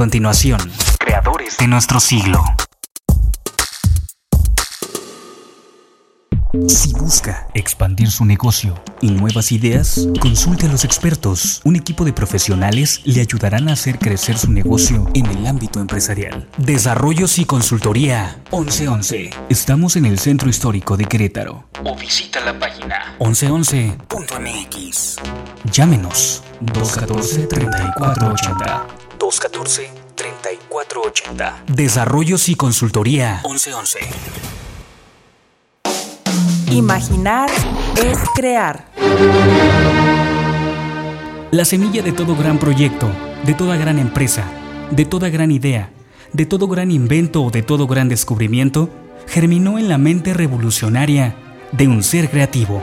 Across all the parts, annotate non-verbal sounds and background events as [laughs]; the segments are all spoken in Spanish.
continuación, creadores de nuestro siglo. Si busca expandir su negocio y nuevas ideas, consulte a los expertos. Un equipo de profesionales le ayudarán a hacer crecer su negocio en el ámbito empresarial. Desarrollos y consultoría 1111. Estamos en el centro histórico de Querétaro. O visita la página 1111.mx. Llámenos 214-3480. 214-3480. Desarrollos y consultoría 1111. Imaginar es crear. La semilla de todo gran proyecto, de toda gran empresa, de toda gran idea, de todo gran invento o de todo gran descubrimiento, germinó en la mente revolucionaria de un ser creativo.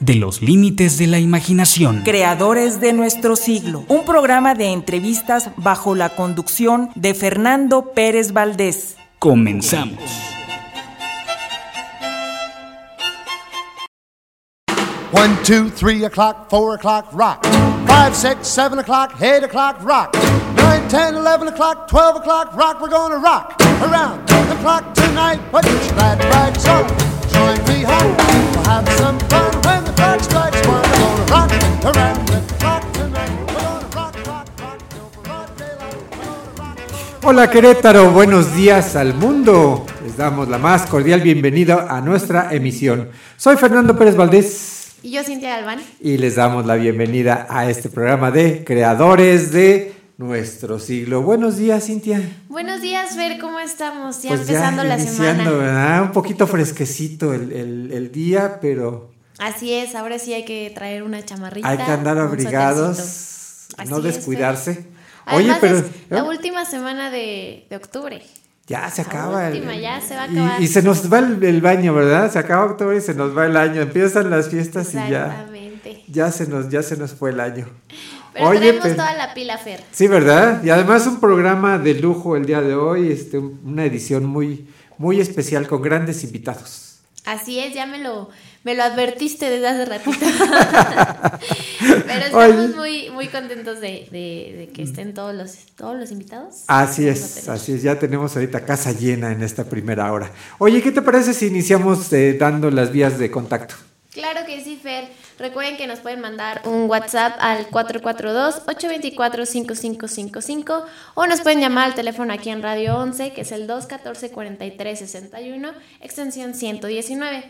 de los límites de la imaginación. Creadores de nuestro siglo, un programa de entrevistas bajo la conducción de Fernando Pérez Valdés. Comenzamos. One, two, three o'clock, four o'clock, rock. Five, six, seven o'clock, eight o'clock, rock. Nine, ten, eleven o'clock, twelve o'clock, rock. We're gonna rock around the clock tonight. Put your glad rags on. Join me home. We'll have some fun Hola Querétaro, buenos días al mundo. Les damos la más cordial bienvenida a nuestra emisión. Soy Fernando Pérez Valdés Y yo, Cintia Galván. y les damos la bienvenida a este programa de Creadores de nuestro siglo. Buenos días, Cintia. Buenos días, Fer, ¿cómo estamos? Ya Pues empezando la iniciando, semana. ¿verdad? Un poquito fresquecito el, el- el día, pero Así es, ahora sí hay que traer una chamarrita. hay que andar abrigados, no es, descuidarse. Fer. Oye, Además, pero es la última semana de, de octubre. ya se la acaba. el- última, ya se va a y- acabar. Y, se nos va el, el baño, ¿verdad? Se acaba octubre y se nos va el año. Empiezan las fiestas y ya. Exactamente. Ya se nos, ya se nos fue el año. Pero Oye, tenemos pero- toda la pila, Fer. Sí, ¿verdad? Y además un programa de lujo el día de hoy, este, una edición muy, muy especial con grandes invitados. Así es, ya me lo, me lo advertiste desde hace ratito. [laughs] Pero estamos muy, muy contentos de, de- de que estén todos los, todos los invitados. Así es, así es, ya tenemos ahorita casa llena en esta primera hora. Oye, ¿qué te parece si iniciamos eh, dando las vías de contacto? Claro que sí, Fer. Recuerden que nos pueden mandar un WhatsApp al 442-824-5555 o nos pueden llamar al teléfono aquí en Radio 11, que es el 214-4361, extensión 119.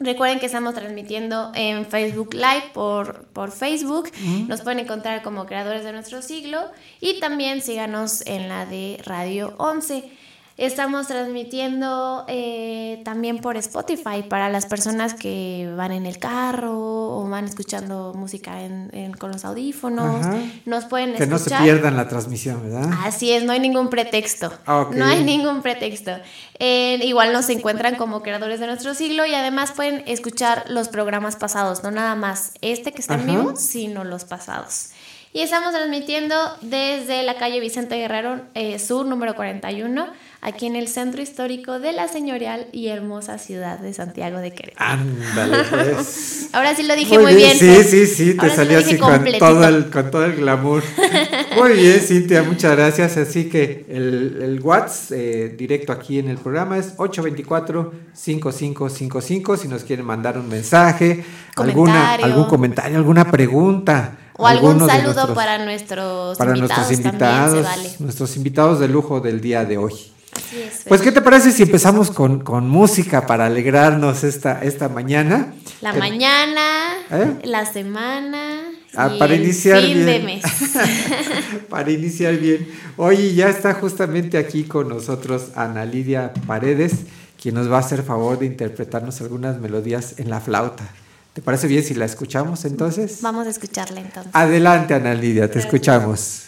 Recuerden que estamos transmitiendo en Facebook Live por, por Facebook. Nos pueden encontrar como creadores de nuestro siglo y también síganos en la de Radio 11. Estamos transmitiendo eh, también por Spotify para las personas que van en el carro o van escuchando música en- en- con los audífonos. Ajá. Nos pueden Que no se escuchar. pierdan la transmisión, ¿verdad? Así es, no hay ningún pretexto. Ah. No hay ningún pretexto. Eh, igual nos encuentran como creadores de nuestro siglo y además pueden escuchar los programas pasados, no nada más este que está en vivo, sino los pasados. Y estamos transmitiendo desde la calle Vicente Guerrero eh, Sur, número 41, aquí en el centro histórico de la señorial y hermosa ciudad de Santiago de Querétaro. Ándale, pues. [laughs] Ahora sí lo dije muy, bien. Sí, sí, sí, te salió así con todo, el, con todo el glamour. [laughs] Muy bien, Cintia, muchas gracias. Así que el, el WhatsApp eh, directo aquí en el programa es 824-5555. Si nos quieren mandar un mensaje, alguna, algún comentario, alguna pregunta. O algún saludo nuestros- para nuestros para invitados, nuestros invitados, también se vale. nuestros invitados de lujo del día de hoy. Así es, Fer. Pues, ¿qué te parece si empezamos con, con música para alegrarnos esta, esta mañana? La Eh, mañana, ¿Eh? la semana Ah, para el iniciar fin de bien. mes. [laughs] Para iniciar bien. Oye, ya está justamente aquí con nosotros Ana Lidia Paredes, quien nos va a hacer favor de interpretarnos algunas melodías en la flauta. ¿Te parece bien si la escuchamos entonces? Vamos a escucharla entonces. Adelante, Ana Lidia, te escuchamos.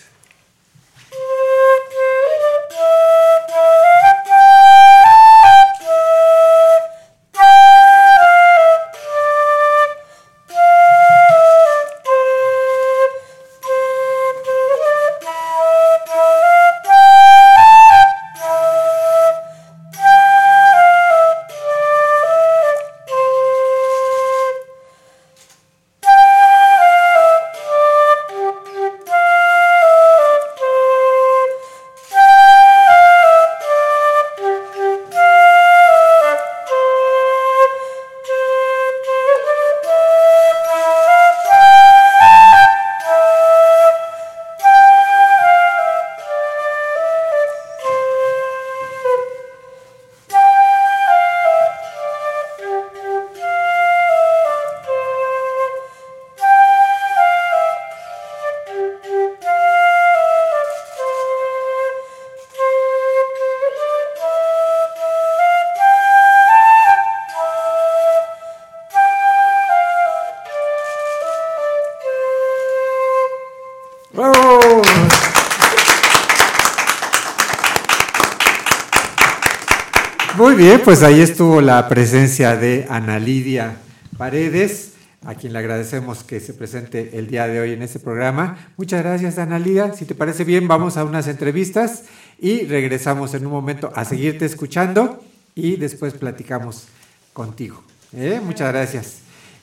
Bien, pues ahí estuvo la presencia de Ana Lidia Paredes, a quien le agradecemos que se presente el día de hoy en este programa. Muchas gracias, Ana Lidia. Si te parece bien, vamos a unas entrevistas y regresamos en un momento a seguirte escuchando y después platicamos contigo. ¿eh? Muchas gracias.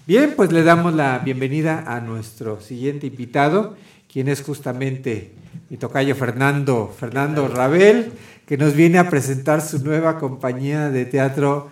Bien, pues le damos la bienvenida a nuestro siguiente invitado, quien es justamente mi tocayo Fernando, Fernando Rabel, que nos viene a presentar su nueva compañía de teatro,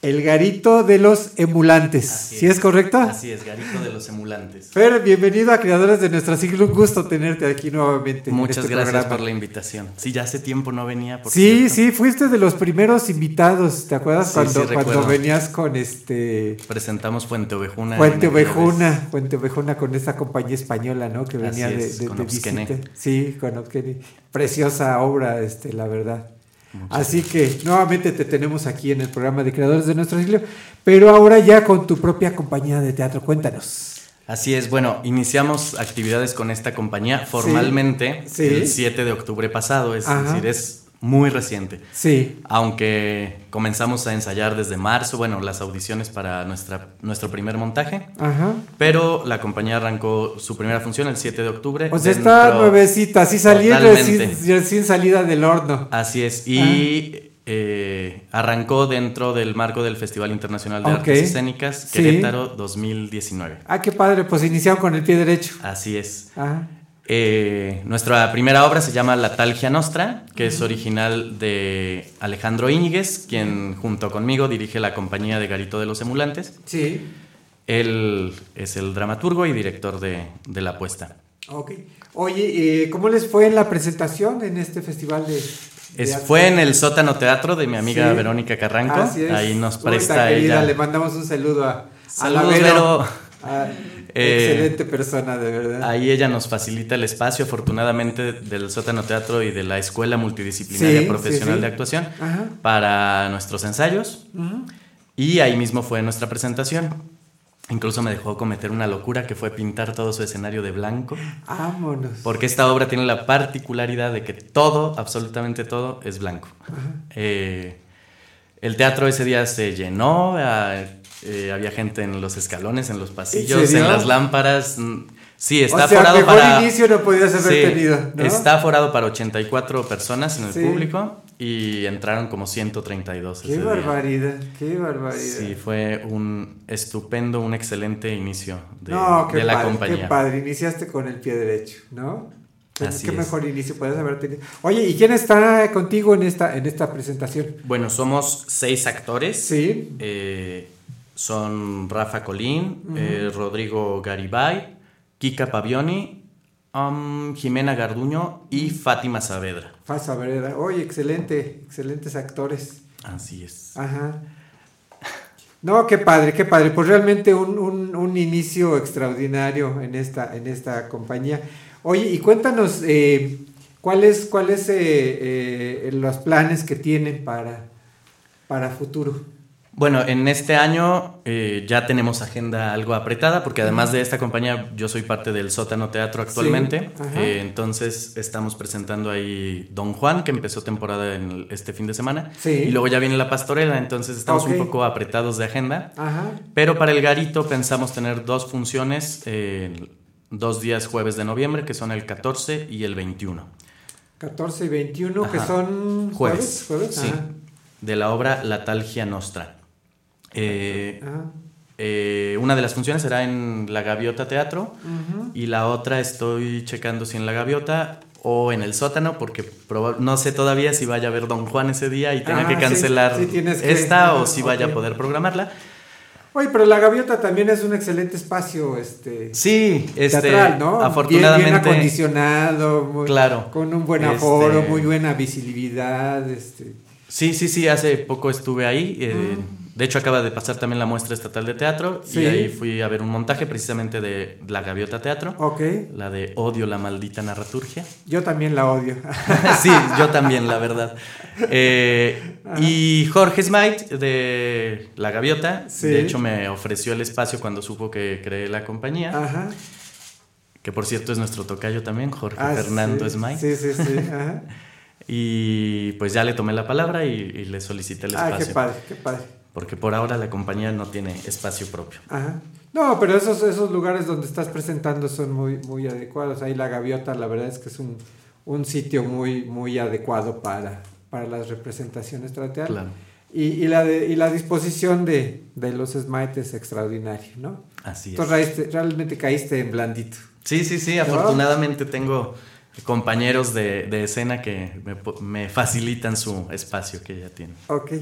El Garito de los Emulantes. Así ¿Sí es correcto? Así es, Garito de los Emulantes. Fer, bienvenido a Creadores de Nuestra Siglo. Un gusto tenerte aquí nuevamente. en Muchas este gracias programa. por la invitación. Sí, ya hace tiempo no venía. Por Sí, cierto. sí, fuiste de los primeros invitados, ¿te acuerdas? Sí, cuando, sí, cuando venías con este Presentamos Fuente Ovejuna. Fuente Ovejuna. Fuente Ovejuna con esta compañía española, ¿no? Que venía Así de, es, de, con de visita. Sí, con Obsquené. Preciosa obra, este, la verdad. Así que nuevamente te tenemos aquí en el programa de Creadores de Nuestro Siglo, pero ahora ya con tu propia compañía de teatro. Cuéntanos. Así es, bueno, iniciamos actividades con esta compañía formalmente sí. el 7 de octubre pasado, es Ajá. decir, es muy reciente. Sí, Aunque comenzamos a ensayar desde marzo, bueno, las audiciones para nuestra, nuestro primer montaje, ajá. pero la compañía arrancó su primera función el 7 de octubre. O sea, está nuevecita, así Totalmente. recién, recién salida del horno. Así es, y eh, arrancó dentro del marco del Festival Internacional de. Artes Escénicas Sí. Querétaro 2019. Ah, qué padre, pues iniciaron con el pie derecho. Así es. Ajá. Eh, nuestra primera obra se llama La Talgia Nostra, que es original de Alejandro Íñiguez, quien junto conmigo dirige la compañía de Garito de los Emulantes. Sí. Él es el dramaturgo y director de, de la puesta. Ok. Oye, eh, ¿cómo les fue en la presentación en este festival de... Es- fue en el sótano teatro de mi amiga Sí. Verónica Carranco. Ahí nos Uy, presta querida, ella. Le mandamos un saludo a, a la Saludos, Vero. Vero. Eh, excelente persona, de verdad. Ahí ella nos facilita el espacio, afortunadamente, del sótano teatro y de la Escuela Multidisciplinaria Sí, Profesional sí, sí. de Actuación Ajá. para nuestros ensayos. Y ahí mismo fue nuestra presentación. Incluso me dejó cometer una locura que fue pintar todo su escenario de blanco. Vámonos. Porque esta obra tiene la particularidad de que todo, absolutamente todo, es blanco. Eh, el teatro ese día se llenó, ah, eh, había gente en los escalones, en los pasillos, serio? en las lámparas. mm, Sí, está o sea, forado mejor para. inicio no podías haber Sí, tenido, ¿no? Está forado para 84 personas en el Sí. público y entraron como 132 Qué ese día. barbaridad, qué barbaridad. Sí, fue un estupendo, un excelente inicio de, no, qué de la padre, compañía. qué padre. Iniciaste con el pie derecho, ¿no? Así qué es. mejor inicio puedes haber tenido. Oye, ¿y quién está contigo en esta, en esta presentación? Bueno, somos seis actores. Sí. Eh, son Rafa Colín, eh, Rodrigo Garibay, Kika Pavioni, um, Jimena Garduño y Fátima Saavedra. Fasa Vereda. Oye, excelente, excelentes actores. Así es. Ajá. No, qué padre, qué padre. Pues realmente un, un- un inicio extraordinario en esta, en esta compañía. Oye, y cuéntanos, eh, ¿cuáles cuáles eh, eh, los planes que tienen para, para futuro? Bueno, en este año eh, ya tenemos agenda algo apretada, porque además de esta compañía, yo soy parte del Sótano Teatro actualmente. Sí. Eh, entonces estamos presentando ahí Don Juan, que empezó temporada en el- este fin de semana. Sí. Y luego ya viene La Pastorela, entonces estamos un poco apretados de agenda. Ajá. Pero para el Garito pensamos tener dos funciones, eh, dos días jueves de noviembre, que son el 14 y el 21. 14 y 21, que son Jueves. jueves. Sí. Ajá. De la obra La Talgia Nostra. Eh, eh, una de las funciones será en la Gaviota Teatro y la otra estoy checando si en la Gaviota o en el sótano porque no sé todavía si vaya a ver Don Juan ese día y tenga Ah, que cancelar sí, tienes que- esta o si vaya a poder programarla. Oye, pero la gaviota también es un excelente espacio, este. Sí, este, teatral, ¿no? afortunadamente Bien, bien acondicionado, muy- Claro. con un buen aforo, Este- muy buena visibilidad, este. Sí, sí, sí, hace poco estuve ahí. eh, De hecho, acaba de pasar también la muestra estatal de teatro Sí. y ahí fui a ver un montaje precisamente de La Gaviota Teatro, Ok, la de Odio la maldita narraturgia. yo también la odio. [laughs] sí, yo también, la verdad. Eh, y Jorge Smite de La Gaviota, Sí. de hecho, me ofreció el espacio cuando supo que creé la compañía, Ajá. que por cierto es nuestro tocayo también, Jorge Ah, Fernando sí, Smite. Sí, sí, sí. [laughs] Ajá. Y pues ya le tomé la palabra y, y le solicité el Ah, espacio. qué padre, qué padre. Porque por ahora la compañía no tiene espacio propio. Ajá. No, pero esos, esos lugares donde estás presentando son muy, muy adecuados. Ahí la gaviota, la verdad es que es un, un sitio muy, muy adecuado para, para las representaciones teatrales. Claro. Y, y la de, y la disposición de, de los Smite es extraordinaria, ¿no? Así es. Entonces realmente caíste en blandito. Sí, sí, sí. Afortunadamente tengo compañeros de, de escena que me, facilitan su espacio que ya tienen. Ok.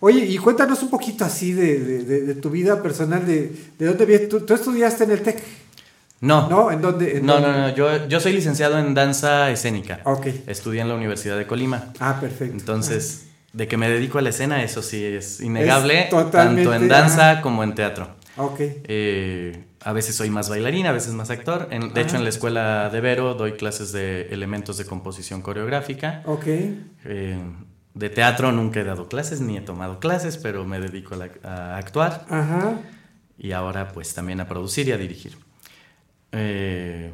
Oye, y cuéntanos un poquito así de, de- tu vida personal, de, de dónde vienes. ¿Tú, tú estudiaste en el TEC? No, ¿No? ¿En dónde? en no, dónde? no, no. Yo, yo soy licenciado en danza escénica. Ok. Estudié en la Universidad de Colima. Ah, perfecto. Entonces, de que me dedico a la escena, eso sí es innegable, Es totalmente, tanto en danza como en teatro. Ok. Eh, a veces soy más bailarín, a veces más actor. En- de hecho, en la escuela de Vero doy clases de elementos de composición coreográfica. Ok. Eh, de teatro nunca he dado clases ni he tomado clases, pero me dedico a, la- a actuar Ajá. y ahora pues también a producir y a dirigir. Eh,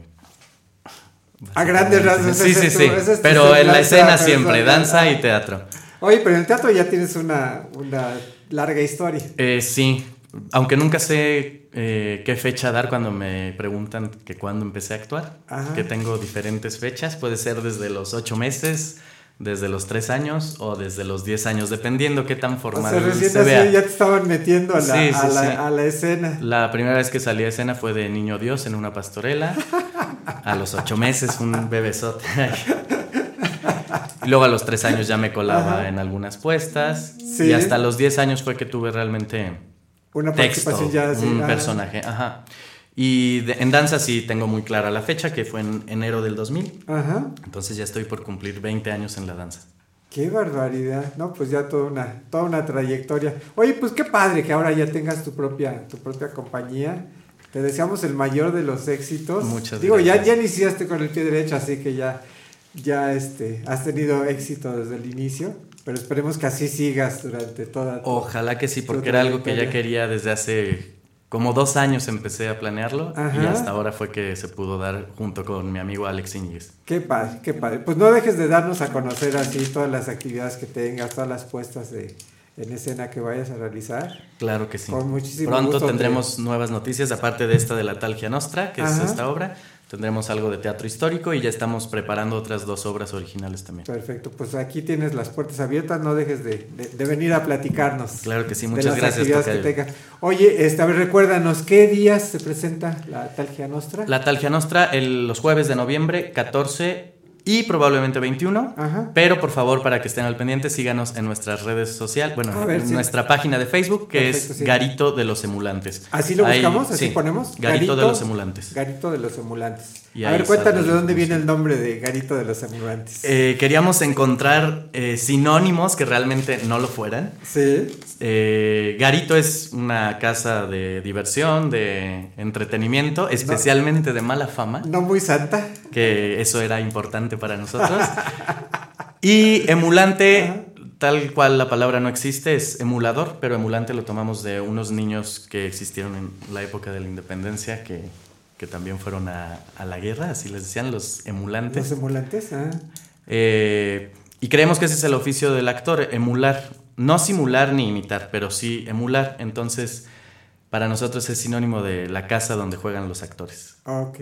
A grandes rasgos, Sí, sí, sí. es Pero en la escena siempre, personal. danza y teatro. Oye, pero en el teatro ya tienes una, una larga historia. Eh, sí, aunque nunca sé eh, qué fecha dar cuando me preguntan que cuándo empecé a actuar, Ajá. que tengo diferentes fechas, puede ser desde los ocho meses, desde los tres años o desde los diez años, dependiendo qué tan O formal sea, recién se así vea. ya te estaban metiendo a la, Sí, sí, a, la, sí. a la escena. La primera vez que salí a escena fue de Niño Dios en una pastorela. [laughs] A los ocho meses, un bebesote. Y luego a los tres años ya me colaba Ajá. en algunas puestas. Y hasta los diez años fue que tuve realmente Una texto, participación ya así. un personaje. Ajá. Y de- en danza sí tengo muy clara la fecha, que fue en enero del 2000. Ajá. Entonces ya estoy por cumplir 20 años en la danza. Qué barbaridad. No, pues ya toda una, toda una trayectoria. Oye, pues qué padre que ahora ya tengas tu propia, tu propia compañía. Te deseamos el mayor de los éxitos. Muchas Digo, ya, gracias. ya iniciaste con el pie derecho, así que ya, ya este, has tenido éxito desde el inicio. Pero esperemos que así sigas durante toda Ojalá que sí, porque era algo que ya quería desde hace como dos años empecé a planearlo y Ajá. hasta ahora fue que se pudo dar junto con mi amigo Alex Íñiguez. Qué padre, qué padre. Pues no dejes de darnos a conocer así todas las actividades que tengas, todas las puestas de, en escena que vayas a realizar. Claro que sí. Con muchísimo Pronto gusto tendremos nuevas noticias, aparte de esta de la Talgia Nostra, que Ajá. es esta obra. Tendremos algo de teatro histórico y ya estamos preparando otras dos obras originales también. Perfecto, pues aquí tienes las puertas abiertas, no dejes de, de- de venir a platicarnos. Claro que sí, de muchas las gracias, actividades que Tocayo. tengas. Oye, este, a ver, recuérdanos, ¿qué días se presenta la Talgia Nostra? La Talgia Nostra el- los jueves de noviembre 14 y probablemente 21. Ajá. Pero por favor, para que estén al pendiente, síganos en nuestras redes sociales, bueno, ver, en sí. nuestra página de Facebook, que Perfecto, es sí. Garito de los Emulantes. ¿Así lo Ahí- buscamos? ¿Así sí, ponemos? Garito, de los Emulantes. Garito de los Emulantes. Y a ver, cuéntanos de dónde viene el nombre de Garito de los Emulantes. Eh, queríamos encontrar eh, sinónimos que realmente no lo fueran. sí. Eh, Garito es una casa de diversión, de entretenimiento, especialmente de mala fama, No muy santa. que eso era importante para nosotros. Y emulante tal cual la palabra no existe, es emulador, pero emulante lo tomamos de unos niños que existieron en la época de la independencia, que, que también fueron a, a, la guerra, así les decían, los emulantes. Los emulantes, ah. Eh, y creemos que ese es el oficio del actor, emular. No simular ni imitar, pero sí emular. Entonces, para nosotros es sinónimo de la casa donde juegan los actores. Ok.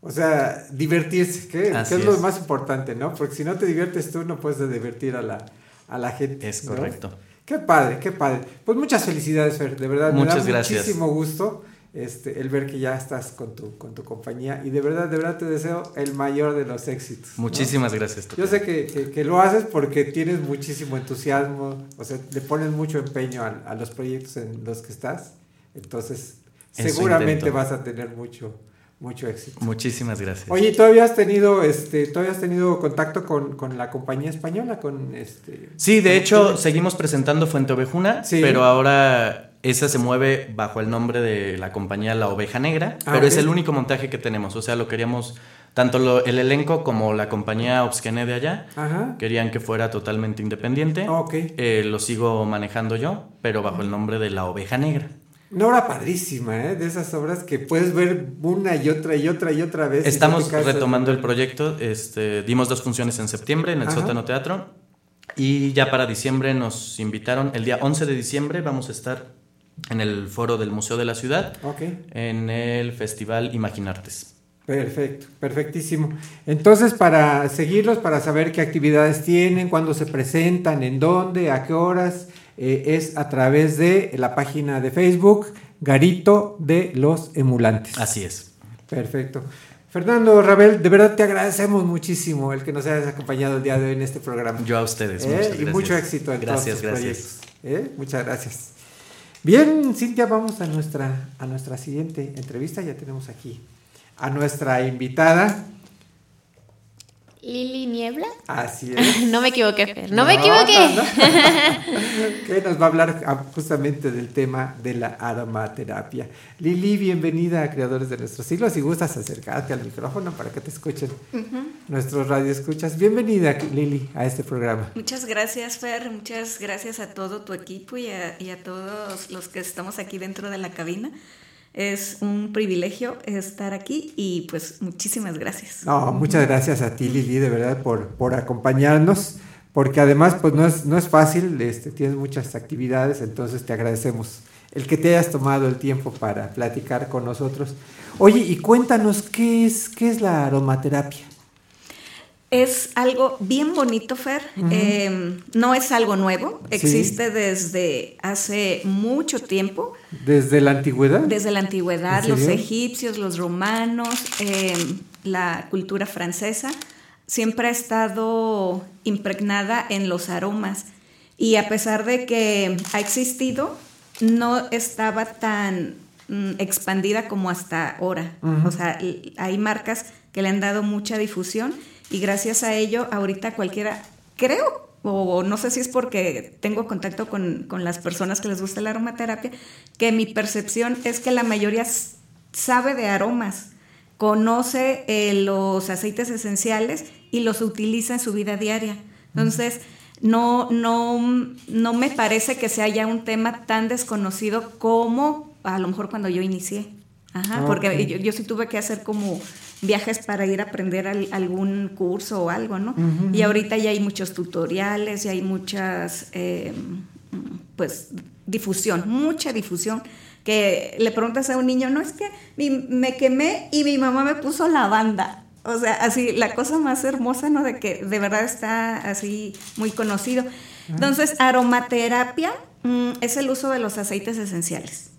O sea, divertirse, que, es, lo más importante, ¿no? Porque si no te diviertes tú, no puedes divertir a la, a la gente. Es correcto. Qué padre, qué padre. Pues muchas felicidades, Fer, de verdad. Muchas me da gracias. Muchísimo gusto este, el ver que ya estás con tu, con tu compañía y de verdad, de verdad te deseo el mayor de los éxitos. Muchísimas gracias. Yo sé que, que, lo haces porque tienes muchísimo entusiasmo, o sea, le pones mucho empeño a, a los proyectos en los que estás, entonces seguramente vas a tener mucho, mucho éxito. Muchísimas gracias. Oye, ¿todavía has tenido, este, ¿todavía has tenido contacto con, con la compañía española? Con este, sí, de hecho, seguimos presentando Fuente Ovejuna, sí. pero ahora esa se mueve bajo el nombre de la compañía La Oveja Negra, ah, pero okay. es el único montaje que tenemos. O sea, lo queríamos, tanto lo, el elenco como la compañía Obsquene de allá, Ajá. querían que fuera totalmente independiente. Okay. Eh, lo sigo manejando yo, pero bajo el nombre de La Oveja Negra. Una obra padrísima, ¿eh? De esas obras que puedes ver una y otra y otra y otra vez. Estamos retomando el proyecto. Este, dimos dos funciones en septiembre en el Ajá. Sótano Teatro. Y ya para diciembre nos invitaron. El día 11 de diciembre vamos a estar en el foro del Museo de la Ciudad, okay. en el Festival Imaginartes. Perfecto, perfectísimo. Entonces, para seguirlos, para saber qué actividades tienen, cuándo se presentan, en dónde, a qué horas, eh, es a través de la página de Facebook Garito de los Emulantes. Así es. Perfecto. Fernando Rabel, de verdad te agradecemos muchísimo el que nos hayas acompañado el día de hoy en este programa. Yo a ustedes. ¿Eh? Y mucho éxito en gracias, todos gracias. proyectos. ¿Eh? Muchas gracias. Bien, Cintia, vamos a nuestra, a nuestra siguiente entrevista. Ya tenemos aquí a nuestra invitada. Lili Niebla. Así [laughs] es. no me equivoqué, Fer. No, no me equivoqué. No, no. [laughs] que nos va a hablar justamente del tema de la aromaterapia. Lili, bienvenida a Creadores de Nuestro Siglo. Si gustas acercarte al micrófono para que te escuchen uh -huh. nuestros radioescuchas. Bienvenida, Lili, a este programa. Muchas gracias, Fer. Muchas gracias a todo tu equipo y a, y a todos los que estamos aquí dentro de la cabina. Es un privilegio estar aquí y pues muchísimas gracias. No, muchas gracias a ti Lili, de verdad, por, por acompañarnos, porque además pues no es, no es fácil, este, tienes muchas actividades, entonces te agradecemos el que te hayas tomado el tiempo para platicar con nosotros. Oye, y cuéntanos, ¿qué es, qué es la aromaterapia? Es algo bien bonito, Fer. Uh -huh. eh, no es algo nuevo. Existe sí. desde hace mucho tiempo. ¿Desde la antigüedad? Desde la antigüedad. Los egipcios, los romanos, eh, la cultura francesa. Siempre ha estado impregnada en los aromas. Y a pesar de que ha existido, no estaba tan mm, expandida como hasta ahora. Uh -huh. O sea, hay marcas que le han dado mucha difusión y gracias a ello ahorita cualquiera, creo, o no sé si es porque tengo contacto con, con, las personas que les gusta la aromaterapia, que mi percepción es que la mayoría sabe de aromas, conoce eh, los aceites esenciales y los utiliza en su vida diaria. Entonces, no, no, no me parece que sea ya un tema tan desconocido como a lo mejor cuando yo inicié. Ajá, porque yo sí tuve que hacer como viajes para ir a aprender al, algún curso o algo, ¿no? Uh -huh. Y ahorita ya hay muchos tutoriales, y hay muchas, eh, pues, difusión, mucha difusión. Que le preguntas a un niño, no es que mi, me quemé y mi mamá me puso lavanda. O sea, así, la cosa más hermosa, ¿no? De que de verdad está así muy conocido. -huh. Entonces, aromaterapia mm, es el uso de los aceites esenciales.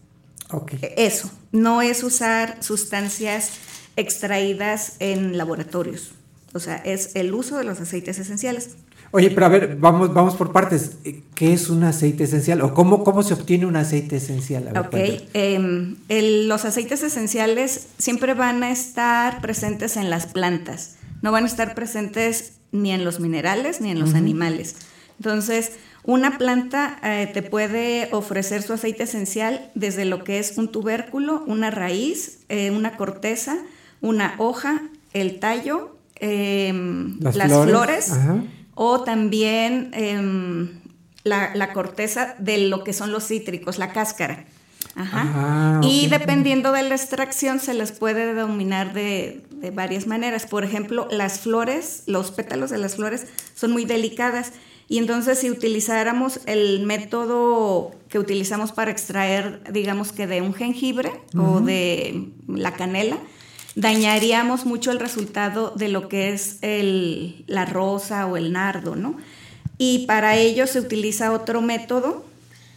Okay. Eso, no es usar sustancias extraídas en laboratorios. O sea, es el uso de los aceites esenciales. Oye, pero a ver, vamos, vamos por partes. ¿Qué es un aceite esencial? ¿O cómo, cómo se obtiene un aceite esencial? Ver, ok, eh, el, los aceites esenciales siempre van a estar presentes en las plantas. No van a estar presentes ni en los minerales ni en los uh -huh. animales. Entonces, una planta eh, te puede ofrecer su aceite esencial desde lo que es un tubérculo, una raíz, eh, una corteza, una hoja, el tallo, eh, las, las, flores, flores o también eh, la, corteza de lo que son los cítricos, la cáscara. Ajá. Ah, y dependiendo de la extracción se les puede dominar de, de, varias maneras. Por ejemplo, las flores, los pétalos de las flores son muy delicadas. Y entonces si utilizáramos el método que utilizamos para extraer, digamos que de un jengibre o de la canela, dañaríamos mucho el resultado de lo que es el, la rosa o el nardo, ¿no? Y para ello se utiliza otro método,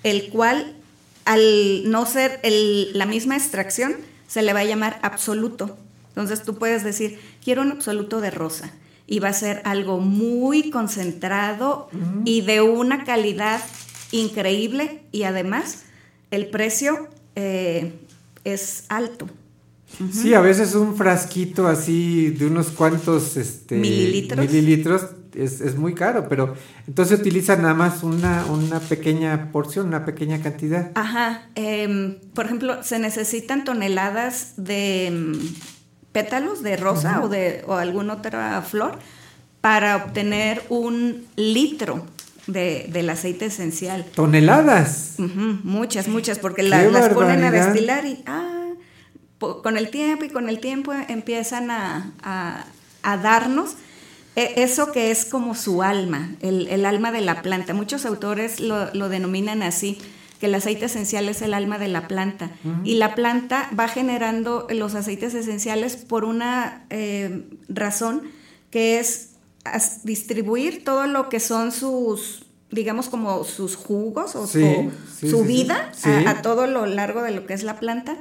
el cual al no ser la misma extracción, se le va a llamar absoluto. Entonces tú puedes decir, quiero un absoluto de rosa. Y va a ser algo muy concentrado y de una calidad increíble y además el precio eh, es alto. Sí, a veces un frasquito así de unos cuantos este, mililitros, es, muy caro, pero entonces utilizan nada más una, una pequeña porción, una pequeña cantidad. Ajá. Em, por ejemplo, se necesitan toneladas de em, pétalos de rosa o de o alguna otra flor para obtener un litro de, del aceite esencial. ¿Toneladas? muchas, muchas, porque las ponen a destilar y ah, con el tiempo y con el tiempo empiezan a, darnos e, eso que es como su alma, el, alma de la planta. Muchos autores lo, denominan así, que el aceite esencial es el alma de la planta. Y la planta va generando los aceites esenciales por una eh, razón que es distribuir todo lo que son sus, digamos como sus jugos o su, vida a, a, todo lo largo de lo que es la planta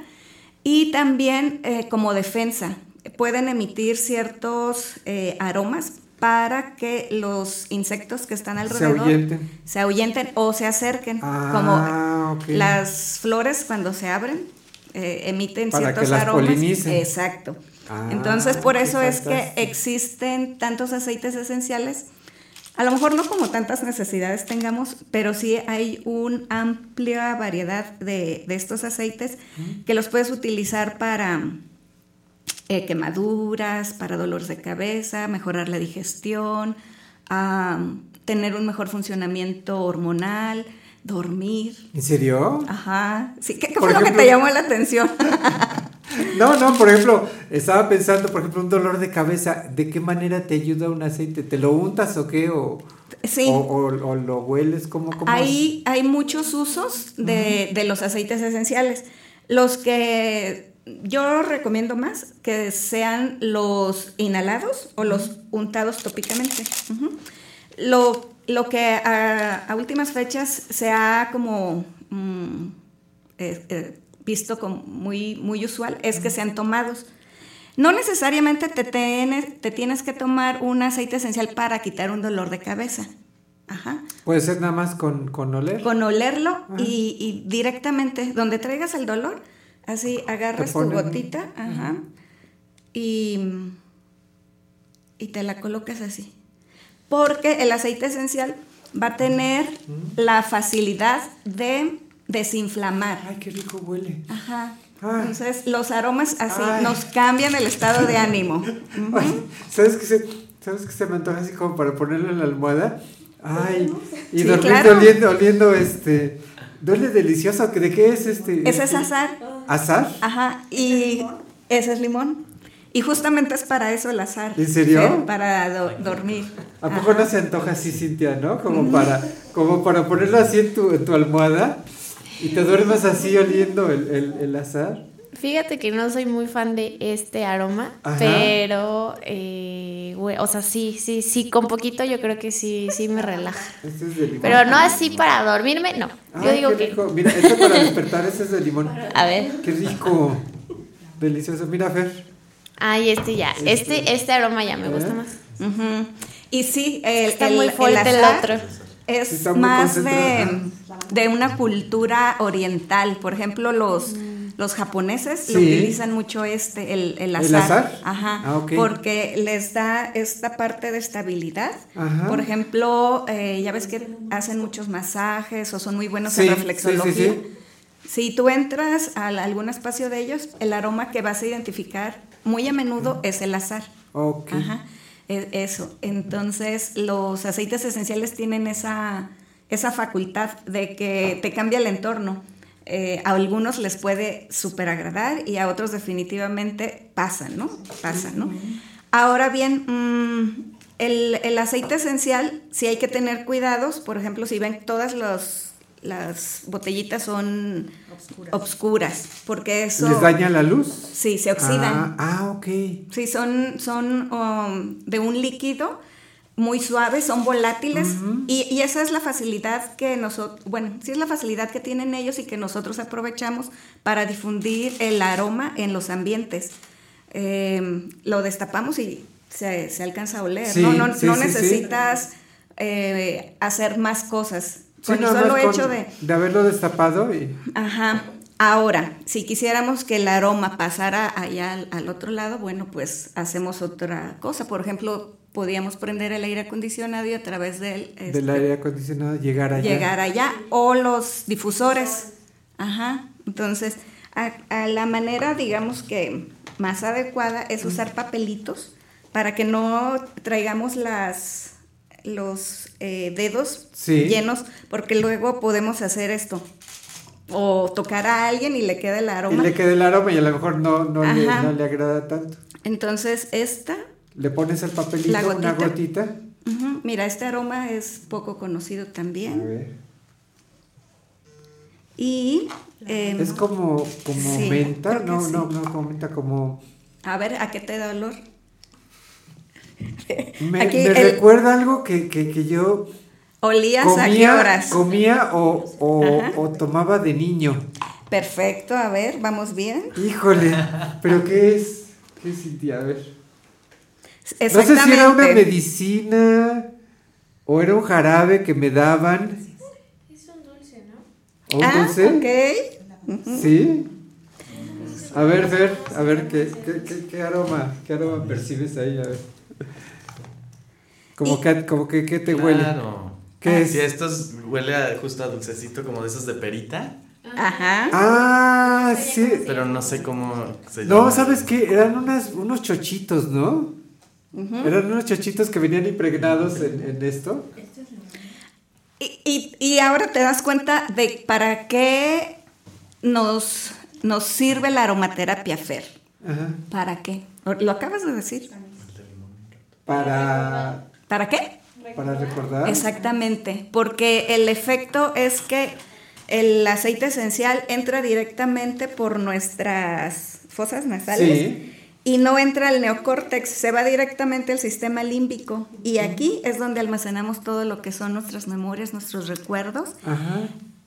y también eh, como defensa, pueden emitir ciertos eh, aromas para que los insectos que están alrededor se ahuyenten, o se acerquen. Ah, como las flores cuando se abren eh, emiten ciertos aromas. Exacto. Ah, Entonces por eso es que existen tantos aceites esenciales a lo mejor no como tantas necesidades tengamos, pero sí hay una amplia variedad de, estos aceites que los puedes utilizar para eh, quemaduras, para dolores de cabeza, mejorar la digestión, tener un mejor funcionamiento hormonal, dormir. ¿En serio? Ajá. Sí, ¿qué, fue lo que te llamó la atención? [laughs] No, no, por ejemplo, estaba pensando, por ejemplo, un dolor de cabeza, ¿de qué manera te ayuda un aceite? ¿Te lo untas o qué? ¿O, sí. o, lo hueles? ¿Cómo, cómo hay, hay muchos usos de, de los aceites esenciales. Los que yo recomiendo más que sean los inhalados o los untados tópicamente. lo, lo, que a, últimas fechas se ha como mm, eh, eh, visto como muy, muy usual es que sean tomados. No necesariamente te, te tienes que tomar un aceite esencial para quitar un dolor de cabeza. Ajá. Puede ser nada más con, con oler. Con olerlo y, directamente, donde traigas el dolor, así agarras tu gotita ajá, y, y te la colocas así. Porque el aceite esencial va a tener la facilidad de desinflamar. Ay, qué rico huele. Ajá. Entonces, los aromas así nos cambian el estado de ánimo. [laughs] ¿sabes, qué se, ¿Sabes que se me antoja así como para ponerlo en la almohada? Ay, y dormir oliendo, oliendo este. Duele delicioso. ¿De qué es este? Ese es azar. ¿Azar? Ajá. Y ese es limón. Y justamente es para eso el azar. ¿En serio? Para dormir. ¿A poco no se antoja así, Cintia, no? Como para, como para ponerlo así en tu, en tu almohada. ¿Y te duermes así oliendo el, el, azar? Fíjate que no soy muy fan de este aroma, pero, eh, o sea, sí, sí, sí, con poquito yo creo que sí, sí me relaja. Este es de limón. Pero no así para dormirme, no. yo digo que. Mira, este para despertar, este es de limón. [laughs] A ver. Qué rico. Delicioso. Mira, Fer. Ay, este ya. Este, este aroma ya me gusta más. Y sí, el, está muy fuerte el otro es más de, una cultura oriental. Por ejemplo, los, los japoneses lo utilizan mucho este, el, azar. Ajá. Ah, porque les da esta parte de estabilidad. Por ejemplo, eh, ya ves que hacen muchos masajes o son muy buenos en reflexología. Si tú entras a algún espacio de ellos, el aroma que vas a identificar muy a menudo es el azar. Ajá. Eso. Entonces, los aceites esenciales tienen esa, esa facultad de que te cambia el entorno. Eh, a algunos les puede súper agradar y a otros definitivamente pasan, ¿no? Pasan, ¿no? Ahora bien, mm, el, aceite esencial, si hay que tener cuidados, por ejemplo, si ven todas las botellitas son obscuras. porque eso... ¿Les daña la luz? Sí, se oxidan. Ah, ah ok. Sí, son, son um, de un líquido muy suaves, son volátiles y, esa es la facilidad que nosotros, bueno, sí es la facilidad que tienen ellos y que nosotros aprovechamos para difundir el aroma en los ambientes. Em, lo destapamos y se, alcanza a oler, ¿no? No, necesitas eh, hacer más cosas. Con el solo hecho de... De haberlo destapado y... Ajá. Ahora, si quisiéramos que el aroma pasara allá al, otro lado, bueno, pues hacemos otra cosa. Por ejemplo, podíamos prender el aire acondicionado y a través del... Este, del aire acondicionado llegar allá. Llegar allá. O los difusores. Ajá. Entonces, a, la manera, digamos que más adecuada es usar papelitos para que no traigamos las los eh, dedos llenos, porque luego podemos hacer esto. O tocar a alguien y le queda el aroma. Y le queda el aroma y a lo mejor no, no, le, agrada tanto. Entonces, esta. Le pones el papelito, una gotita. Mira, este aroma es poco conocido también. A ver. Y. Em, es como, como menta, no, no, no, como menta, como. A ver, ¿a qué te da olor? Me, [laughs] recuerda algo que, que, yo... ¿Olías comía, a qué horas? Comía o, o, tomaba de niño. Perfecto, a ver, ¿vamos bien? Híjole, ¿pero qué es? ¿Qué sentía? A ver. No sé si era una medicina o era un jarabe que me daban. Es un dulce, ¿no? ¿Un ah, dulce? ok. Sí. A ver, ver, a ver, ¿qué, qué, qué, aroma, qué aroma percibes ahí? A ver. Como, que, como que, ¿qué te huele? Claro. ¿Qué ah, es? Si esto huele justo a dulcecito como de esos de perita. Ajá. Ah, sí. Pero no sé cómo se llama. No, ¿sabes qué? Eran unas, unos chochitos, ¿no? Eran unos chochitos que venían impregnados en, en esto. Y, y, y, ahora te das cuenta de para qué nos, nos sirve la aromaterapia FER. Ajá. ¿Para qué? Lo acabas de decir. Para... ¿Para qué? Para recordar. Exactamente, porque el efecto es que el aceite esencial entra directamente por nuestras fosas nasales y no entra al neocórtex, se va directamente al sistema límbico y aquí es donde almacenamos todo lo que son nuestras memorias, nuestros recuerdos.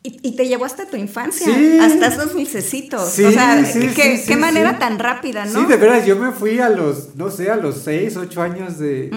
Y, te llevó hasta tu infancia, hasta esos misecitos. o sea, qué, manera tan rápida, ¿no? Sí, de veras, yo me fui a los, no sé, a los seis, ocho años de...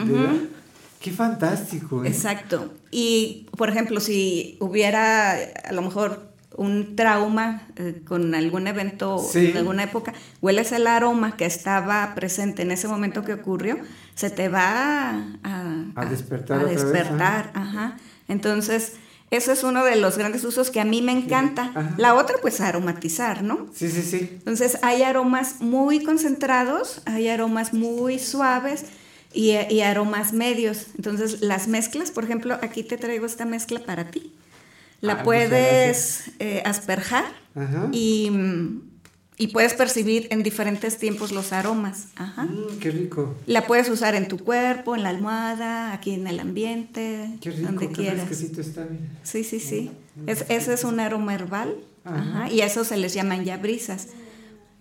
Qué fantástico. ¿eh? Exacto. Y, por ejemplo, si hubiera a lo mejor un trauma eh, con algún evento en alguna época, hueles el aroma que estaba presente en ese momento que ocurrió, se te va a, a, despertar. A despertar, ajá. Entonces eso es uno de los grandes usos que a mí me encanta. La otra, pues aromatizar, ¿no? Sí, sí, sí. Entonces hay aromas muy concentrados, hay aromas muy suaves y, aromas medios. Entonces las mezclas, por ejemplo, aquí te traigo esta mezcla para ti. La ah, puedes eh, asperjar y y puedes percibir en diferentes tiempos los aromas. Ajá. Mm, qué rico. La puedes usar en tu cuerpo, en la almohada, aquí en el ambiente, qué rico, donde qué quieras. Está, Sí, sí, sí. Mm, es, ese es un aroma herbal. Ajá. Y a eso se les llaman ya brisas.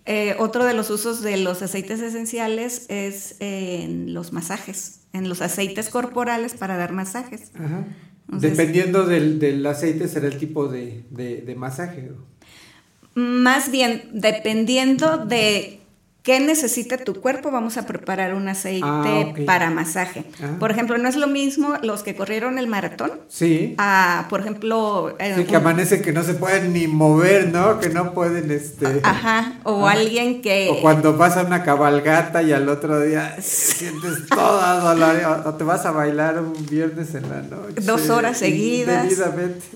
Eh, otro de los usos de los aceites esenciales es en los masajes, en los aceites corporales para dar masajes. Ajá. Dependiendo del, del, aceite será el tipo de, de, de masaje. Más bien, dependiendo de qué necesita tu cuerpo, vamos a preparar un aceite ah, para masaje. Ah. Por ejemplo, no es lo mismo los que corrieron el maratón. Sí. A, por ejemplo... Eh, sí, que amanece que no se pueden ni mover, ¿no? Que no pueden, este... Ajá, o alguien que... O cuando pasa una cabalgata y al otro día sientes toda dolor, o te vas a bailar un viernes en la noche. Dos horas seguidas.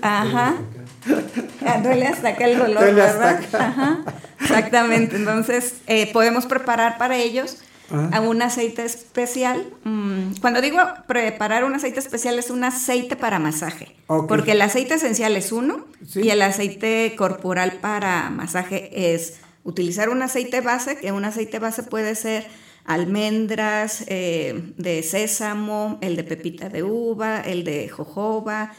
Ajá. [laughs] Duele hasta acá el dolor, Duele hasta acá. Ajá. Exactamente. Entonces, eh, podemos preparar para ellos ah. a un aceite especial. Mm, cuando digo preparar un aceite especial es un aceite para masaje, porque el aceite esencial es uno y el aceite corporal para masaje es utilizar un aceite base, que un aceite base puede ser almendras, eh, de sésamo, el de pepita de uva, el de jojoba,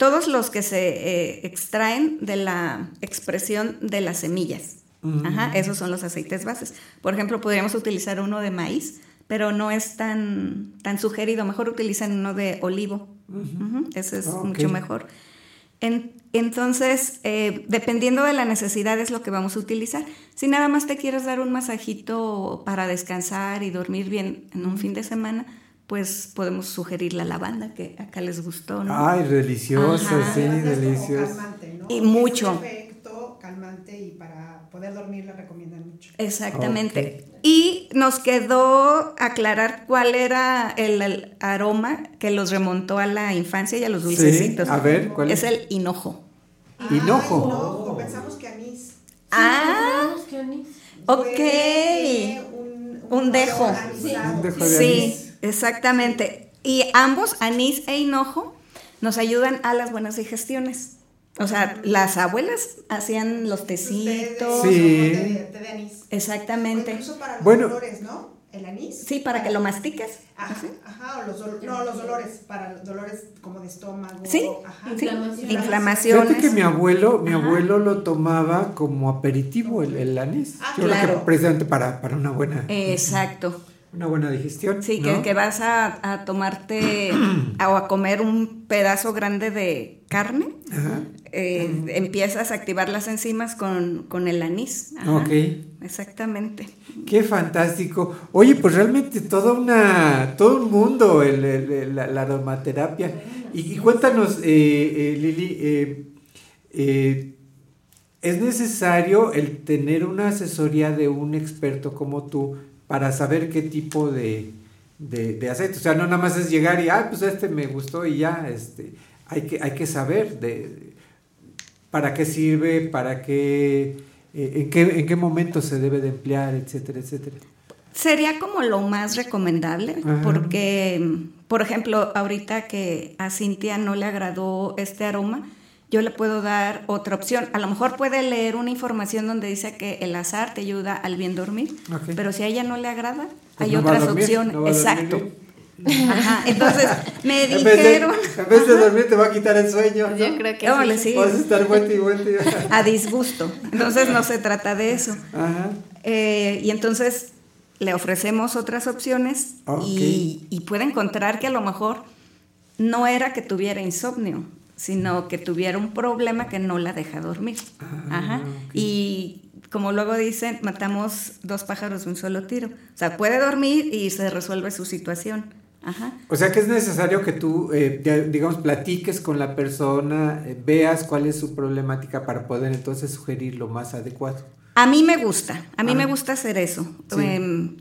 todos los que se eh, extraen de la expresión de las semillas. Ajá, esos son los aceites bases. Por ejemplo, podríamos utilizar uno de maíz, pero no es tan, tan sugerido. Mejor utilizan uno de olivo. Ese es mucho mejor. entonces, eh, dependiendo de la necesidad es lo que vamos a utilizar. Si nada más te quieres dar un masajito para descansar y dormir bien en un fin de semana, pues podemos sugerir la lavanda, que acá les gustó, ¿no? Ay, deliciosa, sí, deliciosa. Y mucho. efecto calmante y para poder dormir la recomiendan mucho. Exactamente. Y nos quedó aclarar cuál era el, aroma que los remontó a la infancia y a los dulcecitos. a ver, ¿cuál es? Es el hinojo. Ah, hinojo. Pensamos que anís. Ah, que anís. ok. Un, dejo. Sí. Un dejo de sí. Exactamente. Y ambos, anís e hinojo, nos ayudan a las buenas digestiones. O sea, las abuelas hacían los tecitos. Sí. Té de, anís. Exactamente. incluso para los dolores, ¿no? El anís. Sí, para que lo mastiques. Ajá, ajá o los, no, los dolores, para los dolores como de estómago. Sí, ajá. Inflamaciones. Inflamaciones. Fíjate que mi abuelo, mi abuelo lo tomaba como aperitivo el, el anís. Ah, Yo claro. creo que precisamente para, para una buena. Exacto. Una buena digestión. Sí, que, vas a, tomarte [clears throat] o a comer un pedazo grande de carne. Eh, empiezas a activar las enzimas con, el anís. Ok. Exactamente. Qué fantástico. Oye, pues realmente todo, una, todo un mundo el, la, aromaterapia. Y, cuéntanos, eh, eh, Lili, ¿es necesario el tener una asesoría de un experto como tú? Para saber qué tipo de, de, aceite. O sea, no nada más es llegar y, ah, pues este me gustó y ya, este, hay que, hay que saber de, para qué sirve, para qué, eh, en, qué, en qué momento se debe de emplear, etcétera, etcétera. Sería como lo más recomendable, porque, por ejemplo, ahorita que a Cintia no le agradó este aroma, yo le puedo dar otra opción. A lo mejor puede leer una información donde dice que el azar te ayuda al bien dormir, pero si a ella no le agrada, pues hay otras opciones. Exacto. [laughs] Ajá, entonces me dijeron. En vez, de, dormir te va a quitar el sueño. Yo creo que sí. Vas a estar vuelta y vuelta. [laughs] A disgusto. Entonces no se trata de eso. Ajá. Eh, y entonces le ofrecemos otras opciones y, y puede encontrar que a lo mejor no era que tuviera insomnio, sino que tuviera un problema que no la deja dormir. Ah, Ajá. Y como luego dicen, matamos dos pájaros de un solo tiro. O sea, puede dormir y se resuelve su situación. Ajá. O sea que es necesario que tú, eh, digamos, platiques con la persona, eh, veas cuál es su problemática para poder entonces sugerir lo más adecuado. A mí me gusta, a mí me gusta hacer eso. Em,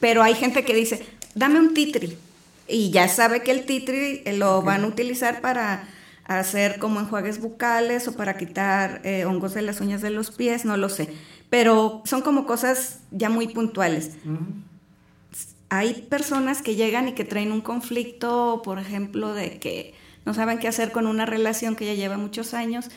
pero hay gente que dice, dame un titri. Y ya sabe que el titri eh, lo van a utilizar para hacer como enjuagues bucales o para quitar eh, hongos de las uñas de los pies, no lo sé. Pero son como cosas ya muy puntuales. Hay personas que llegan y que traen un conflicto, por ejemplo, de que no saben qué hacer con una relación que ya lleva muchos años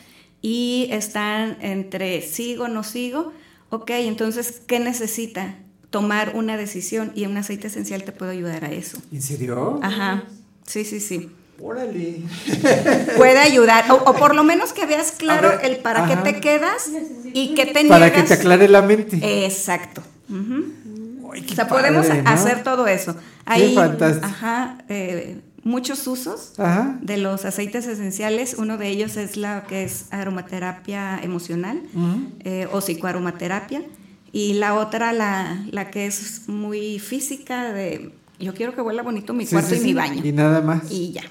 y están entre sigo, no sigo. Ok, entonces, ¿qué necesita? Tomar una decisión y un aceite esencial te puede ayudar a eso. ¿En serio? Ajá, sí, sí, sí. Órale. [laughs] Puede ayudar, o, por lo menos que veas claro el para qué te quedas y qué te Para que te aclare la mente. Exacto. o sea, podemos hacer todo eso. Hay ajá, eh, muchos usos de los aceites esenciales. Uno de ellos es la que es aromaterapia emocional eh, o psicoaromaterapia. Y la otra, la, la que es muy física, de yo quiero que huela bonito mi cuarto y mi baño. Y nada más. Y ya.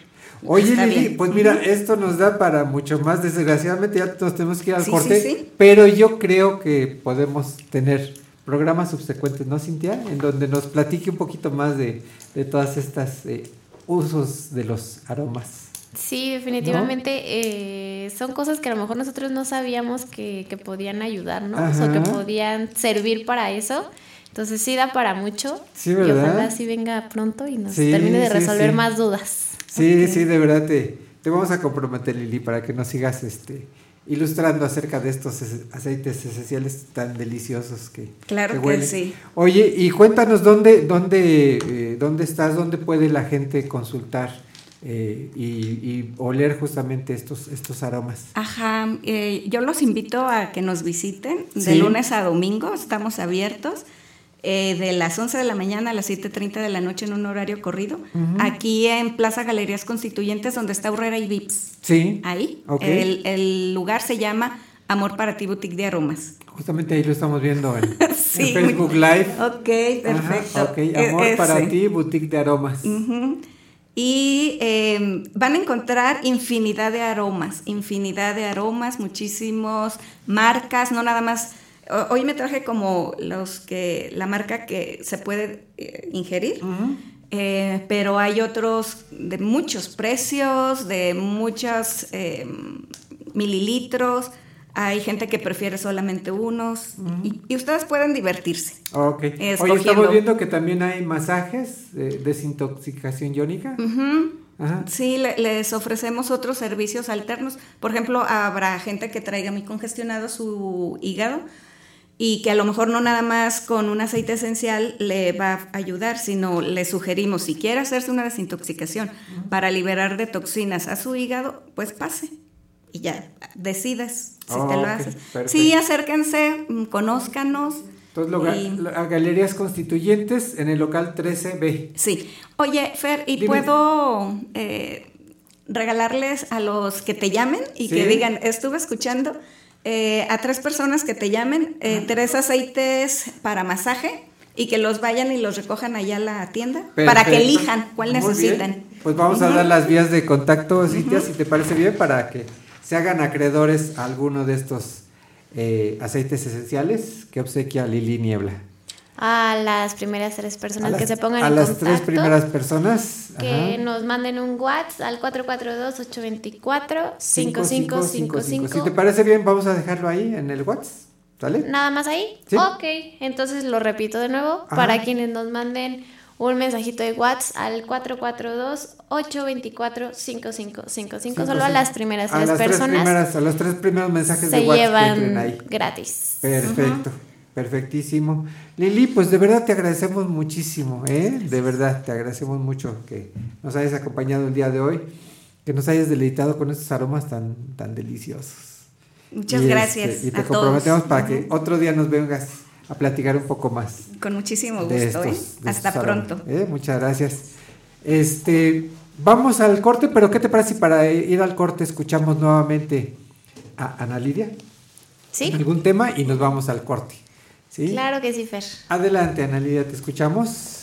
Oye, Lili, pues mira, esto nos da para mucho más. Desgraciadamente ya nos tenemos que ir al corte, pero yo creo que podemos tener programas subsecuentes, ¿no, Cintia? En donde nos platique un poquito más de, de todas estas eh, usos de los aromas. Sí, definitivamente eh, son cosas que a lo mejor nosotros no sabíamos que, que podían ayudarnos o que podían servir para eso. Entonces sí da para mucho. Sí, ¿verdad? Y ojalá sí venga pronto y nos termine de resolver más dudas. Sí, sí, de verdad te, te vamos a comprometer, Lili, para que nos sigas este ilustrando acerca de estos aceites esenciales tan deliciosos que claro que, sí. Oye y cuéntanos dónde dónde eh, dónde estás dónde puede la gente consultar eh, y, oler justamente estos estos aromas ajá eh, yo los invito a que nos visiten de lunes a domingo. Estamos abiertos eh, de las 11 de la mañana a las 7.30 de la noche en un horario corrido, aquí en Plaza Galerías Constituyentes, donde está Urrera y Vips. Sí. Ahí. El, lugar se llama Amor para ti Boutique de Aromas. Justamente ahí lo estamos viendo en, [laughs] Facebook Live. Ok, perfecto. e, Amor para ti Boutique de Aromas. Y em, van a encontrar infinidad de aromas, infinidad de aromas, muchísimos marcas, no nada más Hoy me traje como los que, la marca que se puede eh, ingerir, eh, pero hay otros de muchos precios, de muchos eh, mililitros. Hay gente que prefiere solamente unos y, ustedes pueden divertirse. Ok. Hoy estamos viendo que también hay masajes de desintoxicación iónica. Sí, les ofrecemos otros servicios alternos. Por ejemplo, habrá gente que traiga muy congestionado su hígado y que a lo mejor no nada más con un aceite esencial le va a ayudar, sino le sugerimos, si quiere hacerse una desintoxicación para liberar de toxinas a su hígado, pues pase y ya decides si te lo haces. Sí, acérquense, mm, conózcanos. Entonces, Galerías Constituyentes en el local 13B. Sí. Oye, Fer, ¿y puedo eh, regalarles a los que te llamen y que digan, estuve escuchando eh, a tres personas que te llamen, eh, tres aceites para masaje y que los vayan y los recojan allá a la tienda para que elijan cuál necesitan. Pues vamos a dar las vías de contacto, Cintia, si te parece bien, para que se hagan acreedores a alguno de estos eh, aceites esenciales que obsequia Lili Niebla a las primeras tres personas que se pongan en contacto. A las tres primeras personas. Que nos manden un WhatsApp al 442-824-5555. Si te parece bien, vamos a dejarlo ahí en el WhatsApp. ¿Sale? Nada más ahí. Ok, entonces lo repito de nuevo. Para quienes nos manden un mensajito de WhatsApp al 442-824-5555. Solo a las primeras tres personas. a los tres primeros mensajes de WhatsApp. Se llevan gratis. Perfecto. Perfectísimo. Lili, pues de verdad te agradecemos muchísimo, ¿eh? De verdad, te agradecemos mucho que nos hayas acompañado el día de hoy, que nos hayas deleitado con estos aromas tan, tan deliciosos. Muchas este, gracias. y te comprometemos para que otro día nos vengas a platicar un poco más. Con muchísimo gusto, ¿eh? Hasta pronto. ¿eh? Muchas gracias. Este, vamos al corte, pero ¿qué te parece si para ir al corte escuchamos nuevamente a Ana Lidia? Sí. Algún tema y nos vamos al corte. Claro que sí, Fer. Adelante, Analia, te escuchamos.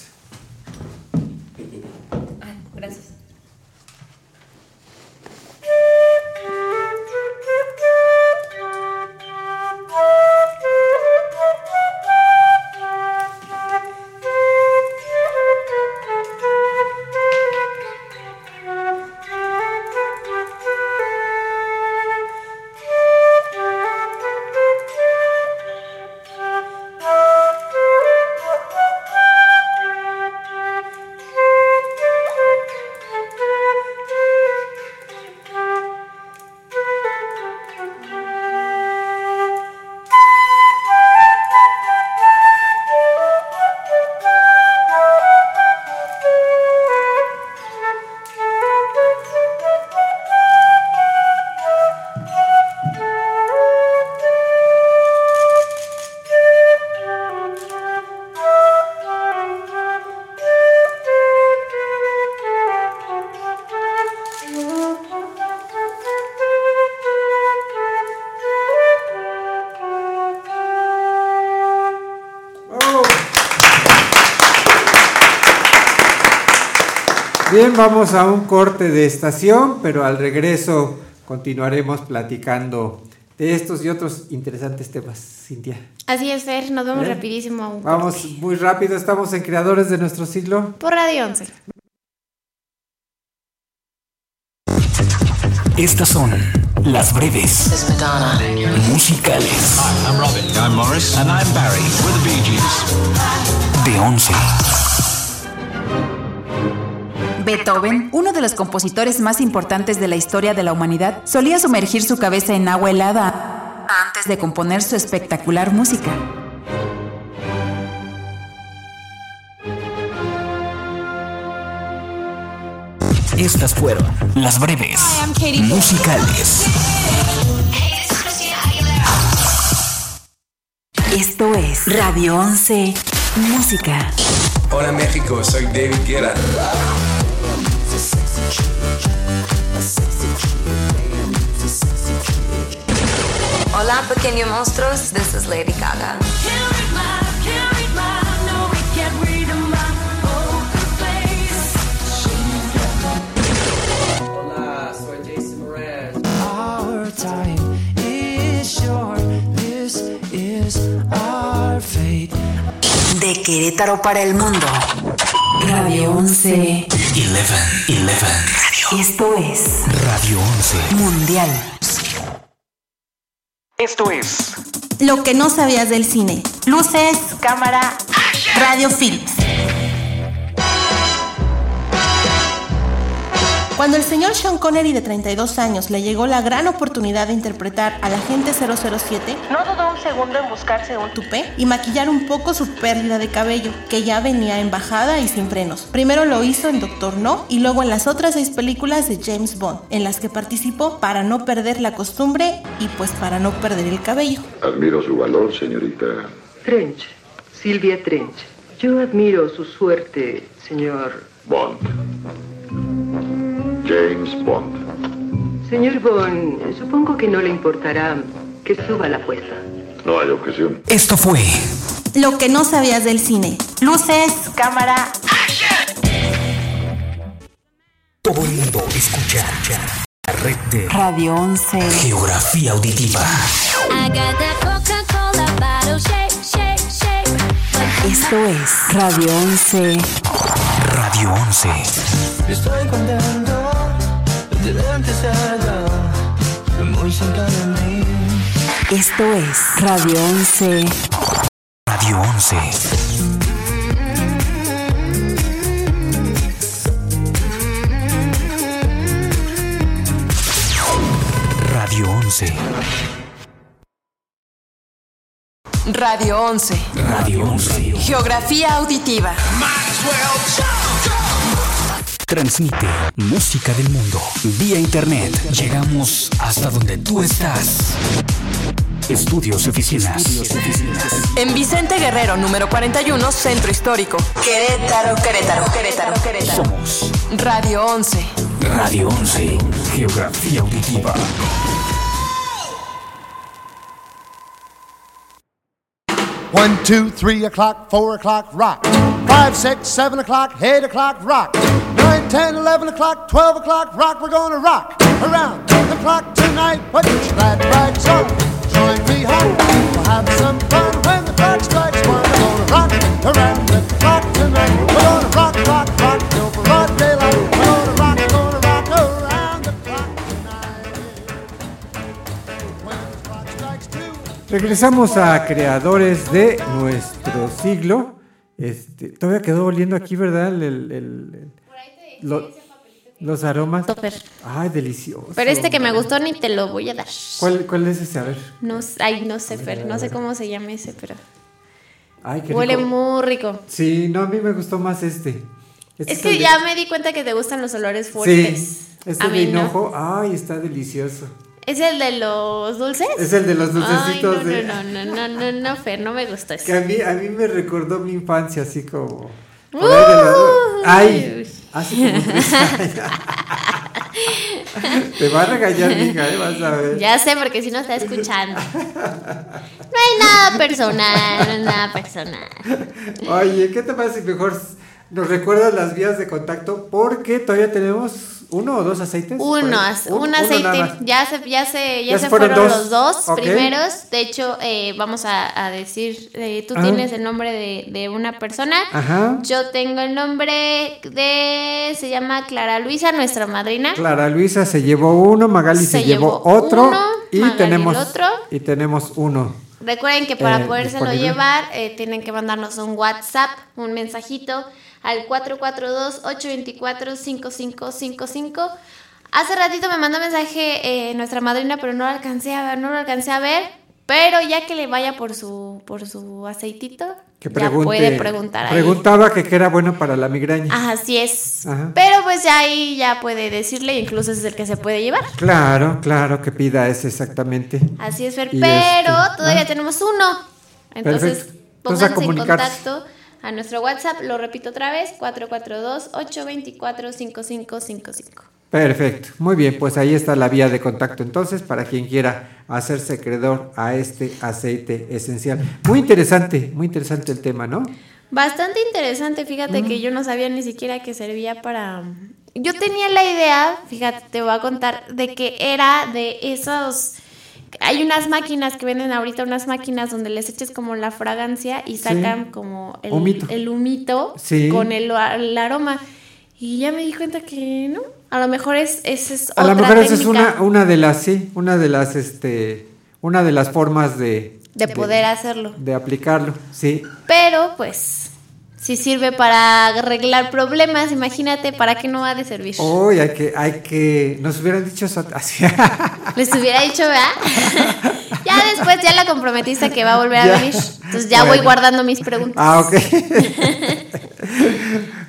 Bien, vamos a un corte de estación, pero al regreso continuaremos platicando de estos y otros interesantes temas, Cintia. Así es, Fer, nos vemos rapidísimo a un Vamos muy rápido, estamos en Creadores de nuestro siglo. Por Radio 11. Estas son las breves musicales. I'm Robin. I'm Morris. And I'm Barry. We're the Bee Gees. De 11. Beethoven, uno de los compositores más importantes de la historia de la humanidad, solía sumergir su cabeza en agua helada antes de componer su espectacular música. Estas fueron las breves musicales. Esto es Radio 11 Música. Hola México, soy David Guerra. Hola pequeños monstruos, this is Lady Gaga. Hola, soy Jason Mraz. Our time is short. This is our fate. De Querétaro para el mundo. Radio 11. 11. 11. Esto es Radio 11. Mundial. Esto es Lo que no sabías del cine. Luces, cámara, radio films. Cuando el señor Sean Connery de 32 años le llegó la gran oportunidad de interpretar al agente 007, no dudó un segundo en buscarse un tupé y maquillar un poco su pérdida de cabello, que ya venía en bajada y sin frenos. Primero lo hizo en Doctor No y luego en las otras seis películas de James Bond, en las que participó para no perder la costumbre y pues para no perder el cabello. Admiro su valor, señorita. Trench, Silvia Trench. Yo admiro su suerte, señor. Bond. James Bond. Señor Bond, supongo que no le importará que suba la apuesta. No hay objeción. Esto fue Lo que no sabías del cine. Luces, cámara, Todo el mundo escucha la red de Radio 11. Geografía Auditiva. Esto es Radio 11. Radio 11. Estoy contento Esto es Radio 11. Radio 11. Radio 11. Radio 11. Radio 11. Geografía auditiva. Transmite música del mundo vía internet. Llegamos hasta donde tú estás. Estudios y oficinas. En Vicente Guerrero, número 41, Centro Histórico. Querétaro, Querétaro, Querétaro, Querétaro. Somos Radio 11. Radio 11. Geografía Auditiva. One, two, three o'clock, four o'clock, rock. Five, six, seven o'clock, eight o'clock, rock. Nine, ten, eleven o'clock, twelve o'clock, rock. We're gonna rock around the clock tonight. Put your glad rags on, join me home. We'll have some fun when the clock strikes one. We're gonna rock around the clock tonight. We're gonna rock, rock. When the clock strikes two. Regresamos a creadores de nuestro siglo. Este, todavía quedó oliendo aquí, ¿verdad? El, el- el- lo- los aromas. Topper. Ay, delicioso. Pero este que me gustó ni te lo voy a dar. ¿Cuál, cuál es ese? A ver. No, ay, no sé, Fer, no sé cómo se llama ese, pero Ay, qué huele rico. muy rico. Sí, no, a mí me gustó más este. Este Es que de- ya me di cuenta que te gustan los olores fuertes. Sí, este a de mí no. hinojo. Ay, está delicioso. ¿Es el de los dulces? Es el de los dulcecitos Ay, no, de- no, no, no, no, no, Fer, no me gustó Que eso. a mí, a mí me recordó mi infancia, así como. Los- Ay, hace como [laughs] tres años. Te va a regañar, mija, ¿eh? vas a ver. Ya sé, porque si no está escuchando. No hay nada personal, no es nada personal. Oye, ¿qué te parece si mejor ¿Nos recuerdas las vías de contacto? Porque todavía tenemos uno o dos aceites. Uno, un, aceite. ya se, ya se, ya Ya se fueron fueron, dos. los dos primeros. De hecho, eh, vamos a, a decir, eh, tú Ajá. tienes el nombre de, de una persona. Ajá. Yo tengo el nombre de, se llama Clara Luisa, nuestra madrina. Clara Luisa se llevó uno, Magali se, Se llevó, llevó otro uno, y Magali tenemos otro. y tenemos uno. Recuerden que para Eh, podérselo disponible. llevar eh, tienen que mandarnos un WhatsApp, un mensajito al 442-824-5555. Hace ratito me mandó mensaje eh, nuestra madrina, pero no lo alcancé a ver, no lo alcancé a ver. Pero ya que le vaya por su, por su aceitito, Que ya puede preguntar ahí. Preguntaba que qué era bueno para la migraña. Así es. Ajá. Pero pues ya ahí ya puede decirle, incluso es el que se puede llevar. Claro, claro, que pida ese exactamente. Así es, Fer. Y Pero este, todavía ah. tenemos uno. Entonces, Perfecto. Entonces, pónganse en contacto a nuestro WhatsApp. Lo repito otra vez: 442-824-5555. Perfecto, muy bien, pues ahí está la vía de contacto entonces para quien quiera hacerse acreedor a este aceite esencial. Muy interesante, muy interesante el tema, ¿no? Bastante interesante, fíjate que yo no sabía ni siquiera que servía para... Yo tenía la idea, fíjate, te voy a contar, de que era de esos... Hay unas máquinas que venden ahorita, unas máquinas donde les eches como la fragancia y sacan como el Humito. el humito Sí. con el, el aroma. Y ya me di cuenta que no, a lo mejor es, esa es A lo otra mejor esa es una, una de las, sí, una de las, este, una de las formas de, de poder hacerlo. de aplicarlo, sí. Pero pues, si sirve para arreglar problemas, imagínate, ¿para qué no ha de servir? Hoy hay que, hay que, nos hubieran dicho eso así. [laughs] Les hubiera dicho, ¿verdad? [laughs] ya después ya la comprometiste que va a volver Ya. a venir. Entonces ya voy guardando mis preguntas. Ah, ok. [laughs]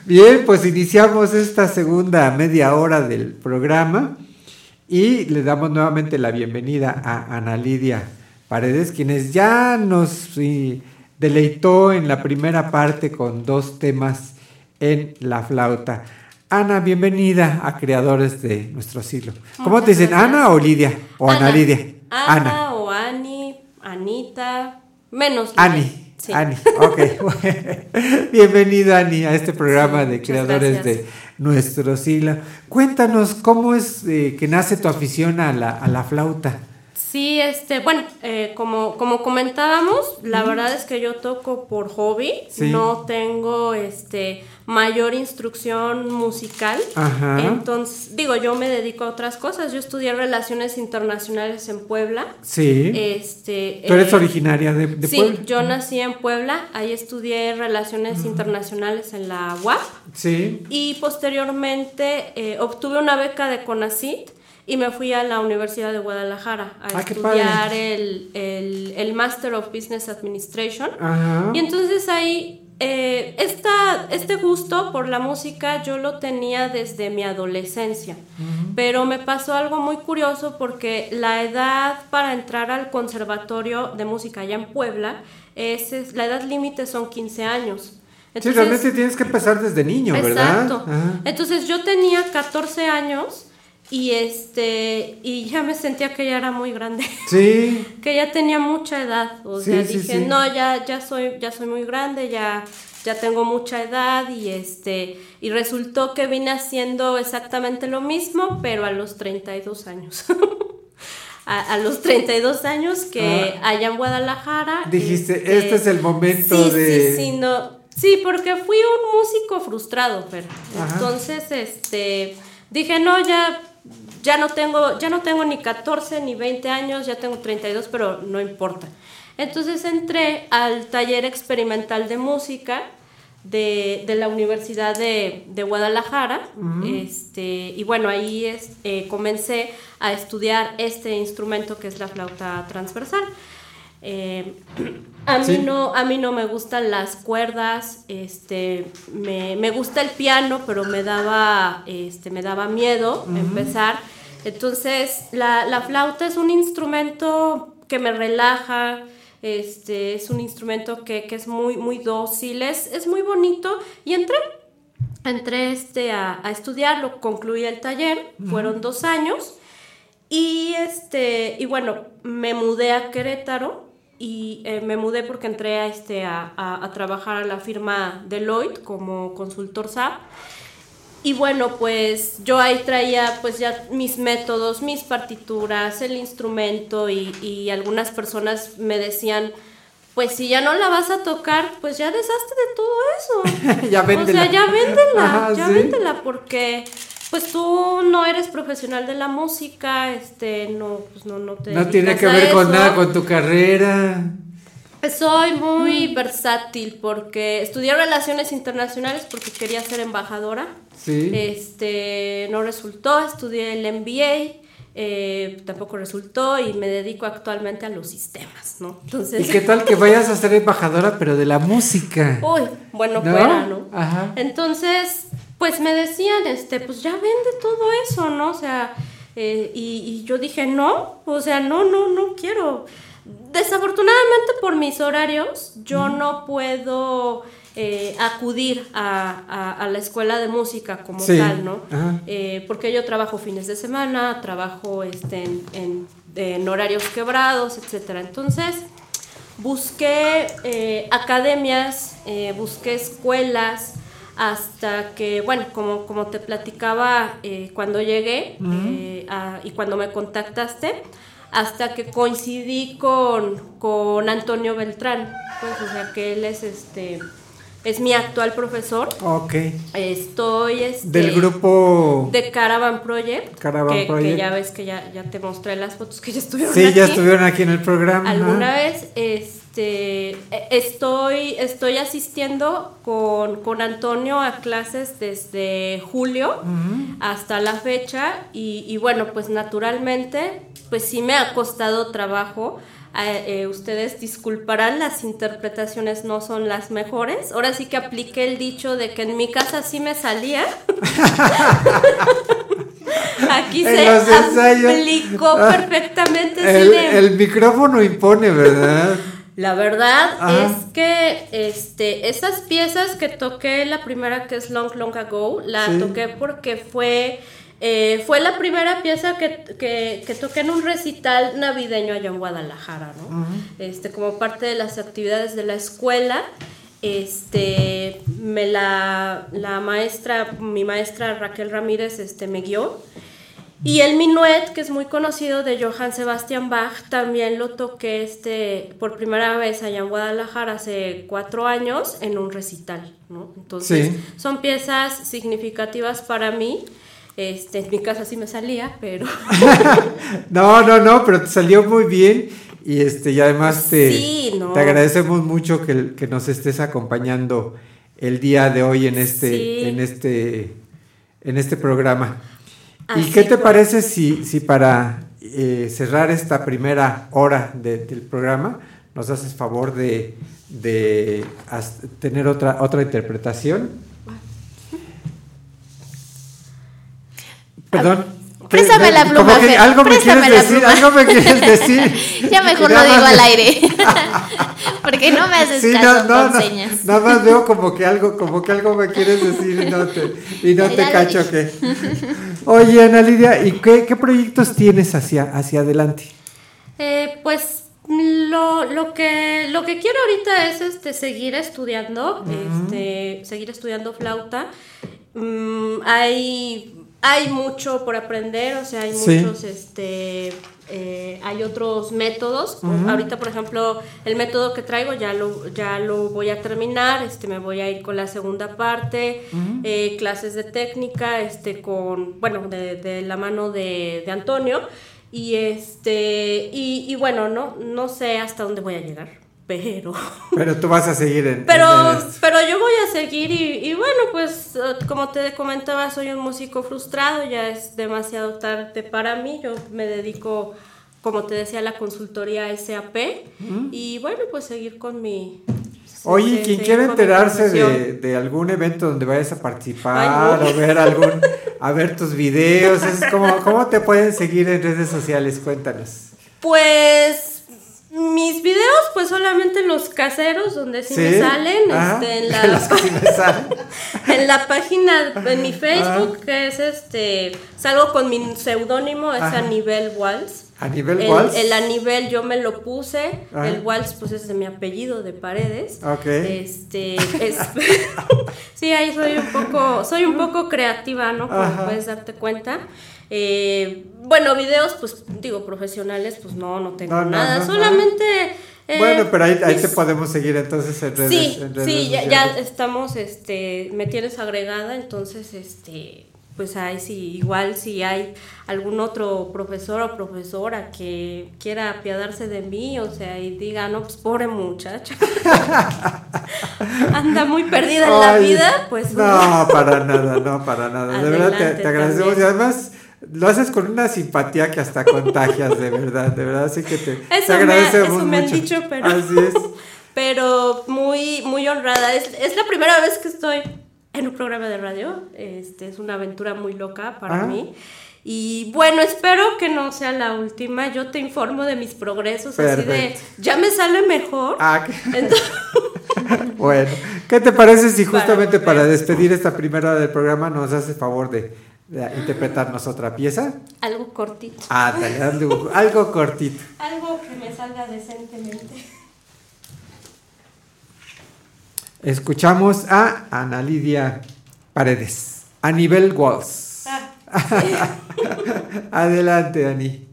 Bien, pues iniciamos esta segunda media hora del programa y le damos nuevamente la bienvenida a Ana Lidia Paredes, quienes ya nos sí, deleitó en la primera parte con dos temas en la flauta. Ana, bienvenida a Creadores de Nuestro Siglo. ¿Cómo te dicen, Ana o Lidia? O Ana, Ana. Lidia. Ana, o Ani, Anita, menos Lidia. Ani. Sí. Ani, ok. [laughs] Bienvenida, Ani, a este programa de creadores gracias. de nuestro siglo. Cuéntanos cómo es eh, que nace tu afición a la, a la flauta. Sí, este, bueno, eh, como, como comentábamos, la verdad es que yo toco por hobby, Sí. no tengo este mayor instrucción musical. Ajá. Entonces, digo, yo me dedico a otras cosas. Yo estudié relaciones internacionales en Puebla. Sí. Este, Tú eres eh, originaria de, de sí, Puebla. yo nací en Puebla, ahí estudié relaciones internacionales en la UAP. Sí. Y posteriormente eh, obtuve una beca de CONACIT y me fui a la Universidad de Guadalajara a Ah, estudiar el, el, el Master of Business Administration. Ajá. Y entonces ahí, eh, esta, este gusto por la música yo lo tenía desde mi adolescencia. Pero me pasó algo muy curioso porque la edad para entrar al conservatorio de música allá en Puebla, es, es- la edad límite son 15 años. sí, Entonces- realmente tienes que empezar desde niño, ¿verdad? Exacto. Entonces yo tenía 14 años y este y ya me sentía que ya era muy grande. Sí. [laughs] que ya tenía mucha edad, o Sí, sea, sí, dije, sí. "No, ya ya soy ya soy muy grande, ya ya tengo mucha edad y este y resultó que vine haciendo exactamente lo mismo, pero a los 32 años. [laughs] a, a los 32 años que Ah. allá en Guadalajara Dijiste, este es el momento de- Sí, sí, no. Sí, porque fui un músico frustrado, pero entonces este dije, "No, ya ya no tengo ya no tengo ni 14 ni 20 años, ya tengo 32, pero no importa." Entonces entré al taller experimental de música de, de la Universidad de, de Guadalajara. Este, y bueno, ahí es, eh, comencé a estudiar este instrumento que es la flauta transversal. Eh, a, mí Sí. no, a mí no me gustan las cuerdas, este, me, me gusta el piano, pero me daba, este, me daba miedo empezar. Entonces, la, la flauta es un instrumento que me relaja, este, es un instrumento que, que es muy, muy dócil, es, es muy bonito y entré. Entré este, a, a estudiarlo, concluí el taller, fueron dos años y, este, y bueno, me mudé a Querétaro y eh, me mudé porque entré a, este, a, a- a trabajar a la firma Deloitte como consultor SAP. Y bueno, pues yo ahí traía pues ya mis métodos, mis partituras, el instrumento y, y algunas personas me decían, pues si ya no la vas a tocar, pues ya deshazte de todo eso. [laughs] Ya O véndela. sea, ya véndela, Ajá, ya sí. véndela porque pues tú no eres profesional de la música, este, no, pues no, no te No tiene que ver con nada con tu carrera. Soy muy versátil porque estudié relaciones internacionales porque quería ser embajadora. Sí. Este, no resultó, estudié el MBA, eh, tampoco resultó y me dedico actualmente a los sistemas, ¿no? Entonces, ¿Y qué tal que vayas a ser embajadora, pero de la música? [laughs] Uy, bueno, ¿No? fuera, ¿no? Ajá. Entonces, pues me decían, este, pues ya vende todo eso, ¿no? O sea, eh, y, y yo dije, no, o sea, no, no, no quiero. Desafortunadamente por mis horarios, yo no puedo eh, acudir a, a- a la escuela de música como Sí, tal, ¿no? Eh, porque yo trabajo fines de semana, trabajo este, en, en- en horarios quebrados, etcétera. Entonces, busqué academias, busqué escuelas, hasta que, bueno, como, como te platicaba eh, cuando llegué eh, a- y cuando me contactaste, hasta que coincidí con, con Antonio Beltrán, pues, o sea, que él es este... Es mi actual profesor. Ok. Estoy este, Del grupo... de Caravan Project. Caravan que, Project. Que ya ves que ya, ya te mostré las fotos que ya estuvieron Sí, ya aquí. estuvieron aquí en el programa. Alguna vez este, e- estoy, estoy asistiendo con, con Antonio a clases desde julio hasta la fecha y, y bueno, pues naturalmente, pues sí me ha costado trabajo. Eh, eh, ustedes disculparán, las interpretaciones no son las mejores. Ahora sí que apliqué el dicho de que en mi casa sí me salía. [laughs] Aquí En se aplicó perfectamente. El, el micrófono impone, ¿verdad? La verdad Ajá. es que este, esas piezas que toqué, la primera que es Long Long Ago, la Sí. toqué porque fue, eh, fue la primera pieza que, que, que toqué en un recital navideño allá en Guadalajara, ¿no? este, como parte de las actividades de la escuela. Este, me la, la maestra, mi maestra Raquel Ramírez, este, me guió. Y el minuet, que es muy conocido de Johann Sebastian Bach, también lo toqué este, por primera vez allá en Guadalajara hace cuatro años en un recital, ¿no? Entonces, Sí. son piezas significativas para mí. Este, en mi casa sí me salía, pero... [laughs] No, no, no, pero te salió muy bien y este y además te, Sí, no. te agradecemos mucho que, que nos estés acompañando el día de hoy en este, Sí. en este, en este programa. ¿Y Así qué te parece si, si para eh, cerrar esta primera hora de- del programa nos haces favor de, de tener otra, otra interpretación? Perdón. Préstame ¿Qué- la como pluma, que Fer, algo me préstame quieres la decir, pluma. algo me quieres [laughs] decir. ya mejor nada digo al aire. [laughs] Porque no me haces Sí, caso no, no, con no, señas. Nada más veo como que algo, como que algo me quieres decir y no te, y no te cacho que. [laughs] Oye, Ana Lidia, ¿y qué, qué proyectos tienes hacia, hacia adelante? Eh, pues lo, lo que lo que quiero ahorita es este seguir estudiando, este, seguir estudiando flauta. Mm, hay hay mucho por aprender, o sea, hay Sí. muchos este eh, hay otros métodos. Ahorita, por ejemplo, el método que traigo ya lo, ya lo voy a terminar, este, me voy a ir con la segunda parte, eh, clases de técnica, este, con, bueno, de, de la mano de, de Antonio. Y este, y, y bueno, no, no sé hasta dónde voy a llegar, pero. [laughs] Pero tú vas a seguir en. Pero, en pero yo voy a seguir y, y bueno, pues eh, como te comentaba, soy un músico frustrado, ya es demasiado tarde para mí, yo me dedico, como te decía, a la consultoría SAP y bueno, pues seguir con mi... Oye, sí, quien quiera enterarse de, de algún evento donde vayas a participar Ay, no. o ver algún, [laughs] a ver tus videos, es como, ¿cómo te pueden seguir en redes sociales? Cuéntanos. Pues mis videos, pues solamente los caseros, donde sí, me salen, Ajá, este, en, [laughs] la, los que sí me salen. [laughs] en la página, en mi Facebook, que es este, salgo con mi seudónimo, es a nivel Walls. ¿A nivel el? El a nivel yo me lo puse. El waltz, pues es de mi apellido, de Paredes. Ok. Este, es- [laughs] sí, ahí soy un poco, soy un poco creativa, ¿no? Como Ajá. puedes darte cuenta. Eh, bueno, videos, pues digo, profesionales, pues no, no tengo No, no, nada. no. Solamente. eh, bueno, pero ahí, ahí te podemos seguir entonces en redes. Sí, en redes sí, ya estamos, este, me tienes agregada, entonces, este, pues ahí sí, igual si hay algún otro profesor o profesora que quiera apiadarse de mí, o sea, y diga, no, pues pobre muchacha, [laughs] anda muy perdida en la Ay, vida, pues No, para nada, no, para nada. De verdad te, te agradecemos y además lo haces con una simpatía que hasta contagias, de verdad, de verdad. Así que te, te Eso, me, agradecemos eso me han mucho. dicho, pero, Así es. [laughs] pero muy, muy honrada. Es, es la primera vez que estoy en un programa de radio. Este, es una aventura muy loca para Ah. mí. Y bueno, espero que no sea la última. Yo te informo de mis progresos, así de ya me sale mejor. Ah, qué- Entonces, [laughs] Bueno, ¿qué te parece si justamente para despedir esta primera del programa nos haces favor de, de interpretarnos otra pieza? algo cortito. Ah, dale, algo cortito. [laughs] Algo que me salga decentemente. Escuchamos a Ana Lidia Paredes, a nivel waltz. Ah, [laughs] Adelante, Ani.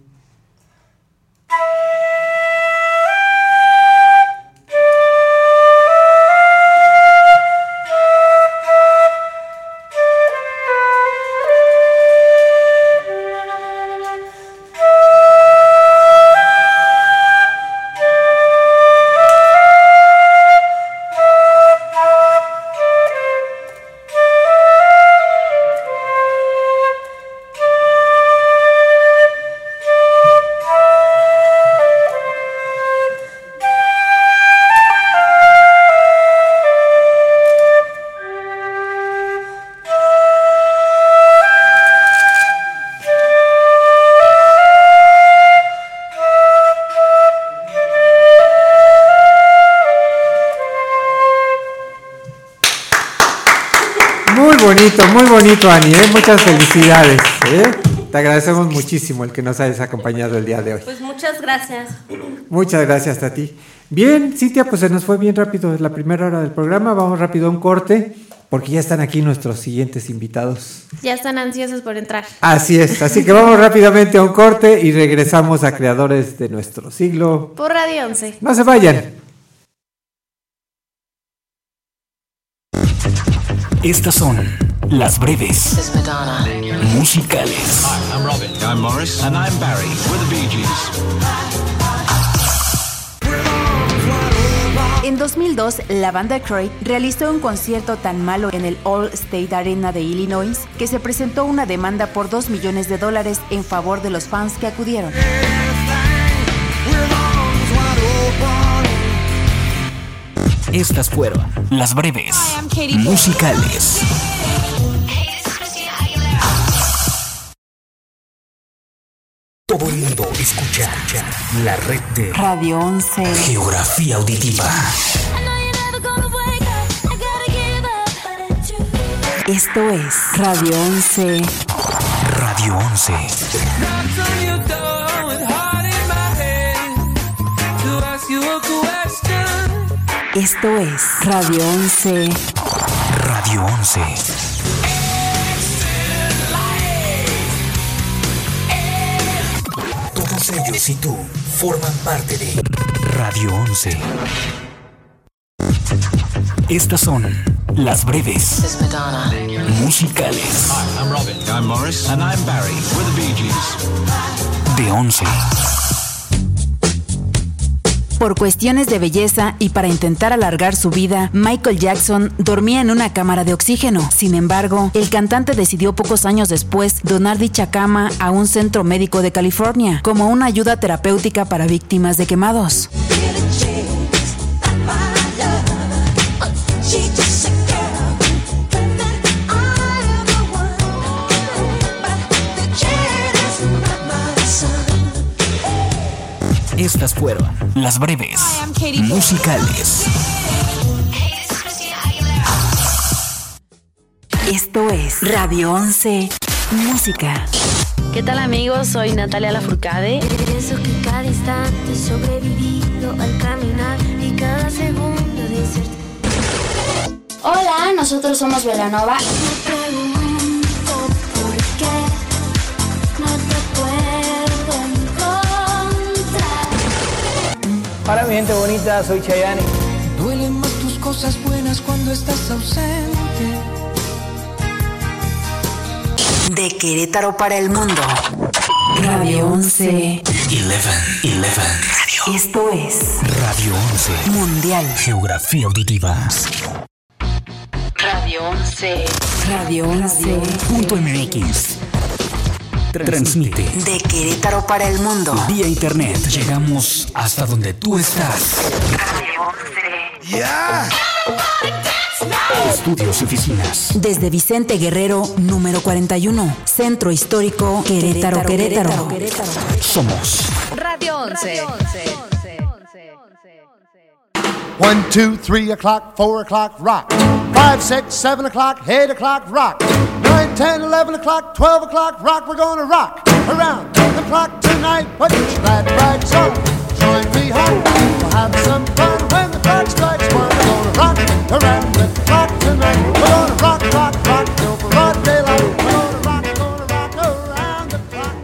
Bonito, muy bonito, Ani. ¿eh? Muchas felicidades. ¿eh? Te agradecemos muchísimo el que nos hayas acompañado el día de hoy. Pues muchas gracias. Muchas gracias a ti. Bien, Cintia, pues se nos fue bien rápido la primera hora del programa. Vamos rápido a un corte porque ya están aquí nuestros siguientes invitados. Ya están ansiosos por entrar. Así es, así que vamos rápidamente a un corte y regresamos a Creadores de nuestro siglo. Por Radio 11. No se vayan. Estas son las breves musicales. Hi, I'm Robin. I'm Morris. And I'm Barry. We're the Bee Gees. En 2002, la banda Croy realizó un concierto tan malo en el All State Arena de Illinois que se presentó una demanda por 2 millones de dólares en favor de los fans que acudieron. Estas fueron las breves musicales. Todo el mundo escucha la red de Radio 11. Geografía Auditiva. Esto es Radio 11. Radio 11. Esto es Radio 11. Radio 11. Todos ellos y tú forman parte de Radio 11. Estas son las breves musicales Hi, I'm Robin. I'm Morris. And I'm Barry. We're the Bee Gees. de 11. Por cuestiones de belleza y para intentar alargar su vida, Michael Jackson dormía en una cámara de oxígeno. Sin embargo, el cantante decidió pocos años después donar dicha cama a un centro médico de California como una ayuda terapéutica para víctimas de quemados. Estas fueron las breves musicales. Esto es Radio 11 Música. ¿Qué tal amigos? Soy Natalia Lafourcade. Pienso que cada instante sobrevivido al caminar y cada segundo de. Hola, nosotros somos Velanova. Para mi gente bonita, soy Chayani. Duelen más tus cosas buenas cuando estás ausente. De Querétaro para el mundo. Radio 11. 11, 11. Radio. Esto es Radio 11. Mundial. Geografía auditiva. Radio 11. Radio 11. Punto MX. Transmite. De Querétaro para el mundo. Vía internet. Llegamos hasta donde tú estás. ¡Ya! Estudios y oficinas. Desde Vicente Guerrero, número 41. Centro Histórico Querétaro, Querétaro. Somos Radio 11. One, two, three o'clock, four o'clock, rock. Five, six, seven o'clock, eight o'clock, rock. Nine, ten, eleven o'clock, twelve o'clock, rock. We're gonna rock around the clock tonight. Put your on. Join me home. We'll have some fun when the clock strikes one. Around the clock tonight. Rock, rock, rock rock around the clock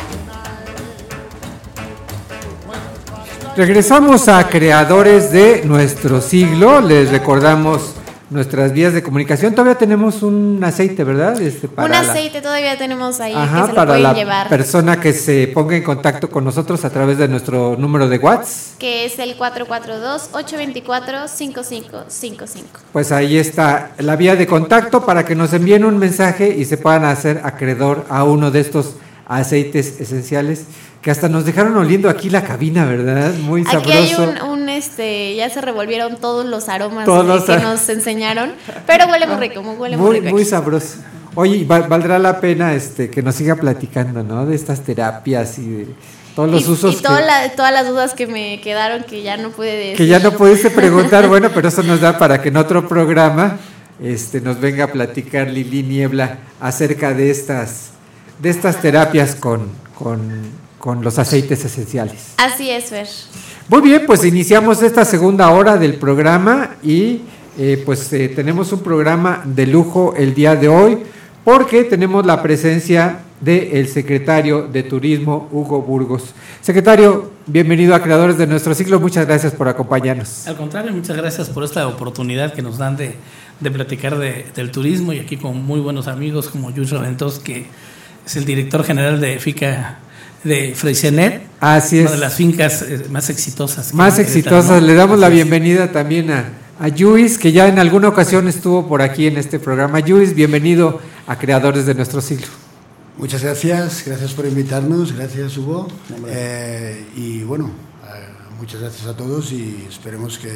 Regresamos a creadores de nuestro siglo. Les recordamos nuestras vías de comunicación. Todavía tenemos un aceite, ¿verdad? Este, Un para la- aceite todavía tenemos ahí Ajá, que se lo para pueden la llevar. persona que se ponga en contacto con nosotros a través de nuestro número de WhatsApp. Que es el 442-824-5555. Pues ahí está la vía de contacto para que nos envíen un mensaje y se puedan hacer acreedor a uno de estos aceites esenciales que hasta nos dejaron oliendo aquí la cabina, ¿verdad? Muy Aquí hay sabroso. un, un, este, ya se revolvieron todos los aromas Todos los que ar- nos enseñaron, pero huele muy rico, muy, huele muy, Muy, rico. muy aquí. sabroso. Oye, val- valdrá la pena este que nos siga platicando, ¿no? De estas terapias y de todos los y, usos y toda que, la- todas las dudas que me quedaron que ya no pude decir. que ya no pudiste preguntar. Bueno, pero eso nos da para que en otro programa este, nos venga a platicar Lili Niebla acerca de estas, de estas terapias con, con, con los aceites esenciales. Así es, Fer. Muy bien, pues iniciamos esta segunda hora del programa y eh, pues eh, tenemos un programa de lujo el día de hoy porque tenemos la presencia del secretario de Turismo, Hugo Burgos. Secretario, bienvenido a Creadores de Nuestro Siglo, muchas gracias por acompañarnos. Al contrario, muchas gracias por esta oportunidad que nos dan de, de platicar de- del turismo y aquí con muy buenos amigos como Luis Reventos, que es el director general de FICA de Freixenet. Así Una es. de las fincas eh, más exitosas. Más exitosas, ¿no? le damos la bienvenida también a, a Luis, que ya en alguna ocasión estuvo por aquí en este programa. Luis, bienvenido a Creadores de Nuestro Siglo. Muchas gracias, gracias por invitarnos, gracias Hugo. Eh, y bueno, eh, muchas gracias a todos y esperemos que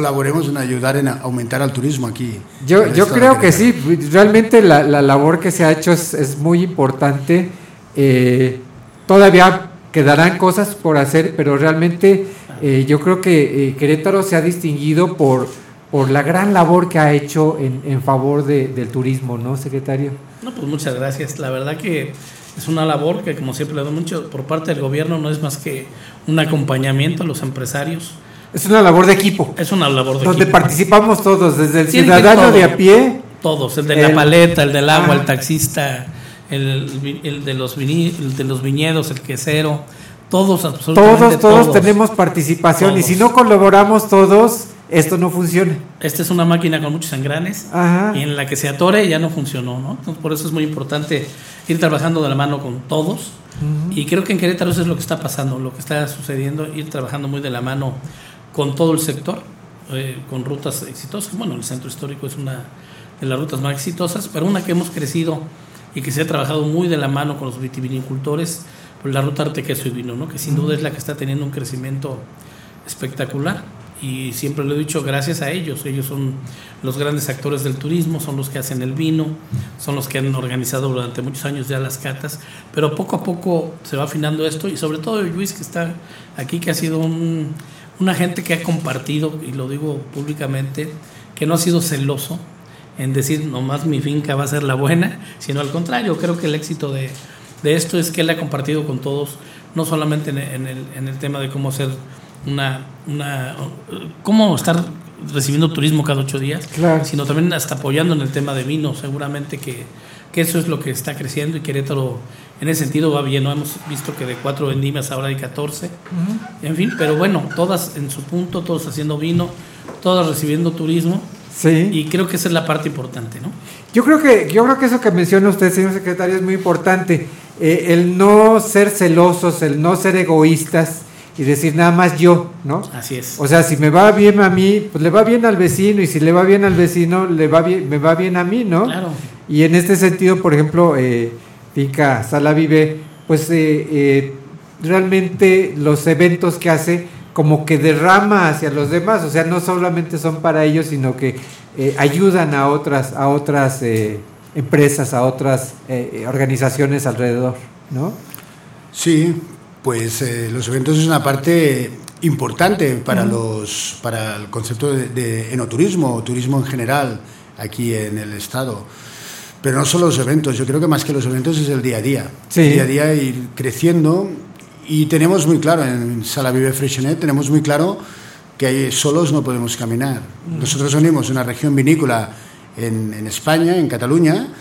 colaboremos en ayudar en aumentar el turismo aquí. Yo, yo creo que sí, realmente la, la labor que se ha hecho es, es muy importante. Eh, todavía quedarán cosas por hacer, pero realmente eh, yo creo que eh, Querétaro se ha distinguido por, por la gran labor que ha hecho en, en favor de- del turismo, ¿no, secretario? No, pues muchas gracias. La verdad que es una labor que, como siempre le doy mucho por parte del gobierno, no es más que un acompañamiento a los empresarios. Es una labor de equipo. Es una labor de Donde equipo. participamos todos, desde el ciudadano todo. de a pie. Todos, el de la el- paleta, el del agua, Ah. el taxista, el, el de los vini- el de los viñedos, el quesero, todos absolutamente Todos, todos tenemos participación y Todos. si no colaboramos todos, esto no funciona. Esta es una máquina con muchos engranes Ajá. y en la que se atore ya no funcionó, ¿no? Entonces, por eso es muy importante ir trabajando de la mano con todos. Ujú. Y creo que en Querétaro eso es lo que está pasando, lo que está sucediendo, ir trabajando muy de la mano con todo el sector, eh, con rutas exitosas. Bueno, el centro histórico es una de las rutas más exitosas, pero una que hemos crecido y que se ha trabajado muy de la mano con los vitivinicultores, pues la ruta arte, queso y vino, ¿no? que sin duda es la que está teniendo un crecimiento espectacular. Y siempre lo he dicho, gracias a ellos. Ellos son los grandes actores del turismo, son los que hacen el vino, son los que han organizado durante muchos años ya las catas. Pero poco a poco se va afinando esto y sobre todo Luis que está aquí, que ha sido un, un agente que ha compartido, y lo digo públicamente, que no ha sido celoso en decir nomás mi finca va a ser la buena, sino al contrario, creo que el éxito de, de esto es que él ha compartido con todos, no solamente en, en el, en el tema de cómo hacer una, una cómo estar recibiendo turismo cada ocho días, Claro. sino también hasta apoyando en el tema de vino, seguramente que, que eso es lo que está creciendo y Querétaro en ese sentido va bien, ¿no? Hemos visto que de cuatro vendimias ahora hay 14, en fin, pero bueno, todas en su punto, todos haciendo vino, todas recibiendo turismo, Sí. y creo que esa es la parte importante, ¿no? Yo creo que yo creo que eso que menciona usted, señor secretario, es muy importante. Eh, el no ser celosos, el no ser egoístas y decir nada más yo, ¿no? Así es. O sea, si me va bien a mí, pues le va bien al vecino y si le va bien al vecino, le va bien, me va bien a mí, ¿no? Claro. Y en este sentido, por ejemplo, eh, Finca Sala Vive, pues eh, eh, realmente los eventos que hace como que derrama hacia los demás, o sea, no solamente son para ellos, sino que eh, ayudan a otras, a otras empresas, a otras organizaciones alrededor, ¿no? Sí, pues los eventos es una parte importante para los para el concepto de, de enoturismo turismo en general aquí en el estado. Pero no solo los eventos, yo creo que más que los eventos es el día a día. Sí. El día a día ir creciendo y tenemos muy claro en Sala Vive Freshenet tenemos muy claro que solos no podemos caminar. Nosotros venimos de una región vinícola en, en España, en Cataluña,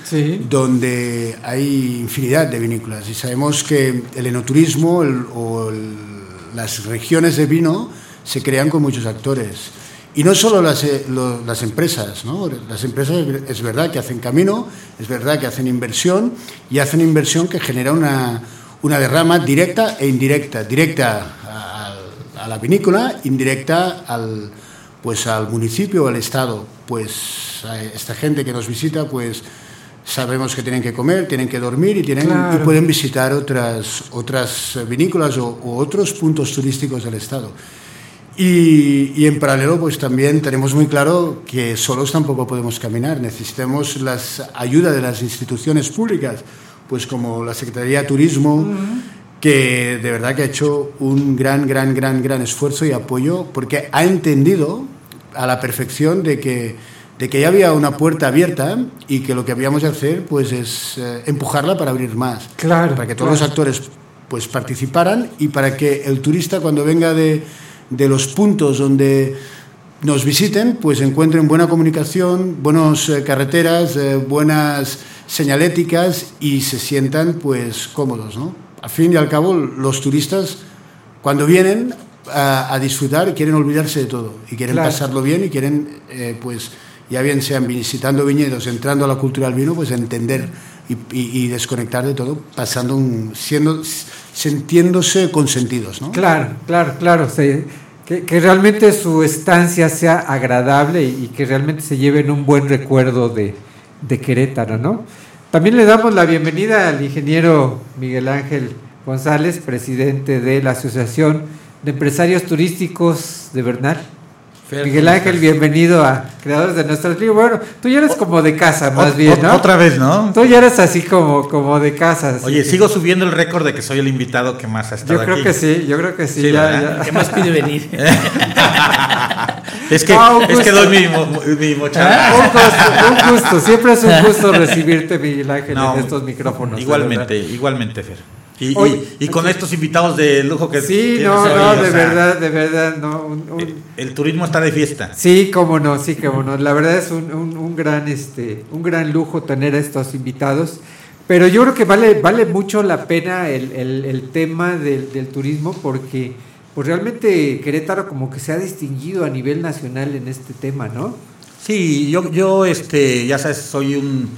donde hay infinidad de vinícolas y sabemos que el enoturismo el- o el- las regiones de vino se crean con muchos actores. Y no solo las, eh, lo- las empresas, ¿no? Las empresas es verdad que hacen camino, es verdad que hacen inversión y hacen inversión que genera una, una derrama directa e indirecta. Directa a, a la vinícola, indirecta al, pues, al municipio o al Estado. Pues a esta gente que nos visita, pues sabemos que tienen que comer, tienen que dormir y, tienen, Claro. y pueden visitar otras, otras vinícolas o, o otros puntos turísticos del Estado. Y, y en paralelo, pues también tenemos muy claro que solos tampoco podemos caminar. Necesitamos la ayuda de las instituciones públicas, pues como la Secretaría de Turismo, que de verdad que ha hecho un gran, gran, gran, gran esfuerzo y apoyo, porque ha entendido a la perfección de que, de que ya había una puerta abierta y que lo que habíamos de hacer, pues es eh, empujarla para abrir más. Claro. Para que todos claro. los actores pues participaran y para que el turista cuando venga de, de los puntos donde nos visiten pues encuentren buena comunicación, buenas eh, carreteras, eh, buenas señaléticas y se sientan pues cómodos, ¿no? Al fin y al cabo los turistas cuando vienen a, a disfrutar quieren olvidarse de todo y quieren Claro. pasarlo bien y quieren eh, pues ya bien sean visitando viñedos, entrando a la cultura del vino, pues entender y, y- y desconectar de todo, pasando un, siendo, sintiéndose consentidos, ¿no? Claro, claro, claro. que, que realmente su estancia sea agradable y, y que realmente se lleven un buen recuerdo de, de Querétaro, ¿no? También le damos la bienvenida al ingeniero Miguel Ángel González, presidente de la Asociación de Empresarios Turísticos de Bernal. Fer, Miguel ¿cómo Ángel, bienvenido a Creadores de Nuestros Libros. Bueno, tú ya eres como de casa, más bien, ¿no? otra vez, ¿no? Tú ya eres así como, como de casa. Oye, sigo subiendo el récord de que soy el invitado que más ha estado Yo creo aquí. que sí, yo creo que sí. Sí, ya, ¿verdad? ya. ¿Qué más pide venir? [laughs] es que, es que doy mi, mi mochada. Un gusto, un gusto. Siempre es un gusto recibirte, Miguel Ángel, No, en estos micrófonos. Igualmente, igualmente, Fer. Y, y- con estos invitados de lujo que Sí, no, no, o de sea, verdad, de verdad, no. un- un- El turismo está de fiesta. sí, cómo no, sí, cómo no. La verdad es un, un- un gran, este, un gran lujo tener a estos invitados. Pero yo creo que vale, vale mucho la pena el, el- el tema del, del turismo porque pues realmente Querétaro como que se ha distinguido a nivel nacional en este tema, ¿no? Sí, yo, yo este, ya sabes, soy un,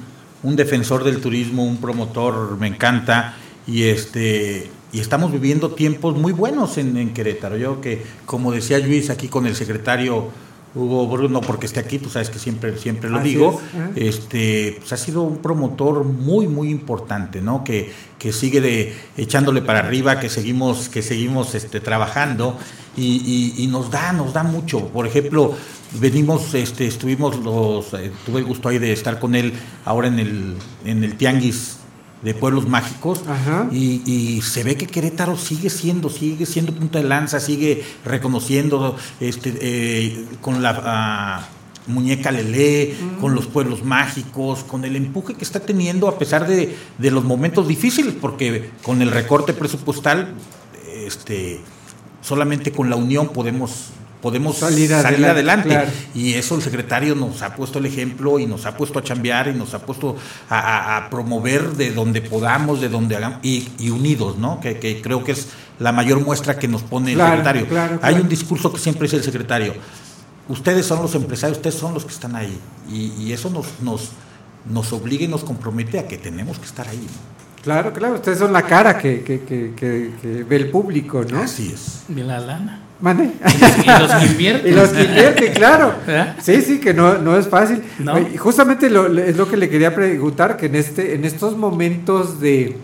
un defensor del turismo, un promotor, me encanta. Y este y estamos viviendo tiempos muy buenos en, en Querétaro. Yo que, como decía Luis aquí con el secretario Hugo Bruno, porque esté aquí, tú sabes que siempre, siempre lo Así digo, es, este, pues ha sido un promotor muy, muy importante, ¿no? Que, que sigue de, echándole para arriba, que seguimos, que seguimos este, trabajando y, y- y nos da, nos da mucho. Por ejemplo, venimos, este, estuvimos los, eh, tuve el gusto ahí de estar con él ahora en el, en el Tianguis de Pueblos Mágicos Ajá. y, y se ve que Querétaro sigue siendo, sigue siendo punta de lanza, sigue reconociendo este, eh, con la ah, Muñeca Lelé, con los pueblos mágicos, con el empuje que está teniendo a pesar de, de los momentos difíciles, porque con el recorte presupuestal, este, solamente con la unión podemos podemos salir Salir adelante. adelante, claro. Y eso el secretario nos ha puesto el ejemplo y nos ha puesto a chambear y nos ha puesto a, a- a promover de donde podamos, de donde hagamos, y, y unidos, ¿no? Que, que creo que es la mayor muestra que nos pone Claro, el secretario. claro, Hay un discurso que siempre dice el secretario. Ustedes son los empresarios, ustedes son los que están ahí. Y, y eso nos, nos, nos obliga y nos compromete a que tenemos que estar ahí. ¿no? Claro, claro, ustedes son la cara que, que, que, que- que ve el público, ¿no? Así es. De la lana. ¿Mande? Y los que [laughs] invierten. Y los que invierten, claro. ¿Verdad? Sí, sí, que no, no es fácil. No. Oye, y justamente lo, es lo que le quería preguntar, que en, este, en estos momentos de,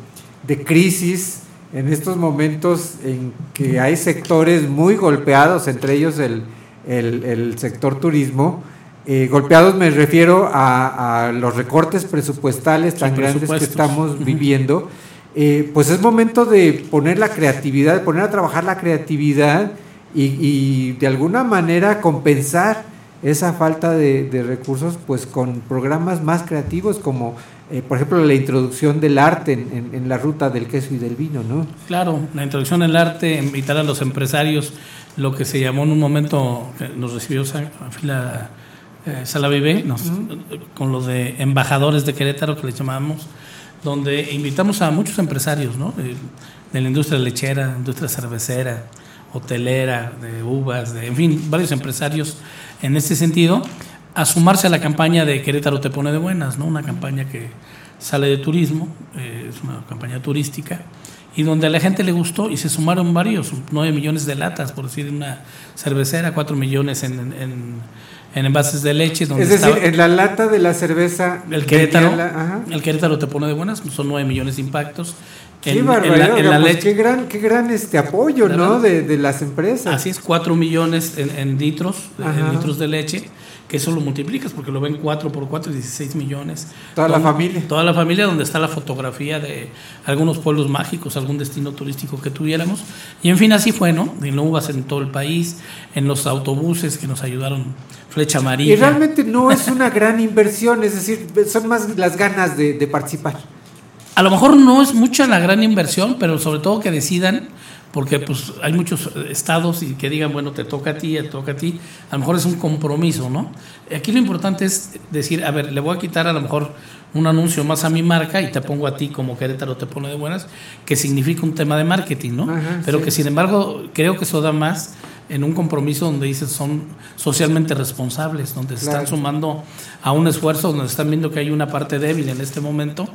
de crisis, en estos momentos en que hay sectores muy golpeados, entre ellos el, el- el sector turismo, eh, golpeados me refiero a, a los recortes presupuestales tan grandes que estamos viviendo, eh, pues es momento de poner la creatividad, de poner a trabajar la creatividad y, y de alguna manera compensar esa falta de, de recursos pues con programas más creativos como eh, por ejemplo la introducción del arte en, en- en la ruta del queso y del vino, ¿no? Claro, la introducción al arte, invitar a los empresarios, lo que se llamó en un momento, que nos recibió Fila eh, Sala Vive, nos- con los de embajadores de Querétaro que le llamamos, donde invitamos a muchos empresarios, ¿no? De, de la industria lechera, industria cervecera, hotelera, de uvas, de, en fin, varios empresarios en este sentido, a sumarse a la campaña de Querétaro te pone de buenas, ¿no? Una campaña que sale de turismo, eh, es una campaña turística, y donde a la gente le gustó y se sumaron varios, 9 millones de latas, por decir una cervecera, 4 millones en, en, en envases de leche. Donde Es decir, en la lata de la cerveza el Querétaro, la- ajá. el Querétaro te pone de buenas, son 9 millones de impactos. Qué En, en barbaridad, la, en oiga, la leche, qué gran, qué gran este apoyo. ¿no? De, de las empresas. Así es, 4 millones en, en litros, en litros de leche, que eso lo multiplicas porque lo ven 4 por 4, 16 millones. Toda la familia. Toda la familia, donde está la fotografía de algunos pueblos mágicos, algún destino turístico que tuviéramos. Y en fin, así fue, ¿no? En uvas en todo el país, en los autobuses que nos ayudaron, Flecha Amarilla. Y realmente no es una gran inversión, es decir, son más las ganas de, de participar. A lo mejor no es mucha la gran inversión, pero sobre todo que decidan, porque pues hay muchos eh, estados y que digan, bueno, te toca a ti, te toca a ti. A lo mejor es un compromiso, ¿no? Aquí lo importante es decir, a ver, le voy a quitar a lo mejor un anuncio más a mi marca y te pongo a ti como Querétaro te pone de buenas, que significa un tema de marketing, ¿no? Ajá, pero sí. que sin embargo creo que eso da más en un compromiso donde dices son socialmente responsables, donde se Claro. están sumando a un esfuerzo, donde están viendo que hay una parte débil en este momento,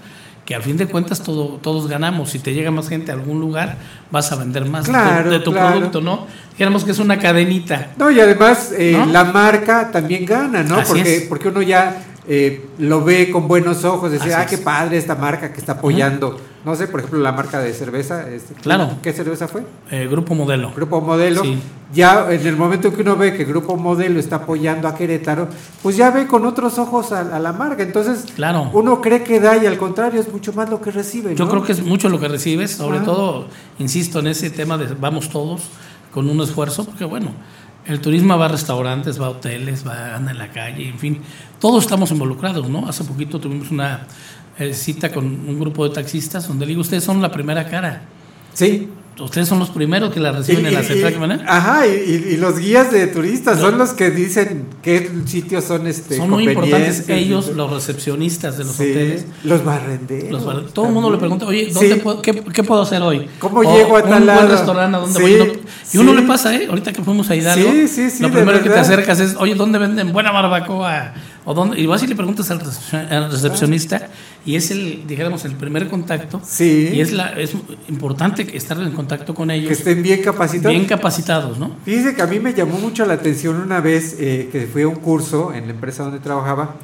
que al fin de cuentas todo, todos ganamos. Si te llega más gente a algún lugar, vas a vender más de tu- Claro, de tu, claro. producto, ¿no? Dijéramos que es una cadenita. No, y además eh, ¿No? la marca también gana, ¿no? Así Porque, es. porque uno ya eh, lo ve con buenos ojos, decir, Así ah, qué es. padre esta marca que está apoyando. No sé, por ejemplo, la marca de cerveza. este, Claro. ¿Qué cerveza fue? Eh, grupo modelo. Grupo Modelo. Sí. Ya en el momento que uno ve que Grupo Modelo está apoyando a Querétaro, pues ya ve con otros ojos a, a la marca. Entonces, Claro. uno cree que da y al contrario es mucho más lo que recibe. Yo ¿no? creo que es mucho lo que recibes, sobre Ah. todo, insisto, en ese tema de vamos todos con un esfuerzo, porque bueno, el turismo va a restaurantes, va a hoteles, va anda en la calle, en fin, todos estamos involucrados, ¿no? Hace poquito tuvimos una eh, cita con un grupo de taxistas donde le digo, ustedes son la primera cara. Sí. Ustedes son los primeros que la reciben en la central que van Ajá, y, y- y los guías de turistas son los que dicen qué sitios son este Son muy importantes ellos, y- los recepcionistas de los Sí, hoteles. Los barrenderos. Los bar- todo el mundo le pregunta, oye, ¿dónde Sí. puedo- qué, qué puedo hacer hoy? ¿Cómo O llego a un tal buen lado? restaurante a dónde Sí, voy. Y uno- Y le pasa, ¿eh? Ahorita que fuimos a Hidalgo, Sí, sí, sí, lo primero que te verdad. acercas es, oye, ¿dónde venden buena barbacoa? O dónde, y vas y le preguntas al, recepcion- al recepcionista y es el, dijéramos, el primer contacto. Sí. Y es, la, es importante estar en contacto con ellos. Que estén bien capacitados. Bien capacitados, ¿no? Fíjese que a mí me llamó mucho la atención una vez eh, que fui a un curso en la empresa donde trabajaba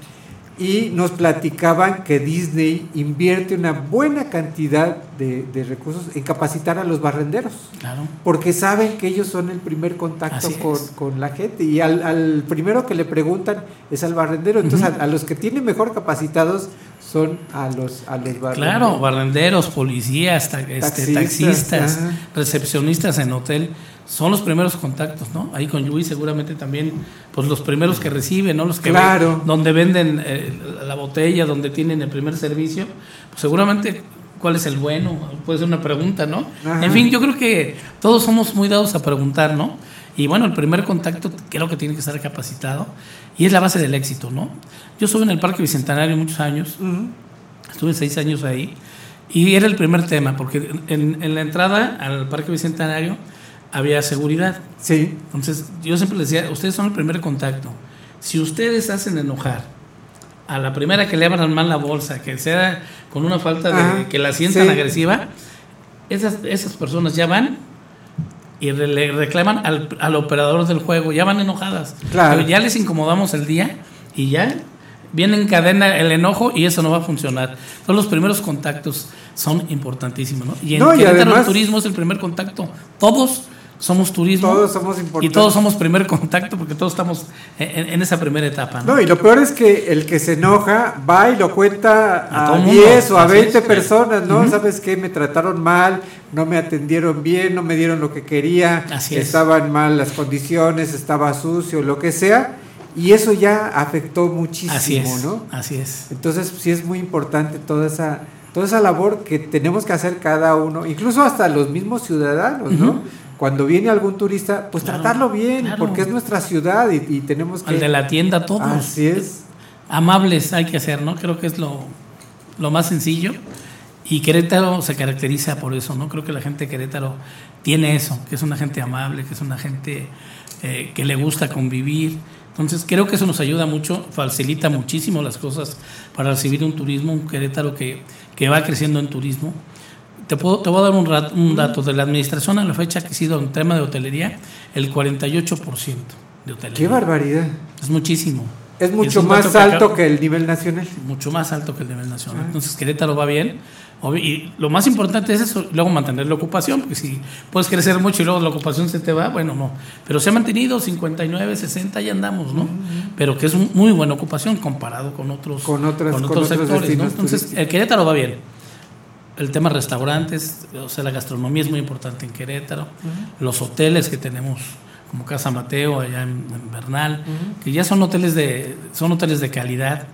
y nos platicaban que Disney invierte una buena cantidad de, de recursos en capacitar a los barrenderos. Claro. Porque saben que ellos son el primer contacto con, con la gente y al, al primero que le preguntan es al barrendero. Entonces a, a los que tienen mejor capacitados son a los a los barrenderos. Claro, barrenderos, policías, ta- este, Taxistas, recepcionistas en hotel, son los primeros contactos, ¿no? Ahí con Yui seguramente también, pues los primeros que reciben, ¿no? Los que Claro. ven- donde venden eh, la botella, donde tienen el primer servicio, pues seguramente cuál es el bueno, puede ser una pregunta, ¿no? Ajá. En fin, yo creo que todos somos muy dados a preguntar, ¿no? Y bueno, el primer contacto creo que tiene que estar capacitado y es la base del éxito, ¿no? Yo estuve en el Parque Bicentenario muchos años, estuve seis años ahí y era el primer tema, porque en, en la entrada al Parque Bicentenario había seguridad. Sí. Entonces yo siempre les decía, ustedes son el primer contacto. Si ustedes hacen enojar a la primera que le abran mal la bolsa, que sea con una falta de Ajá, que la sientan sí. agresiva, esas, esas personas ya van y le reclaman al, al operador del juego, ya van enojadas. Claro. Pero ya les incomodamos el día y ya viene en cadena el enojo y eso no va a funcionar. Todos los primeros contactos son importantísimos, ¿no? Y en No, y Querétaro el turismo es el primer contacto. Todos somos turismo. Todos somos Y importantes. todos somos primer contacto porque todos estamos en, en esa primera etapa, ¿no? No, y lo peor es que el que se enoja va y lo cuenta A a, todo mundo. 10 o a Así 20 es. personas, ¿no? ¿Sabes qué? Me trataron mal, no me atendieron bien, no me dieron lo que quería, Así es. estaban mal las condiciones, estaba sucio, lo que sea, y eso ya afectó muchísimo, Así es, ¿no? así es. Entonces sí es muy importante toda esa toda esa labor que tenemos que hacer cada uno, incluso hasta los mismos ciudadanos, ¿no? Cuando viene algún turista, pues Claro, tratarlo bien, claro. porque es nuestra ciudad y, y tenemos que... Al de la tienda, todos. Así es. Amables hay que ser, ¿no? Creo que es lo, lo más sencillo. Y Querétaro se caracteriza por eso, ¿no? Creo que la gente de Querétaro tiene eso, que es una gente amable, que es una gente eh, que le gusta convivir. Entonces creo que eso nos ayuda mucho, facilita muchísimo las cosas para recibir un turismo, un Querétaro que, que va creciendo en turismo. Te, puedo, te voy a dar un, rat- un dato de la administración a la fecha que ha sido en tema de hotelería, el 48% de hotelería. ¡Qué barbaridad! Es muchísimo. Es mucho un más alto que el nivel nacional. mucho más alto que el nivel nacional. Entonces Querétaro va bien. Y lo más importante es eso, luego mantener la ocupación, porque si puedes crecer mucho y luego la ocupación se te va, bueno, no. Pero se ha mantenido 59, 60 y andamos, ¿no? Pero que es un- muy buena ocupación comparado con otros, Con otras- con otros sectores, ¿no? Entonces, el Querétaro va bien. El tema restaurantes, o sea, la gastronomía es muy importante en Querétaro. Los hoteles que tenemos, como Casa Mateo, allá en, en Bernal, que ya son hoteles de son hoteles de calidad,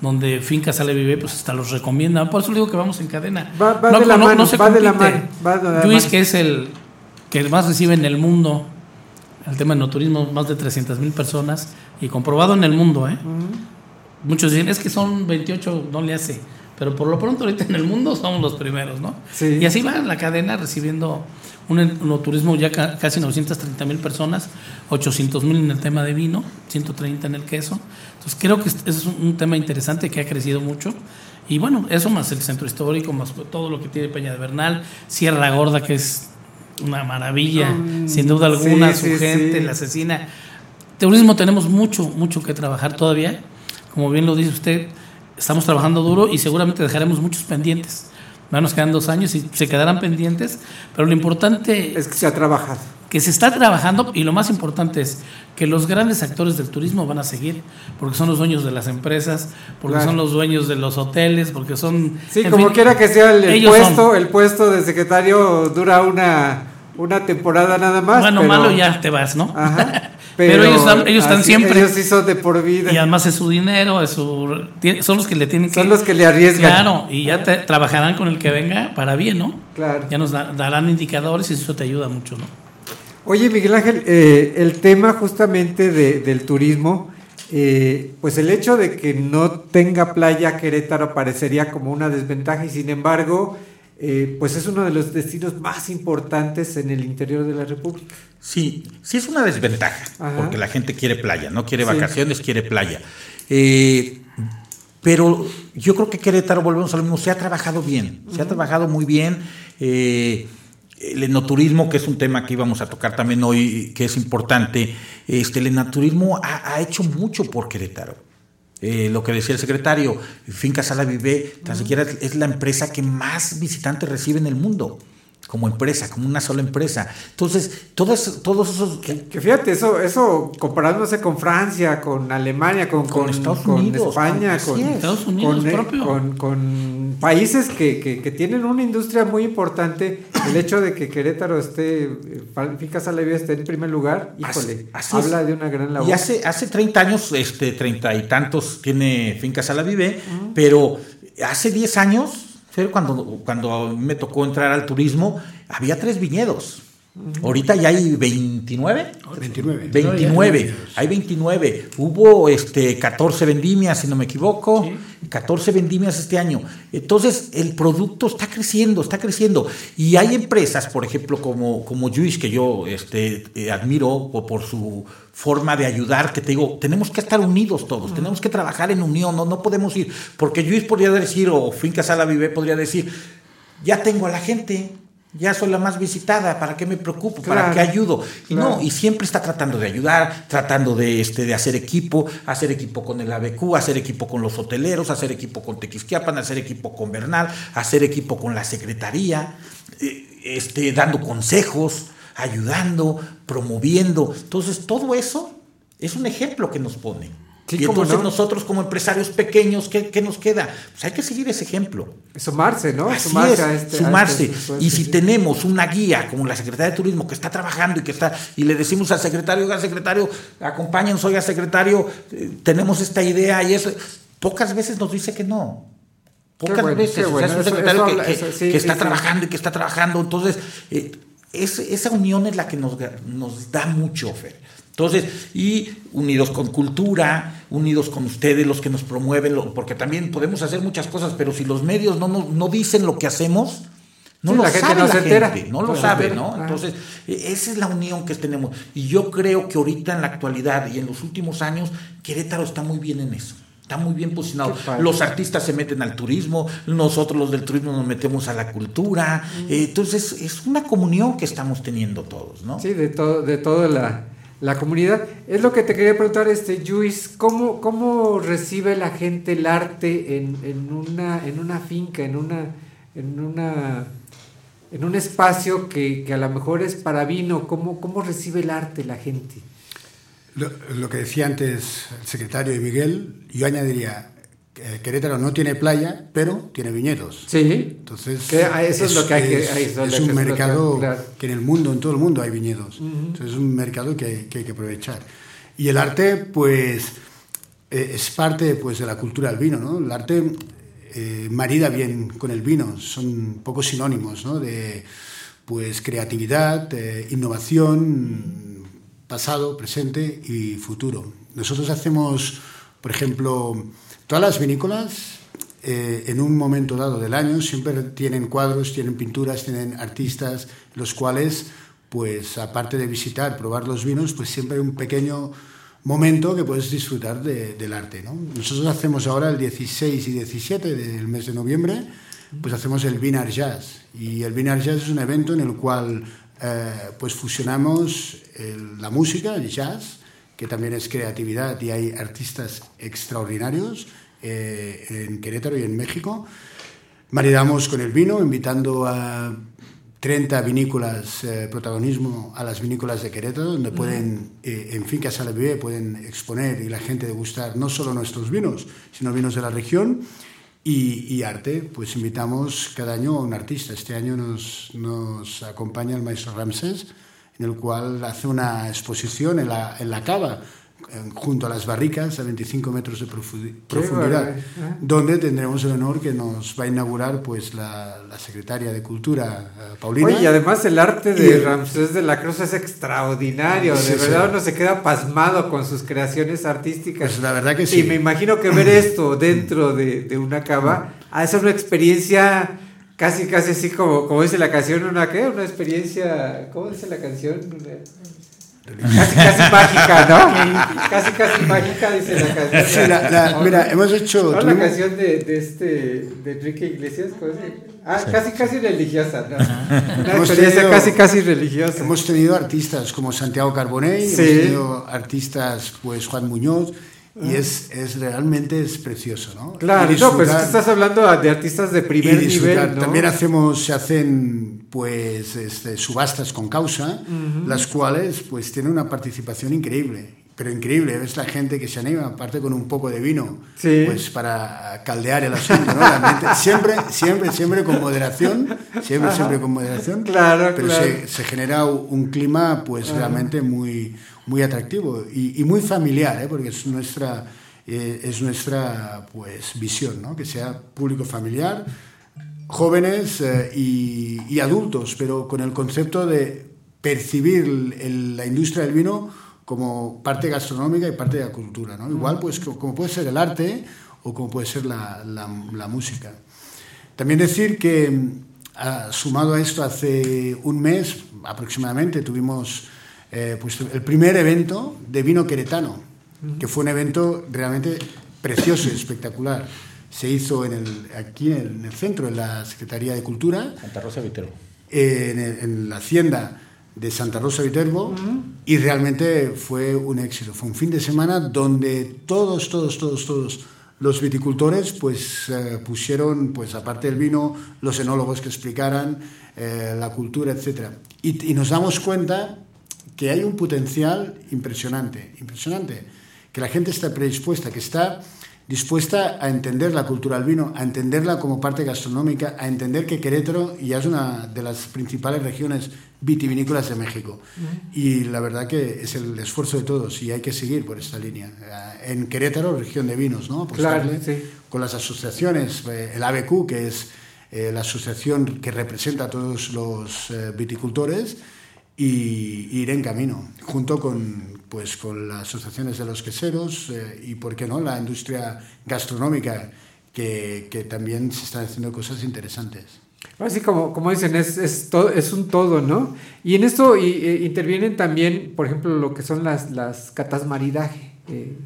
donde Finca Sale Vive, pues hasta los recomienda. Por eso digo que vamos en cadena. Va- va de la mano, se va de la mano, va de la Luis, que es el que más recibe en el mundo, el tema del no turismo, más de 300 mil personas, y comprobado en el mundo, ¿eh? Muchos dicen, es que son 28, no le hace. Pero por lo pronto ahorita en el mundo somos los primeros, ¿no? Sí. Y así va la cadena recibiendo un enoturismo ya ca- casi 930 mil personas, 800 mil en el tema de vino, 130 en el queso. Entonces creo que es- un tema interesante que ha crecido mucho. Y bueno, eso más el centro histórico, más todo lo que tiene Peña de Bernal, Sierra Gorda, que es una maravilla, Mm, sin duda alguna, sí, su sí, gente, sí. la asesina. Turismo tenemos mucho, mucho que trabajar todavía. Como bien lo dice usted, estamos trabajando duro y seguramente dejaremos muchos pendientes. Nos quedan dos años y se quedarán pendientes, pero lo importante es que se ha trabajado. Que se está trabajando y lo más importante es que los grandes actores del turismo van a seguir, porque son los dueños de las empresas, porque Claro. son los dueños de los hoteles, porque son... Sí, como fin, quiera que sea el, el ellos son- puesto, el puesto de secretario dura una, una temporada nada más. Bueno, pero- malo ya te vas, ¿no? Ajá. [laughs] Pero, ellos están, ellos están así- siempre. Ellos son de por vida. Y además es su dinero, es su, son los que le tienen que... Son los que le arriesgan. Claro, y ya te, trabajarán con el que venga para bien, ¿no? Claro. Ya nos da- darán indicadores y eso te ayuda mucho, ¿no? Oye, Miguel Ángel, eh, el tema justamente de- del turismo, eh, pues el hecho de que no tenga playa Querétaro parecería como una desventaja y sin embargo, eh, pues es uno de los destinos más importantes en el interior de la República. Sí, sí es una desventaja, Ajá. porque la gente quiere playa, no quiere Sí. vacaciones, quiere playa. Eh, pero yo creo que Querétaro, volvemos a lo mismo, se ha trabajado bien, se ha trabajado muy bien. Eh, el enoturismo, que es un tema que íbamos a tocar también hoy, que es importante, este, el enoturismo ha, ha hecho mucho por Querétaro. Eh, lo que decía el secretario, Finca Sala Vive, tan siquiera es, es la empresa que más visitantes recibe en el mundo. Como empresa, como una sola empresa. Entonces, todos, todos esos... Que fíjate, eso, eso comparándose con Francia, con Alemania, con, Con con, Estados con Unidos, España, con-. Estados Unidos con, eh, propio. con- con países que, que- que tienen una industria muy importante, el hecho de que Querétaro esté, eh, Finca Salavia esté en primer lugar, híjole, Así habla de una gran labor. Y hace, hace 30 años, este, 30 y tantos, tiene Finca Salavive, pero hace 10 años, cuando, cuando me tocó entrar al turismo, había tres viñedos. Ahorita ya hay 29. 29. 29. Hay 29. Hubo este 14 vendimias, si no me equivoco. 14 vendimias este año. Entonces, el producto está creciendo, está creciendo. Y hay empresas, por ejemplo, como, como Juice, que yo este, eh, admiro por, por su forma de ayudar, que te digo, tenemos que estar unidos todos, tenemos que trabajar en unión, no, no podemos ir, porque Juice podría decir, o Finca Sala Vive podría decir, ya tengo a la gente, ya soy la más visitada, ¿para qué me preocupo? ¿Para Claro, qué ayudo? Y claro. no, y siempre está tratando de ayudar, tratando de, este, de hacer equipo, hacer equipo con el ABQ, hacer equipo con los hoteleros, hacer equipo con Tequisquiapan, hacer equipo con Bernal, hacer equipo con la secretaría, eh, este, dando consejos, ayudando, promoviendo. Entonces, todo eso es un ejemplo que nos pone. Sí, y entonces no. nosotros como empresarios pequeños, ¿qué, qué nos queda? Pues hay que seguir ese ejemplo. Sumarse, ¿no? Así sumarse es, a este- a sumarse. este esfuerzo, y si sí. tenemos una guía como la Secretaría de Turismo que está trabajando y que está y le decimos al secretario, oiga secretario, acompáñenos, oiga secretario, eh, tenemos esta idea y eso, pocas veces nos dice que no. Pocas bueno, veces, qué o sea, es un secretario eso que, habla- que- eso sí, que está trabajando y que está trabajando. Entonces, eh, es- esa unión es la que nos, nos da mucho, Fer. Entonces, y unidos con cultura, unidos con ustedes, los que nos promueven, porque también podemos hacer muchas cosas, pero si los medios no, nos- no dicen lo que hacemos, no Sí, lo la gente sabe no la se entera. gente, no lo No sabe, entera. ¿no? Entonces, eh, esa es la unión que tenemos. Y yo creo que ahorita en la actualidad y en los últimos años, Querétaro está muy bien en eso. Está muy bien posicionado. Los artistas se meten al turismo, nosotros los del turismo nos metemos a la cultura. Entonces, es una comunión que estamos teniendo todos, ¿no? Sí, de todo, de toda la, la comunidad. Es lo que te quería preguntar, este, Luis, ¿cómo, cómo recibe la gente el arte en, en una, en una finca, en una, en una, en un espacio que, que a lo mejor es para vino? ¿Cómo, cómo recibe el arte la gente? Lo, lo que decía antes el secretario y Miguel, yo añadiría, Querétaro no tiene playa, pero tiene viñedos. Sí. Entonces, Que eso es lo que hay que- es- un mercado claro. que en el mundo, en todo el mundo hay viñedos. Entonces, es un mercado que, que hay que aprovechar. Y el arte, pues, eh, es parte pues, de la cultura del vino, ¿no? El arte eh, marida bien con el vino, son pocos sinónimos, ¿no? De, pues, creatividad, eh, innovación, pasado, presente y futuro. Nosotros hacemos, por ejemplo, todas las vinícolas eh, en un momento dado del año siempre tienen cuadros, tienen pinturas, tienen artistas, los cuales, pues aparte de visitar, probar los vinos, pues siempre hay un pequeño momento que puedes disfrutar de- del arte. ¿no? Nosotros hacemos ahora el 16 y 17 del mes de noviembre, pues hacemos el Vinar Jazz. Y el Vinar Jazz es un evento en el cual eh, pues fusionamos la música, el jazz, que también es creatividad y hay artistas extraordinarios eh, en Querétaro y en México. Maridamos con el vino, invitando a 30 vinícolas, eh, protagonismo a las vinícolas de Querétaro, donde pueden, eh, en Finca Salavive, pueden exponer y la gente degustar no solo nuestros vinos, sino vinos de la región. Y, y arte, pues invitamos cada año a un artista. Este año nos, nos acompaña el maestro Ramsés, en el cual hace una exposición en la, en la cava, junto a las barricas, a 25 metros de profu- profundidad, ¿eh? donde tendremos el honor que nos va a inaugurar pues, la, la secretaria de Cultura, eh, Paulina. Oye, y además el arte de el- Ramsés de la Cruz es extraordinario, Sí, de sí. verdad uno se queda pasmado con sus creaciones artísticas. Pues la verdad que sí. Y me imagino que ver esto dentro de, de una cava ha de ser una experiencia casi, casi así como, como dice la canción, una qué, una experiencia, ¿cómo dice la canción? Una- Casi, casi mágica, ¿no? [laughs] Casi, casi mágica, dice la canción. Sí, la- la- mira, hemos hecho- ¿No? La canción de, de este, de Enrique Iglesias, ¿cómo Ah, casi, casi religiosa, ¿no? Una Hemos experiencia tenido- casi, casi religiosa. Hemos tenido artistas como Santiago Carbonell, Sí. hemos tenido artistas pues Juan Muñoz y es, es realmente es precioso, ¿no? Claro, no, pues disfrutar- estás hablando de artistas de primer nivel, ¿no? También hacemos, se hacen pues este, subastas con causa, las cuales pues tienen una participación increíble. Pero increíble, ves la gente que se anima, aparte con un poco de vino, Sí. pues para caldear el asunto, ¿no? Realmente, siempre, siempre, siempre con moderación, siempre, Ajá. siempre con moderación. Claro, pero claro. Se, se genera un clima, pues Ajá. realmente muy, muy atractivo y, y muy familiar, ¿eh? Porque es nuestra, eh, es nuestra, pues, visión, ¿no? Que sea público familiar, jóvenes eh, y, y adultos, pero con el concepto de percibir el- el- la industria del vino como parte gastronómica y parte de la cultura. ¿no? Igual pues co- como puede ser el arte o como puede ser la, la- la música. También decir que ah, sumado a esto, hace un mes aproximadamente tuvimos eh, pues, el primer evento de vino queretano, que fue un evento realmente precioso y espectacular. Se hizo en el, aquí en el centro, en la Secretaría de Cultura, Santa Rosa Viterbo. eh, en, el- en la hacienda de Santa Rosa Viterbo y realmente fue un éxito. Fue un fin de semana donde todos, todos, todos, todos los viticultores pues eh, pusieron, pues aparte del vino, los enólogos que explicaran eh, la cultura, etc. Y, y nos damos cuenta que hay un potencial impresionante, impresionante, que la gente está predispuesta, que está dispuesta a entender la cultura del vino, a entenderla como parte gastronómica, a entender que Querétaro ya es una de las principales regiones vitivinícolas de México. Y la verdad que es el esfuerzo de todos y hay que seguir por esta línea. Eh, En Querétaro, región de vinos, ¿no? Claro, sí. con las asociaciones, eh, el ABQ, que es eh, la asociación que representa a todos los eh, viticultores, y ir en camino, junto con, pues, con las asociaciones de los queseros eh, y, ¿por qué no?, la industria gastronómica, que, que también se están haciendo cosas interesantes. Así como, como dicen, es, es, todo, es un todo, ¿no? Y en esto y, eh, intervienen también, por ejemplo, lo que son las, las catas maridaje. eh,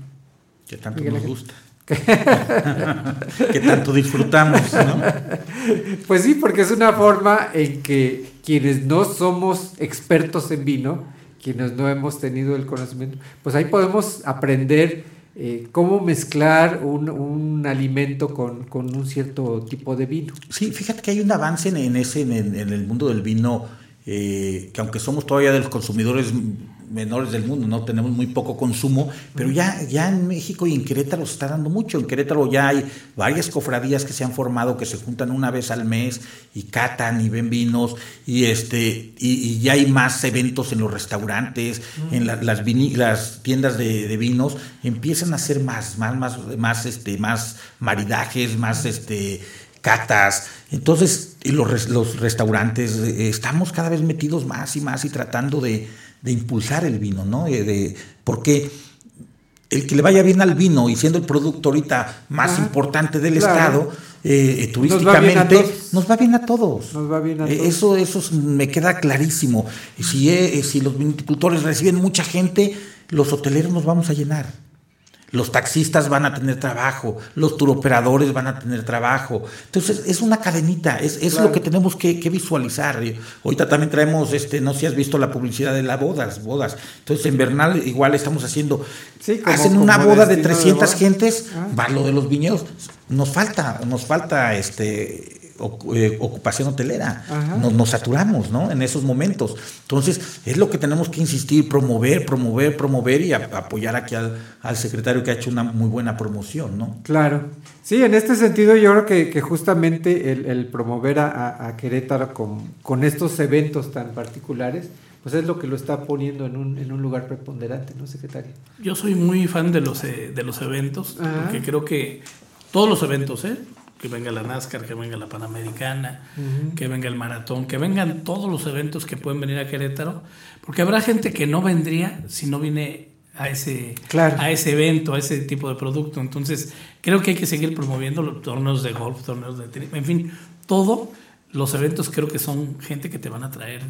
Que tanto Miguel nos Ángel. gusta. [laughs] que tanto disfrutamos, ¿no? [laughs] Pues sí, porque es una forma en que quienes no somos expertos en vino, quienes no hemos tenido el conocimiento, pues ahí podemos aprender eh, cómo mezclar un, alimento con, un cierto tipo de vino. Sí, fíjate que hay un avance en, ese, en el mundo del vino, eh, que aunque somos todavía de los consumidores menores del mundo, no tenemos muy poco consumo, pero ya, ya en México y en Querétaro se está dando mucho. En Querétaro ya hay varias cofradías que se han formado, que se juntan una vez al mes y catan y ven vinos, y este, y, y ya hay más eventos en los restaurantes, en la- las, vini- las tiendas de, de vinos, empiezan a hacer más, más, más, más, este, más maridajes, más este catas. Entonces, y los, los restaurantes, eh, estamos cada vez metidos más y más y tratando de, de impulsar el vino, ¿no? Eh, de- porque el que le vaya bien al vino y siendo el producto ahorita más Ajá, importante del claro. Estado, eh, Nos va bien a turísticamente, todos. nos va bien a todos. Nos va bien a Eh, todos. Eso, eso es- me queda clarísimo. Si, eh, si los viticultores reciben mucha gente, los hoteleros nos vamos a llenar. Los taxistas van a tener trabajo, los turoperadores van a tener trabajo. Entonces, es una cadenita, es, es Claro. lo que tenemos que, que visualizar. Ahorita también traemos, este, no sé si has visto la publicidad de las bodas, bodas. Entonces, en Bernal igual estamos haciendo, Sí, como- hacen una boda de destino de 300 boda. gentes, Ah. va lo de los viñedos. Nos falta, nos falta este ocupación hotelera. Nos, nos saturamos, ¿no? En esos momentos. Entonces, es lo que tenemos que insistir, promover, promover, promover y a- apoyar aquí al, al secretario que ha hecho una muy buena promoción, ¿no? Claro. Sí, en este sentido yo creo que, que justamente el, el promover a, a- a Querétaro con, con estos eventos tan particulares, pues es lo que lo está poniendo en un, en un lugar preponderante, ¿no, secretario? Yo soy muy fan de los, eh, de los eventos, Ajá. porque creo que todos los eventos, ¿eh? Que venga la NASCAR, que venga la Panamericana, que venga el maratón, que vengan todos los eventos que pueden venir a Querétaro, porque habrá gente que no vendría si no viene a ese, Claro. a ese evento, a ese tipo de producto. Entonces, creo que hay que seguir promoviendo los torneos de golf, torneos de tenis, en fin, todo. Los eventos creo que son gente que te van a traer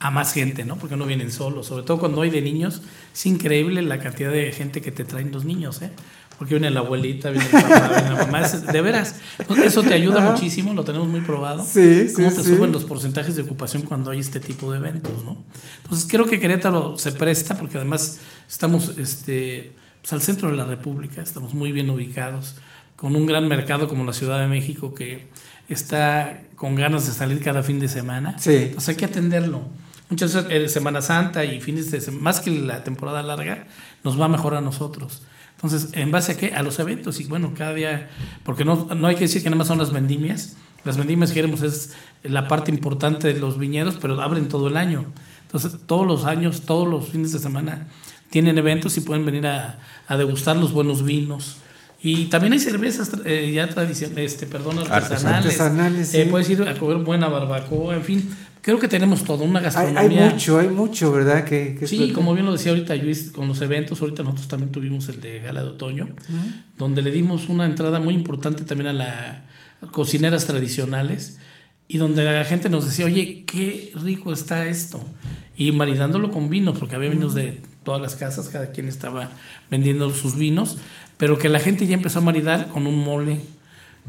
a más gente, ¿no? Porque no vienen solos, sobre todo cuando hay de niños. Es increíble la cantidad de gente que te traen los niños, ¿eh? Porque viene la abuelita, viene el papá, viene la mamá. De veras, eso te ayuda Ajá. muchísimo, lo tenemos muy probado. Sí, Cómo sí, te sí. suben los porcentajes de ocupación cuando hay este tipo de eventos, ¿no? Entonces creo que Querétaro se presta porque además estamos este, pues, al centro de la República, estamos muy bien ubicados, con un gran mercado como la Ciudad de México que está con ganas de salir cada fin de semana. Sí. Entonces hay que atenderlo. Muchas veces eh, Semana Santa y fines de semana, más que la temporada larga, nos va mejor a nosotros. Entonces, ¿en base a qué? A los eventos. Y bueno, cada día, porque no, no hay que decir que nada más son las vendimias. Las vendimias que queremos es la parte importante de los viñedos, pero abren todo el año. Entonces, todos los años, todos los fines de semana tienen eventos y pueden venir a degustar los buenos vinos. Y también hay cervezas eh, ya tradicionales, este, perdón, artesanales. Artesanales, Eh, sí. puedes ir a comer buena barbacoa, en fin. Creo que tenemos todo, una gastronomía. hay mucho, hay mucho, ¿verdad? Que, que Sí, como bien lo decía ahorita Luis, con los eventos, ahorita nosotros también tuvimos el de Gala de Otoño, donde le dimos una entrada muy importante también a las cocineras tradicionales y donde la gente nos decía, oye, qué rico está esto. Y maridándolo con vinos, porque había vinos de todas las casas, cada quien estaba vendiendo sus vinos, pero que la gente ya empezó a maridar con un mole,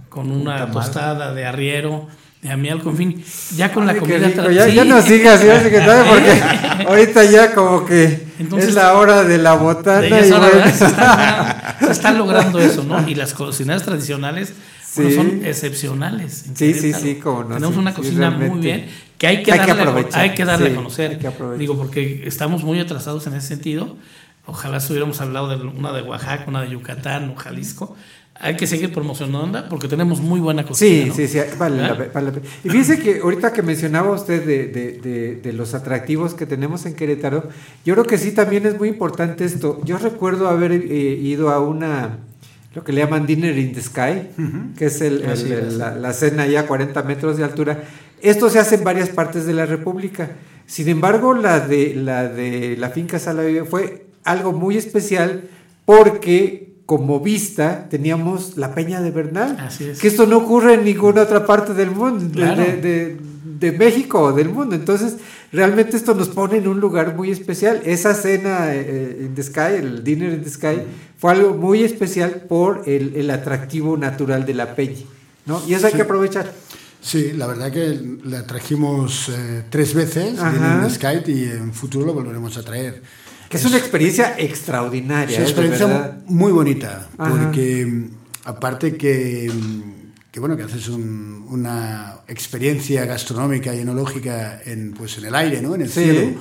con una tamal. tostada de arriero, de amialco, en fin, ya con Ay, la comida rico. Ya, sí. ya no sigas, secretario, porque ahorita ya como que Entonces- es la hora de la botana. Ya y hora, bueno. se, está logrando, se está logrando eso, ¿no? Y las cocineras tradicionales bueno, Sí. son excepcionales. Sí, sí, sí, cómo no, Tenemos sí, una cocina muy bien que hay que Hay que darle, a, aprovechar, hay que darle a conocer. que. Digo, porque estamos muy atrasados en ese sentido. Ojalá estuviéramos hablado de una de Oaxaca, una de Yucatán o Jalisco. Hay que seguir promocionando porque tenemos muy buena cocina. Sí, ¿no? sí, sí, vale vale la pena. Y fíjese que ahorita que mencionaba usted de, de- de- de los atractivos que tenemos en Querétaro, yo creo que sí también es muy importante esto. Yo recuerdo haber eh, ido a una, lo que le llaman Dinner in the Sky, que es el- el- Así el- es. la, la cena ya a 40 metros de altura. Esto se hace en varias partes de la República. Sin embargo, la de la, de la finca Sala Vive fue algo muy especial porque como vista teníamos la Peña de Bernal. Así es. Que esto no ocurre en ninguna otra parte del mundo, de- Claro. de, de- de México o del mundo. Entonces, realmente esto nos pone en un lugar muy especial. Esa cena eh, in the sky, el dinner in the sky, fue algo muy especial por el, el atractivo natural de la peña. ¿no? Y eso hay Sí. que aprovechar. Sí, la verdad que la trajimos eh, tres veces Ajá. en Skype y en futuro lo volveremos a traer. Que es una experiencia extraordinaria. Es una ¿eh? De experiencia muy bonita, Ajá. porque mm, aparte que, mm, que, bueno, que haces un- una experiencia gastronómica y enológica en, pues, en el aire, ¿no? en el Sí. cielo,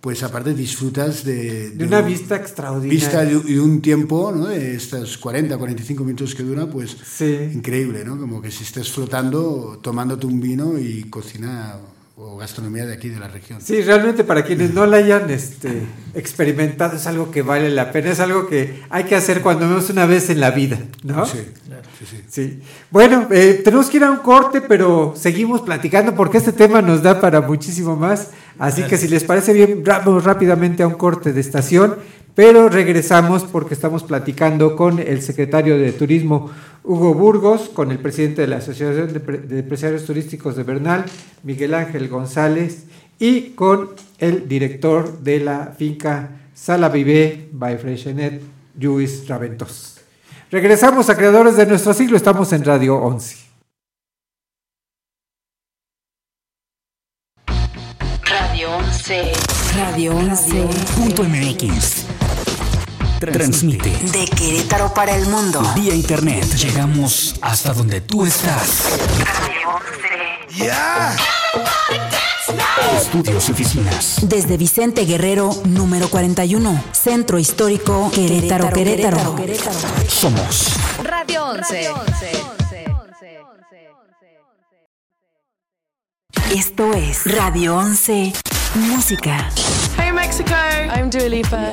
pues aparte disfrutas de, De una un- vista extraordinaria. vista de, y de un tiempo, ¿no? de estos 40, 45 minutos que dura, pues Sí. increíble, ¿no? como que si estés flotando, tomándote un vino y cocina o gastronomía de aquí, de la región. Sí, realmente para quienes no la hayan este, experimentado es algo que vale la pena, es algo que hay que hacer cuando menos una vez en la vida, ¿no? Sí, sí, sí. Sí. Bueno, eh, tenemos que ir a un corte, pero seguimos platicando porque este tema nos da para muchísimo más. Así que si les parece bien, vamos rápidamente a un corte de estación, pero regresamos porque estamos platicando con el secretario de Turismo, Hugo Burgos, con el presidente de la Asociación de, Pre- de Empresarios Turísticos de Bernal, Miguel Ángel González, y con el director de la finca Sala Vivé by Freshenet, Luis Raventos. Regresamos a Creadores de nuestro siglo, estamos en Radio 11. Radio 11. Radio 11. Transmite De Querétaro para el mundo. vía internet. Llegamos hasta donde tú estás. Estudios y oficinas. Desde Vicente Guerrero, número 41. Centro Histórico, Querétaro, Querétaro. Somos Radio 11. Esto es Radio 11. Música. Hey Mexico, I'm Dua Lipa.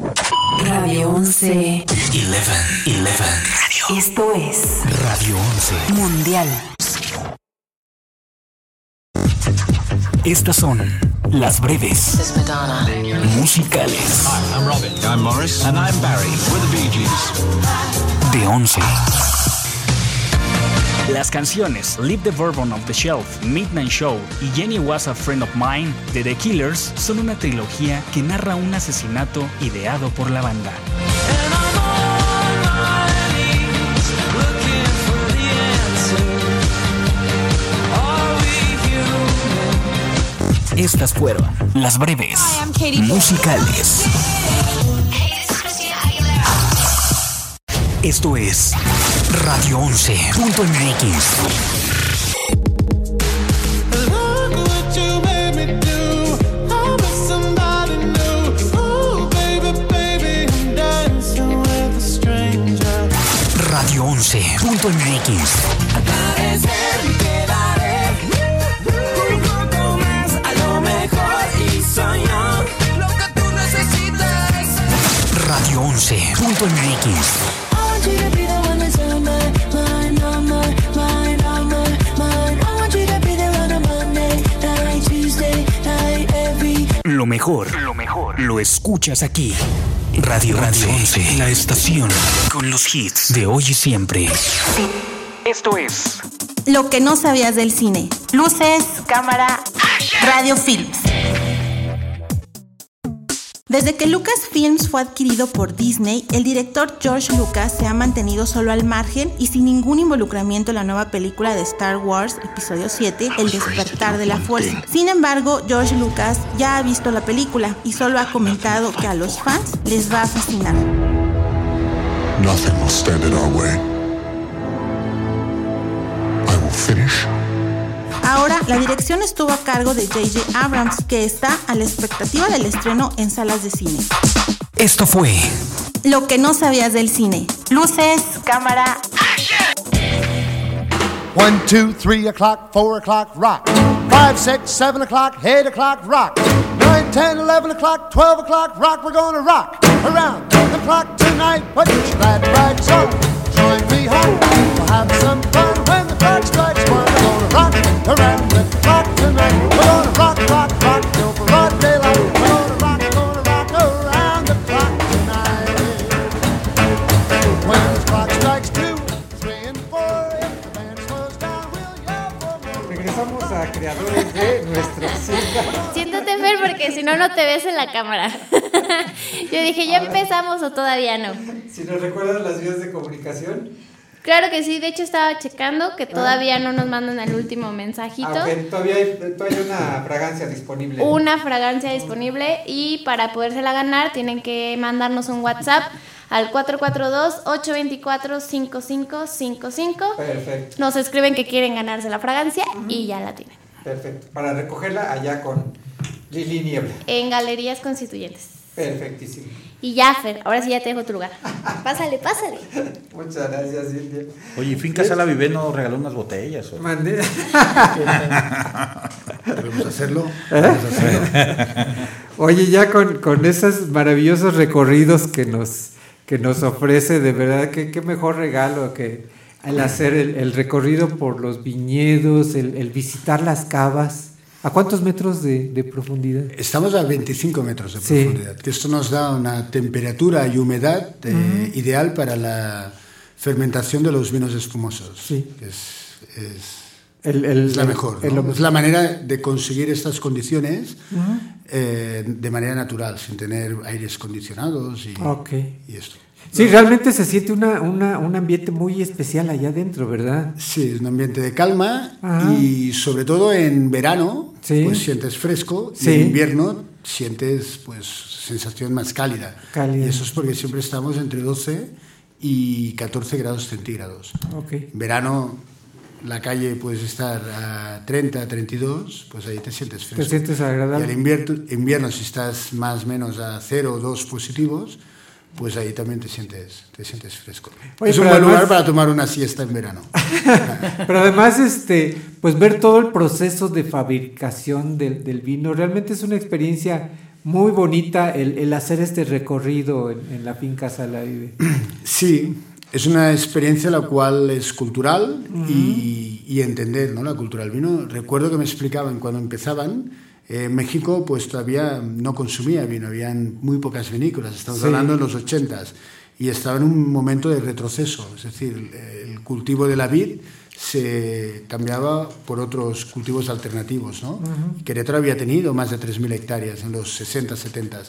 Radio 11. 11. 11. Esto es Radio 11. Mundial. Estas son Las breves. Musicales. Hi, I'm Robin. I'm Morris. And I'm Barry. We're the Bee Gees. De 11. Las canciones Leave the Bourbon of the Shelf, Midnight Show y Jenny Was a Friend of Mine de The Killers son una trilogía que narra un asesinato ideado por la banda. Estas fueron las breves musicales. Esto es Radio 11.mx. Radio 11.mx. Radio 11.mx. Lo mejor, lo mejor, lo escuchas aquí. Radio Radio 11, la estación con los hits de hoy y siempre. Esto es Lo que no sabías del cine. Luces, cámara, radio films. Desde que Lucasfilms fue adquirido por Disney, el director George Lucas se ha mantenido solo al margen y sin ningún involucramiento en la nueva película de Star Wars, episodio 7, El despertar de la fuerza. Sin embargo, George Lucas ya ha visto la película y solo ha comentado que a los fans les va a fascinar. Nothing will stand in our way. I will finish. Ahora, la dirección estuvo a cargo de J.J. Abrams, que está a la expectativa del estreno en salas de cine. Esto fue Lo que no sabías del cine. Luces, cámara, One, two, three o'clock, four o'clock, rock. Five, six, seven o'clock, eight o'clock, rock. Nine, ten, eleven o'clock, twelve o'clock, rock. We're gonna rock around the clock tonight. Put your glad rags on. Join me home. We'll have some fun cámara. Yo dije, ¿ya empezamos o todavía no? Si nos recuerdan las vías de comunicación, Claro que sí, de hecho estaba checando que todavía no nos mandan el último mensajito. aunque todavía hay, todavía hay una fragancia disponible. Una fragancia disponible y para podérsela ganar tienen que mandarnos un WhatsApp al 442-824-5555. Perfecto, Nos escriben que quieren ganarse la fragancia y ya la tienen. perfecto. Para recogerla allá con Lili Niebla. En Galerías Constituyentes. Perfectísimo. Y ya, Fer, ahora sí ya te dejo tu lugar. Pásale, pásale. [laughs] Muchas gracias, Silvia. Oye, Finca Sala Vive nos regaló unas botellas. ¿o? Mandé. [laughs] Podemos hacerlo. ¿Eh? Podemos hacerlo. [laughs] Oye, ya con, con esos maravillosos recorridos que nos, que nos ofrece, de verdad, que qué mejor regalo que el hacer el, el recorrido por los viñedos, el, el visitar las cavas. ¿A cuántos metros de, de profundidad? Estamos a 25 metros de Sí. profundidad. que Esto nos da una temperatura y humedad eh, ideal para la fermentación de los vinos espumosos. Sí. Es, es- El- el- es la mejor. el- ¿no? el- es la manera de conseguir estas condiciones eh, de manera natural, sin tener aires condicionados y esto. Sí, realmente se siente una, una- un ambiente muy especial allá adentro, ¿verdad? Sí, es un ambiente de calma Ajá. y sobre todo en verano Sí. pues sientes fresco Sí. y en invierno sientes pues sensación más cálida. Cálida. Y eso es porque siempre estamos entre 12 y 14 grados centígrados. Ok. En verano la calle puedes estar a 30, 32, pues ahí te sientes fresco. sientes agradable. Y al invierno, invierno si estás más o menos a 0 o 2 positivos, pues ahí también te sientes, te sientes fresco. Oye, es un buen lugar para tomar una siesta en verano. [laughs] Pero además, este, pues ver todo el proceso de fabricación del, del vino, realmente es una experiencia muy bonita el, el hacer este recorrido en, en la finca Sala Vive. [clears throat] Sí, es una experiencia la cual es cultural y, y entender ¿no? la cultura del vino. Recuerdo que me explicaban cuando empezaban Eh, México pues todavía no consumía vino, habían muy pocas vinícolas, estamos Sí. hablando de los 80s, y estaba en un momento de retroceso, es decir, el cultivo de la vid se cambiaba por otros cultivos alternativos. ¿no? Ujú. Querétaro había tenido más de 3.000 hectáreas en los 60, 70.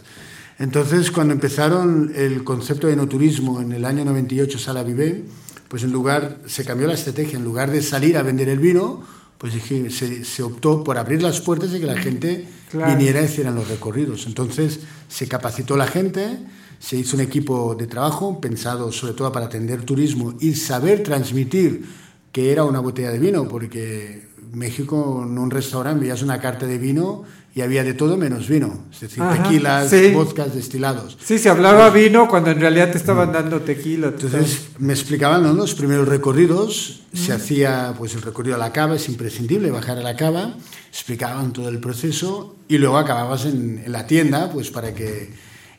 Entonces, cuando empezaron el concepto de enoturismo en el año 98, Sala Vivé, pues en lugar, se cambió la estrategia, en lugar de salir a vender el vino, pues dije, se, se optó por abrir las puertas y que la gente Claro. viniera y hiciera los recorridos. Entonces, se capacitó la gente, se hizo un equipo de trabajo pensado sobre todo para atender turismo y saber transmitir que era una botella de vino, porque México en un restaurante veías una carta de vino y había de todo menos vino, es decir, Ajá, tequilas, sí. vodkas, destilados. Sí, se hablaba vino cuando en realidad te estaban dando tequila. te Entonces me explicaban ¿no? los primeros recorridos, se hacía pues el recorrido a la cava, es imprescindible bajar a la cava, explicaban todo el proceso y luego acababas en, en la tienda pues para que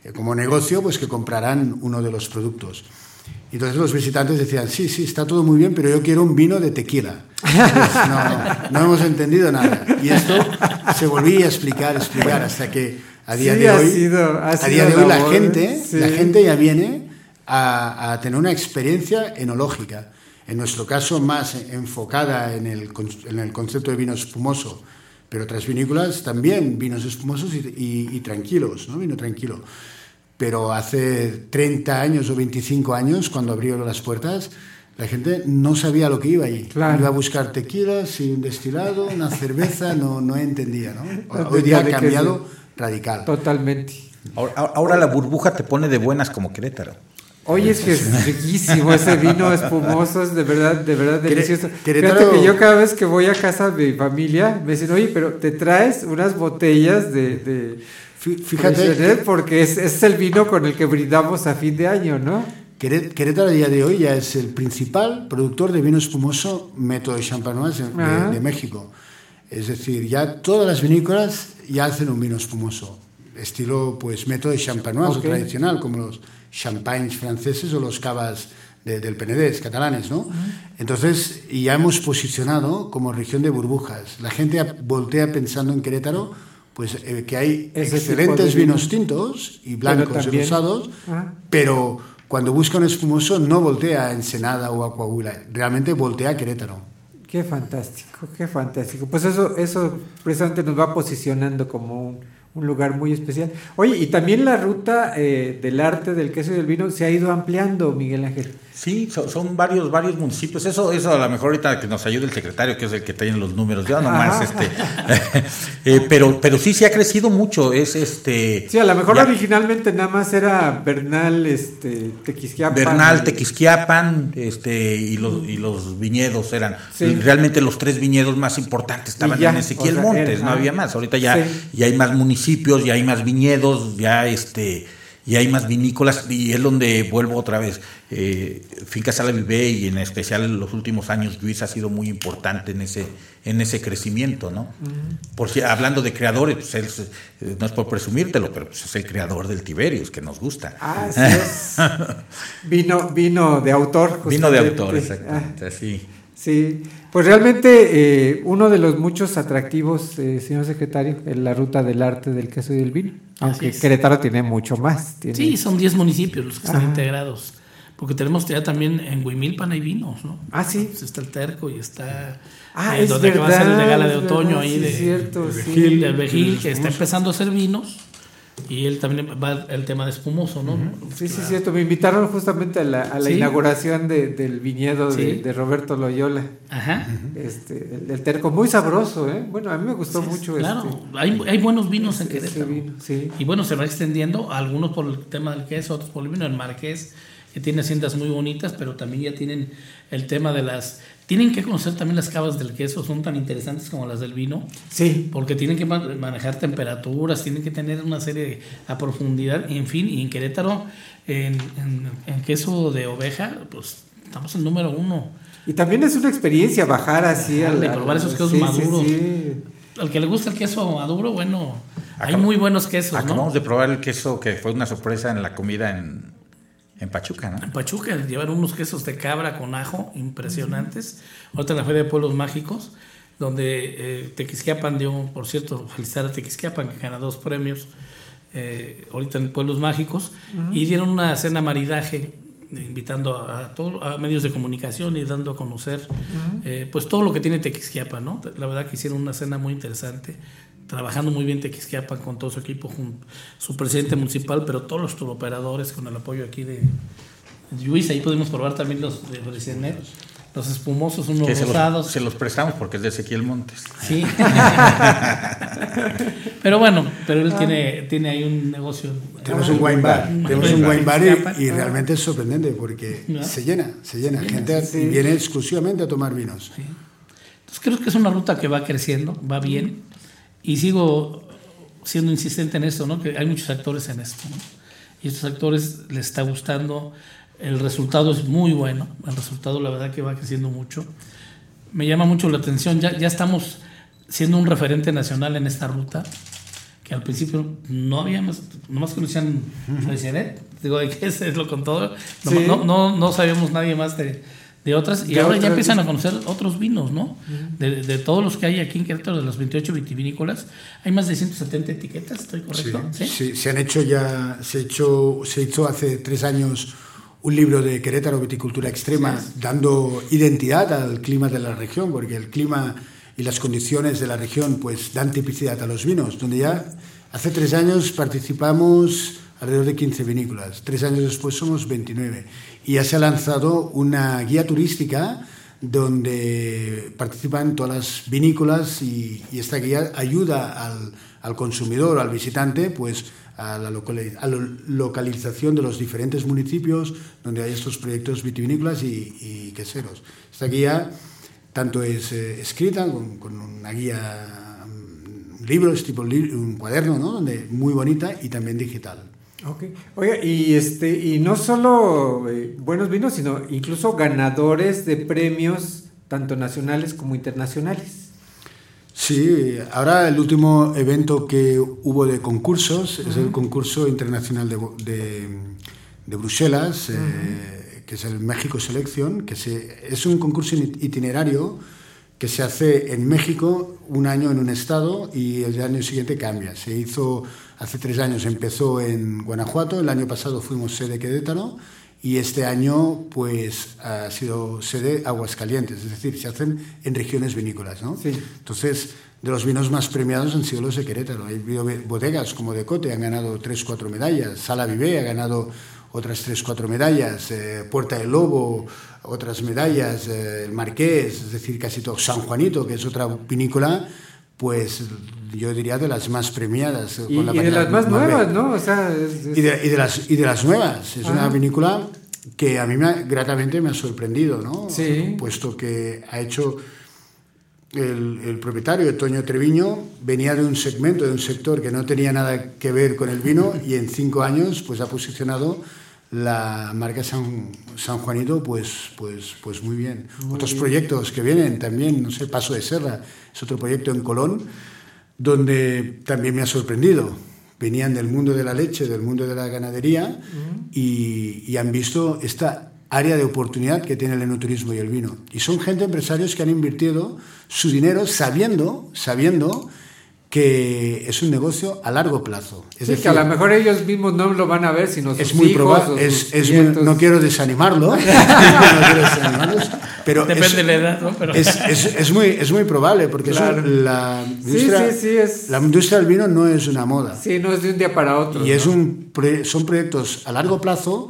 eh, como negocio pues que compraran uno de los productos. Y entonces los visitantes decían, sí, sí, está todo muy bien, pero yo quiero un vino de tequila. Pues, no, no hemos entendido nada. Y esto se volvía a explicar, explicar, hasta que a día Sí, de hoy, sido- a día de hoy la labor, gente, sí. la gente ya viene a, a tener una experiencia enológica. En nuestro caso, más enfocada en el, en el concepto de vino espumoso, pero otras vinícolas también vinos espumosos y, y- y tranquilos, ¿no? vino tranquilo. Pero hace 30 años o 25 años, cuando abrieron las puertas, la gente no sabía lo que iba allí. Claro. Iba a buscar tequilas y un destilado, una [laughs] cerveza, no, no entendía. ¿no? Hoy día ha cambiado radical. Totalmente. Ahora, ahora la burbuja te pone de buenas como Querétaro. Oye, es que es [laughs] riquísimo ese vino espumoso, es de verdad, de verdad delicioso. Querétaro- Fíjate que yo cada vez que voy a casa de mi familia me dicen, oye, pero te traes unas botellas de, de fíjate Freixenet que- porque es, es el vino con el que brindamos a fin de año, ¿no? Queré- Querétaro a día de hoy ya es el principal productor de vino espumoso método champanoise de, Ah. de México. Es decir, ya todas las vinícolas ya hacen un vino espumoso, estilo pues método champanoise Ok. o tradicional, como los champagnes franceses o los cavas de- del Penedès, catalanes, ¿no? Entonces, ya hemos posicionado como región de burbujas. La gente voltea pensando en Querétaro, pues eh, que hay Ese excelentes vino. vinos tintos y blancos y rosados, Ah. pero cuando busca un espumoso no voltea a Ensenada o a Coahuila, realmente voltea a Querétaro. Qué fantástico, qué fantástico. Pues eso, eso precisamente nos va posicionando como un, un lugar muy especial. Oye, y también la ruta eh, del arte del queso y del vino se ha ido ampliando, Miguel Ángel. Sí, so- son varios, varios municipios. Eso, eso a lo mejor ahorita que nos ayude el secretario, que es el que tiene los números. Yo nomás, Ajá. este, [laughs] eh, pero, pero sí, sí ha crecido mucho. Es este. Sí, a lo mejor ya- originalmente nada más era Bernal, este, Tequisquiapan. Bernal, Tequisquiapan, este, y los, y los viñedos eran Sí. realmente los tres viñedos más importantes estaban Y ya, en Ezequiel o sea, Montes, era, no había más. Ahorita ya, Sí. ya hay más municipios, ya hay más viñedos, ya este, ya hay más vinícolas, y es donde vuelvo otra vez. Eh, Finca Sala Vivé y en especial en los últimos años Luis ha sido muy importante en ese, en ese crecimiento, ¿no? Por si, hablando de creadores, pues él, eh, no es por presumírtelo, pero pues es el creador del Tiberius, que nos gusta. Ah, sí es. [laughs] Vino, vino de autor. Vino de autor, Ah, exactamente, sí. Sí, pues realmente eh, uno de los muchos atractivos, eh, señor secretario, es la ruta del arte del queso y del vino. Aunque. Querétaro tiene mucho más. tiene- Sí, son 10 municipios los que están Ajá. integrados. Porque tenemos ya también en Huimilpan hay vinos, ¿no? Ah, sí. Pues está el Terco y está. Ah, eh, es donde va a ser de verdad, gala de otoño verdad, ahí sí, de. es cierto, sí. Vejil, Los que está empezando a hacer vinos. Y él también va el tema de espumoso, ¿no? Sí, sí, cierto. Me invitaron justamente a la, a la Sí. inauguración de- del viñedo de, Sí. de Roberto Loyola. Ajá. Este, el, el terco, muy sabroso, ¿eh? Bueno, a mí me gustó mucho. Claro, este, hay, hay buenos vinos en ese Querétaro. vino, sí. Y bueno, se va extendiendo, algunos por el tema del queso, otros por el vino. El Marqués, que tiene haciendas muy bonitas, pero también ya tienen el tema de las... Tienen que conocer también las cavas del queso, son tan interesantes como las del vino. Sí. Porque tienen que ma- manejar temperaturas, tienen que tener una serie de, a profundidad, en fin, y en Querétaro, en, en- en queso de oveja, pues estamos en número uno. Y también es una experiencia bajar así al- probar esos quesos sí, maduros. sí. Al que le gusta el queso maduro, bueno, hay muy buenos quesos, ¿no? Acabamos de probar el queso que fue una sorpresa en la comida en, en Pachuca, ¿no? En Pachuca llevaron unos quesos de cabra con ajo impresionantes. Ahorita en la Feria de Pueblos Mágicos. donde eh, Tequisquiapan dio, por cierto, felicitar a Tequisquiapan que gana dos premios eh, ahorita en Pueblos Mágicos y dieron una cena maridaje invitando a, todo- a medios de comunicación y dando a conocer eh, pues todo lo que tiene Tequisquiapan, ¿no? La verdad que hicieron una cena muy interesante, trabajando muy bien Tequisquiapan con todo su equipo, su presidente municipal, pero todos los turoperadores con el apoyo aquí de Luis, ahí pudimos probar también los de los espumosos, unos Que se rosados. los, se los prestamos porque es de Ezequiel Montes. Sí. [laughs] pero bueno, pero él tiene, tiene ahí un negocio. Tenemos un wine bar, tenemos un wine bar y, y realmente es sorprendente porque ¿No? se llena, se llena. Sí, Gente sí. viene exclusivamente a tomar vinos. Entonces creo que es una ruta que va creciendo, va bien. Y sigo siendo insistente en esto, ¿no? Que hay muchos actores en esto. ¿no? Y a estos actores les está gustando. El resultado es muy bueno. El resultado, la verdad, que va creciendo mucho. Me llama mucho la atención. Ya, ya estamos siendo un referente nacional en esta ruta. Que al principio no había más, nomás conocían Freixeret. Digo, ¿de qué es lo con todo? No, Sí. no, no, no sabíamos nadie más de, de otras. Y De ahora ya otras. empiezan a conocer otros vinos, ¿no? De, de todos los que hay aquí en Querétaro, de los 28 vitivinícolas, hay más de 170 etiquetas, ¿estoy correcto? Sí, sí, se han hecho ya, se, hecho, se hizo hace tres años un libro de Querétaro Viticultura Extrema, dando identidad al clima de la región, porque el clima y las condiciones de la región pues dan tipicidad a los vinos, donde ya hace tres años participamos alrededor de 15 vinícolas, tres años después somos 29, y ya se ha lanzado una guía turística donde participan todas las vinícolas y, esta guía ayuda al, al consumidor, al visitante, pues a la, localización de los diferentes municipios donde hay estos proyectos vitivinícolas y, queseros. Esta guía tanto es eh, escrita con, una guía, mm, un libro, es tipo un cuaderno, ¿no? Muy bonita y también digital. Ok. Oiga, y este, y no solo eh, buenos vinos, sino incluso ganadores de premios, tanto nacionales como internacionales. Sí, ahora el último evento que hubo de concursos es el concurso internacional de, de, de Bruselas, eh, que es el México Selección, que se, es un concurso it- itinerario que se hace en México un año en un estado y el año siguiente cambia. Se hizo hace tres años, empezó en Guanajuato, el año pasado fuimos sede Querétaro y este año pues ha sido sede Aguascalientes, es decir, se hacen en regiones vinícolas, ¿no? Entonces, de los vinos más premiados han sido los de Querétaro. Hay bodegas como Decote, han ganado tres, cuatro medallas, Sala Vivé ha ganado otras tres, cuatro medallas, eh, Puerta del Lobo, otras medallas, eh, el Marqués, es decir, casi todo, San Juanito, que es otra vinícola, pues yo diría de las más premiadas. eh, Y, con la y de las más nuevas, ¿no? O sea, es- es- Y de, y de las, y de las nuevas. Es una Ajá. vinícola que a mí me ha- gratamente me ha sorprendido, ¿no? Sí. Puesto que ha hecho el, el propietario, Toño Treviño, venía de un segmento, de un sector que no tenía nada que ver con el vino y en cinco años pues ha posicionado la marca San, San Juanito pues, pues, pues muy bien. Muy Otros bien. proyectos que vienen también, no sé, Paso de Serra, es otro proyecto en Colón, donde también me ha sorprendido. Venían del mundo de la leche, del mundo de la ganadería y, y han visto esta área de oportunidad que tiene el enoturismo y el vino. Y son gente, empresarios que han invertido su dinero sabiendo, sabiendo que es un negocio a largo plazo. Es sí, decir, que a lo mejor ellos mismos no lo van a ver, sino sus es muy probable, es, es muy- no quiero desanimarlo, [laughs] no quiero desanimarlos, pero Depende es, de la edad, ¿no? Pero- es, es- es muy, es muy probable, porque eso, la, industria, sí, sí, es- la industria del vino no es una moda. Sí, no es de un día para otro. Y es un son proyectos a largo plazo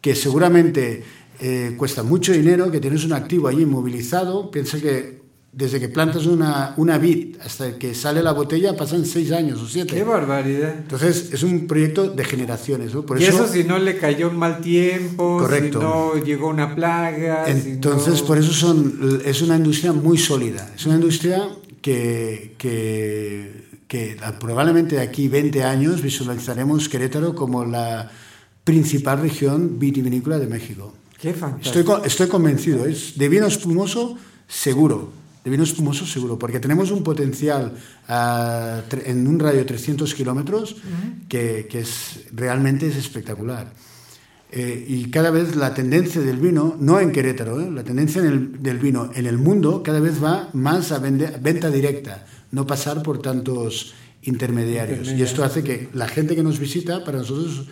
que seguramente eh, cuesta mucho dinero, que tienes un activo allí inmovilizado. Piensa que desde que plantas una, una vid hasta que sale la botella pasan seis años o siete. Qué barbaridad. Entonces es un proyecto de generaciones. ¿no? Por y eso, si no le cayó un mal tiempo, Correcto. si no llegó una plaga. si Entonces, no- por eso son, es una industria muy sólida. Es una industria que, que, que probablemente de aquí 20 años visualizaremos Querétaro como la principal región vitivinícola de México. Qué fantástico. Estoy, co- estoy convencido, es de vino espumoso seguro, de vino espumoso seguro, porque tenemos un potencial ah, en un radio de 300 kilómetros que, que es, realmente es espectacular. eh, y cada vez la tendencia del vino, no en Querétaro, ¿eh? la tendencia en el- del vino en el mundo cada vez va más a vende- venta directa, no pasar por tantos intermediarios. Y esto hace que la gente que nos visita, para nosotros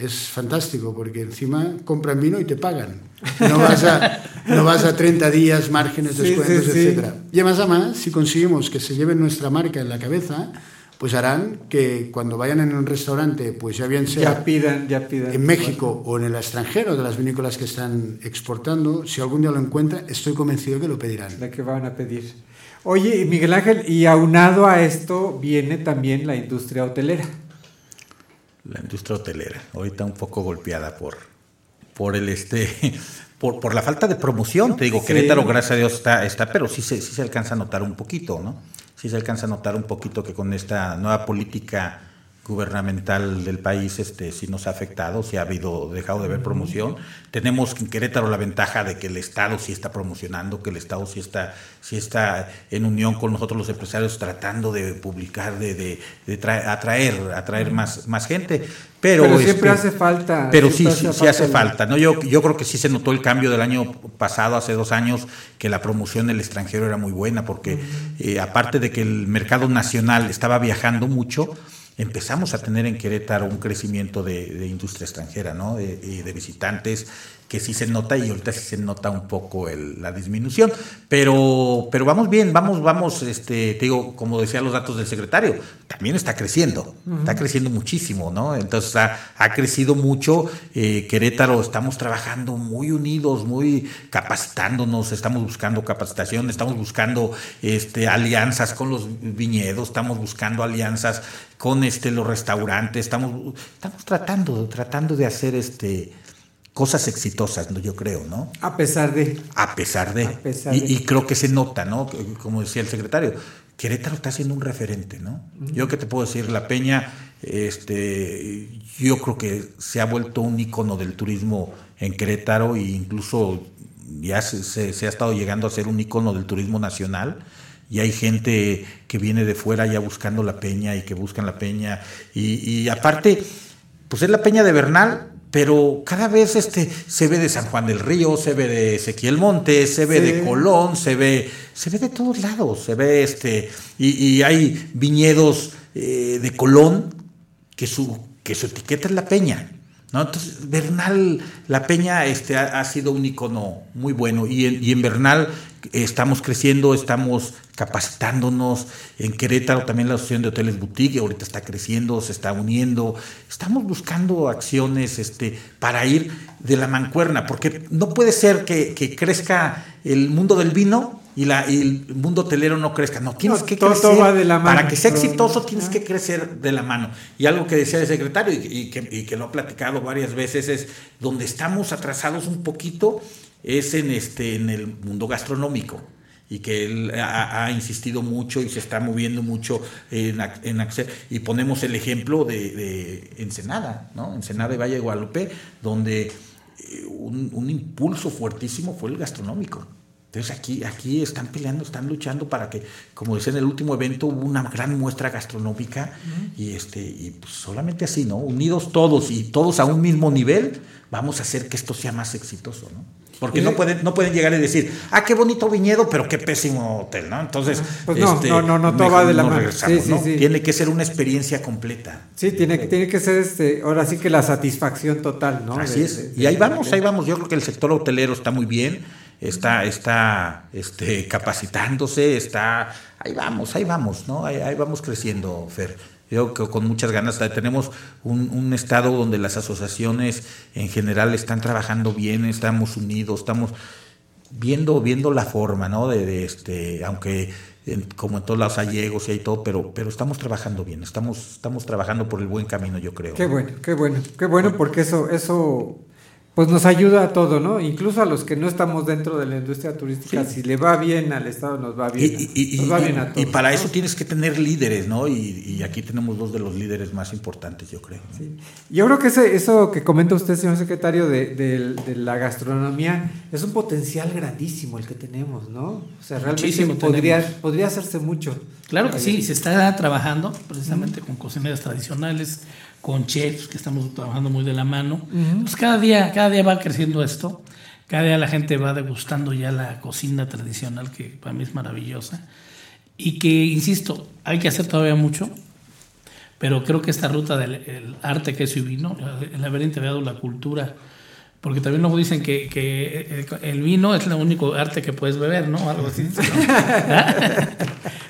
es fantástico, porque encima compran vino y te pagan. No vas a, no vas a 30 días, márgenes, Sí, descuentos, sí, sí. etcétera. Y además, además, si conseguimos que se lleven nuestra marca en la cabeza, pues harán que cuando vayan en un restaurante, pues ya bien sea Ya pidan, ya pidan. en México o en el extranjero de las vinícolas que están exportando, si algún día lo encuentran, estoy convencido que lo pedirán. La que van a pedir. Oye, Miguel Ángel, y aunado a esto viene también la industria hotelera. La industria hotelera, ahorita un poco golpeada por, por el este [laughs] por, por la falta de promoción. Te digo, Sí. Querétaro, gracias a Dios, está, está pero sí se, sí se alcanza a notar un poquito, ¿no? Sí se alcanza a notar un poquito que con esta nueva política gubernamental del país este sí nos ha afectado, sí ha habido dejado de haber promoción. Tenemos en Querétaro la ventaja de que el Estado sí está promocionando, que el Estado sí está sí está en unión con nosotros los empresarios tratando de publicar, de, de, de traer- atraer atraer más más gente. Pero, Pero siempre este, hace falta. pero sí, sí, sí falta hace falta. ¿no? Yo, yo creo que sí se notó el cambio del año pasado, hace dos años, que la promoción del extranjero era muy buena, porque eh, aparte de que el mercado nacional estaba viajando mucho, empezamos a tener en Querétaro un crecimiento de, industria extranjera, ¿no? De, de visitantes, que sí se nota y ahorita sí se nota un poco el- la disminución. Pero, pero vamos bien, vamos, vamos, este, te digo, como decía los datos del secretario, también está creciendo, está creciendo muchísimo, ¿no? Entonces ha, ha crecido mucho. eh, Querétaro, estamos trabajando muy unidos, muy capacitándonos, estamos buscando capacitación, estamos buscando este, alianzas con los viñedos, estamos buscando alianzas con este, los restaurantes, estamos, estamos tratando, tratando de hacer este cosas exitosas, ¿no? yo creo, ¿no? A pesar de. A pesar de. pesar y, de. y creo que se nota, ¿no? Como decía el secretario, Querétaro está siendo un referente, ¿no? Yo que te puedo decir, La Peña, este, yo creo que se ha vuelto un icono del turismo en Querétaro e incluso ya se, se- se ha estado llegando a ser un icono del turismo nacional. Y hay gente que viene de fuera ya buscando la peña y que buscan la peña. Y, y aparte, pues es la peña de Bernal, pero cada vez este se ve de San Juan del Río, se ve de Ezequiel Montes, se ve Sí. de Colón, se ve, se ve de todos lados, se ve este, y, y hay viñedos eh, de Colón que su, que su etiqueta es la peña. ¿no? Entonces, Bernal, la peña este, ha, ha sido un icono muy bueno. Y en, y en Bernal estamos creciendo, estamos capacitándonos. En Querétaro también la Asociación de Hoteles Boutique ahorita está creciendo, se está uniendo. Estamos buscando acciones este, para ir de la mancuerna, porque no puede ser que, que crezca el mundo del vino y, la, y el mundo hotelero no crezca. No, tienes No, que todo- crecer. va de la mano. Para que sea exitoso tienes que crecer de la mano. Y algo que decía el secretario y, y que, y que lo ha platicado varias veces es donde estamos atrasados un poquito es en este en el mundo gastronómico y que él ha, ha insistido mucho y se está moviendo mucho en, en y ponemos el ejemplo de, de Ensenada, ¿no? Ensenada y Valle de Guadalupe, donde eh, un, un impulso fuertísimo fue el gastronómico. Entonces aquí, aquí están peleando, están luchando para que, como decía en el último evento, hubo una gran muestra gastronómica y este y pues solamente así, ¿no? Unidos todos y todos a un mismo nivel, vamos a hacer que esto sea más exitoso, ¿no? Porque no pueden, no pueden llegar y decir, ah, qué bonito viñedo, pero qué pésimo hotel, ¿no? Entonces, Pues no, no, no, no, todo va de la mano. regresamos, Sí, sí, ¿no? sí. Tiene que ser una experiencia completa. Sí, tiene, tiene que ser este, ahora sí que la satisfacción total, ¿no? Así De- es. de- y ahí vamos, ahí vamos. Yo creo que el sector hotelero está muy bien, está, está este, capacitándose, está. Ahí vamos, ahí vamos, ¿no? Ahí, ahí vamos creciendo, Fer. Yo creo que con muchas ganas tenemos un, un estado donde las asociaciones en general están trabajando bien, estamos unidos, estamos viendo, viendo la forma, ¿no? De, de este, aunque en- como en todos lados hay egos y hay todo, pero, pero estamos trabajando bien, estamos, estamos trabajando por el buen camino, yo creo. Qué bueno, qué bueno, qué bueno, porque eso, eso pues nos ayuda a todo, ¿no? Incluso a los que no estamos dentro de la industria turística, si le va bien al Estado, nos va bien. Y, y- y- nos va bien a y todos. para ¿no? eso tienes que tener líderes, ¿no? Y, y aquí tenemos dos de los líderes más importantes, yo creo. ¿no? Yo creo que ese, eso que comenta usted, señor secretario, de, de- de la gastronomía, es un potencial grandísimo el que tenemos, ¿no? O sea, realmente podría, podría hacerse mucho. Claro que sí, se está trabajando precisamente con cocineras tradicionales, con chefs, que estamos trabajando muy de la mano. Pues cada día, cada día va creciendo esto, cada día la gente va degustando ya la cocina tradicional, que para mí es maravillosa. Y que, insisto, hay que hacer todavía mucho, pero creo que esta ruta del el arte, queso y vino, el haber integrado la cultura, porque también luego dicen que, que el, vino es el único arte que puedes beber, ¿no? Algo así. [laughs]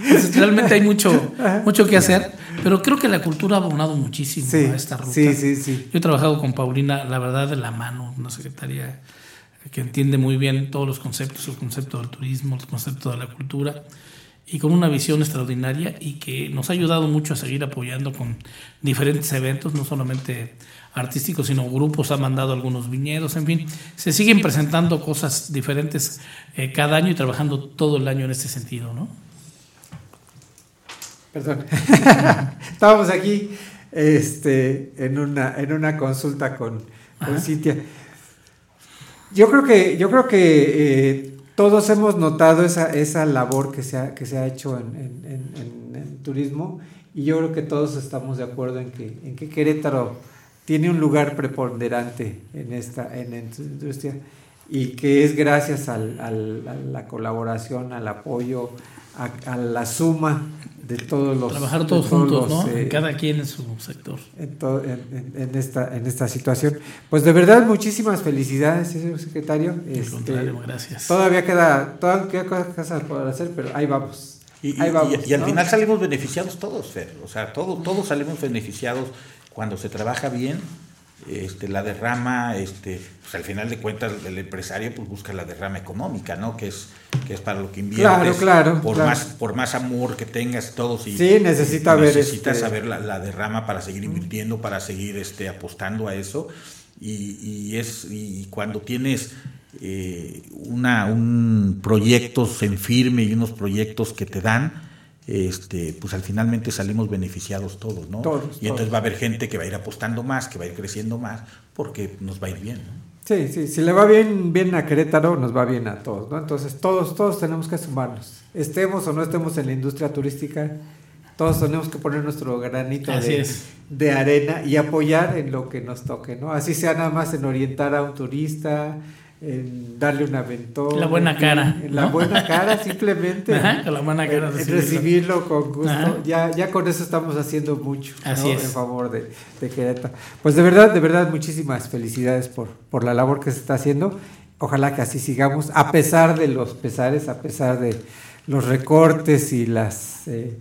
Entonces, realmente hay mucho, mucho que hacer, pero creo que la cultura ha abonado muchísimo Sí, a esta ruta. sí, sí, sí. Yo he trabajado con Paulina, la verdad, de la mano, una secretaria que entiende muy bien todos los conceptos, el concepto del turismo, el concepto de la cultura, y con una visión extraordinaria y que nos ha ayudado mucho a seguir apoyando con diferentes eventos, no solamente artísticos, sino grupos, ha mandado algunos viñedos, en fin, se siguen presentando cosas diferentes eh, cada año y trabajando todo el año en este sentido, ¿no? Perdón. [laughs] Estábamos aquí este, en, una, en una consulta con, con. Cintia. Yo creo que, yo creo que eh, todos hemos notado esa, esa labor que se ha, que se ha hecho en, en- en- en- en turismo y yo creo que todos estamos de acuerdo en que, en que Querétaro tiene un lugar preponderante en esta, en esta industria y que es gracias al- al- a la colaboración, al apoyo, a, a la suma de todos los... Trabajar todos juntos, los, ¿no? eh, Cada quien en su sector. en, to- en- esta, en esta situación. Pues de verdad, muchísimas felicidades, señor secretario. Este, contrario, gracias. Todavía queda, todavía queda cosas por hacer, pero ahí vamos. Y, y- ahí vamos. y- y al ¿no? final salimos beneficiados todos, Fer. O sea, todo, todos salimos beneficiados cuando se trabaja bien. Este, la derrama, este, pues al final de cuentas el empresario pues busca la derrama económica, ¿no? Que es, que es para lo que inviertes. Claro, claro, Por claro. más, por más amor que tengas todos y Sí, necesita ver, necesitas este- saber la, la derrama para seguir invirtiendo, para seguir este, apostando a eso. Y, y es y cuando tienes eh, una, un proyectos en firme y unos proyectos que te dan, este, pues al finalmente salimos beneficiados todos, ¿no? Todos, y entonces todos. va a haber gente que va a ir apostando más, que va a ir creciendo más, porque nos va a ir bien. ¿no? Sí, sí, si le va bien, bien a Querétaro, nos va bien a todos, ¿no? Entonces todos, todos tenemos que sumarnos. Estemos o no estemos en la industria turística, todos tenemos que poner nuestro granito de, de arena y apoyar en lo que nos toque, ¿no? Así sea nada más en orientar a un turista, en darle un aventón. La buena en- cara, en la ¿no? buena [laughs] cara, simplemente. Ajá, con la buena cara En- en recibirlo. recibirlo con gusto. Ajá. Ya, ya con eso estamos haciendo mucho ¿no? Así es. en favor de, de Querétaro. Pues de verdad, de verdad, muchísimas felicidades por, por la labor que se está haciendo. Ojalá que así sigamos, a pesar de los pesares, a pesar de los recortes y las, eh,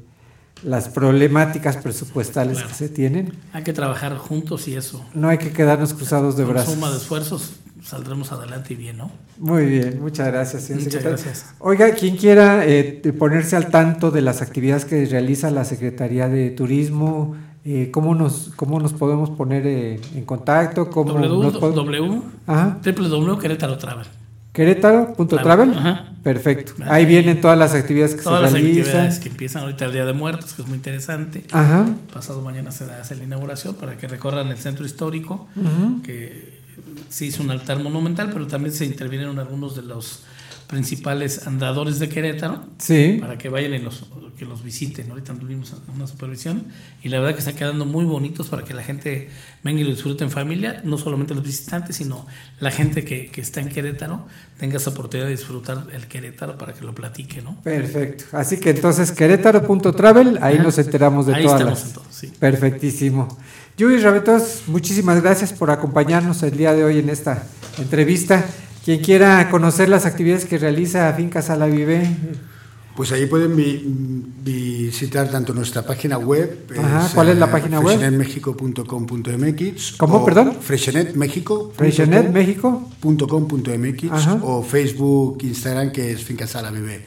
las problemáticas presupuestales que se tienen. Hay que trabajar juntos y eso. No hay que quedarnos cruzados de brazos. suma de esfuerzos saldremos adelante y bien, ¿no? Muy bien, muchas gracias, señor Muchas secretario. gracias. Oiga, quien quiera eh, ponerse al tanto de las actividades que realiza la Secretaría de Turismo, eh, ¿cómo, nos, ¿cómo nos podemos poner eh, en contacto? ¿Cómo nos pod- www. Ajá. www Querétaro Travel. Querétaro.travel. Perfecto. Ahí vienen todas las actividades que Todas las se realizan. actividades que empiezan ahorita el Día de Muertos, que es muy interesante. Ajá. Pasado mañana se hace la inauguración para que recorran el centro histórico, que se hizo un altar monumental, pero también se intervinieron algunos de los principales andadores de Querétaro Sí. para que vayan y los, que los visiten. Ahorita tuvimos una supervisión y la verdad que están quedando muy bonitos para que la gente venga y lo disfrute en familia, no solamente los visitantes, sino la gente que, que está en Querétaro tenga esa oportunidad de disfrutar el Querétaro para que lo platique, ¿no? Perfecto. Así que entonces querétaro.travel, ahí nos enteramos de Ahí todas estamos las. en todo, sí. Perfectísimo. Yuri Rabetos, muchísimas gracias por acompañarnos el día de hoy en esta entrevista. Quien quiera conocer las actividades que realiza Finca Sala Vive, Pues ahí pueden vi- visitar tanto nuestra página web. Ajá, ¿cuál es la eh, página web? freshenetmexico.com.mx ¿Cómo, o perdón? freshenetmexico.com.mx o Facebook, Instagram, que es Finca Sala Vive.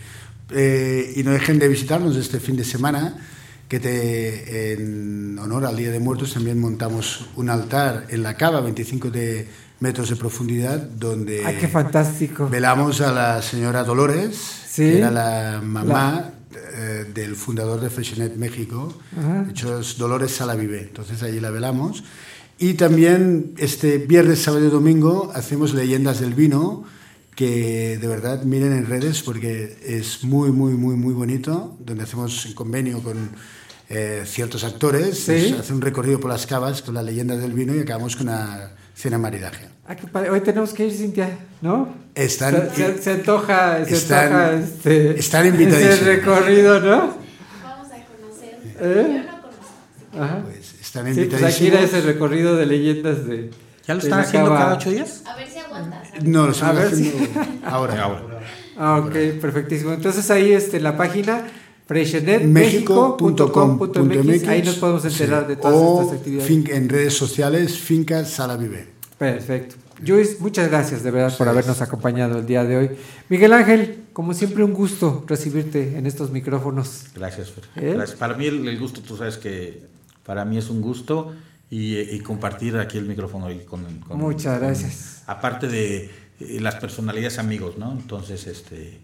Eh, y no dejen de visitarnos este fin de semana, que te, en honor al Día de Muertos también montamos un altar en la cava, 25 de metros de profundidad, donde ¡Ay, qué fantástico! velamos a la señora Dolores, Sí. que era la mamá eh, del fundador de Freshenet México. Ajá. De hecho, es Dolores Sala Vive. Entonces allí la velamos. Y también este viernes, sábado y domingo hacemos Leyendas del Vino, que de verdad miren en redes porque es muy, muy, muy, muy bonito, donde hacemos un convenio con eh, ciertos actores, Sí. hace un recorrido por las cavas con las leyendas del vino y acabamos con una cena maridaje. Ah, qué padre. Hoy tenemos que ir, Cintia, ¿no? Están- se, se- se antoja, se están- antoja este, están invitadísimos. ese recorrido, ¿no? Vamos a conocer. ¿Eh? Ajá. están sí, pues hay que ir a invitadísimos. ese recorrido de leyendas de. ¿Ya lo están haciendo cava. cada ocho días? A ver si aguantas. No, lo A estamos ver si- haciendo ahora. [laughs] Ahora. Ah, ok, perfectísimo. Entonces ahí este, la página México.com.mx ahí nos podemos enterar sí. de todas o estas actividades. fin- en redes sociales, Finca Sala Vive. Perfecto. Luis, muchas gracias de verdad por habernos acompañado el día de hoy. Miguel Ángel, como siempre un gusto recibirte en estos micrófonos. Gracias, Fer. ¿Eh? Gracias. Para mí el, el gusto, tú sabes que para mí es un gusto y, y compartir aquí el micrófono hoy con, con- Muchas con- gracias. aparte de eh, las personalidades amigos, ¿no? Entonces, este,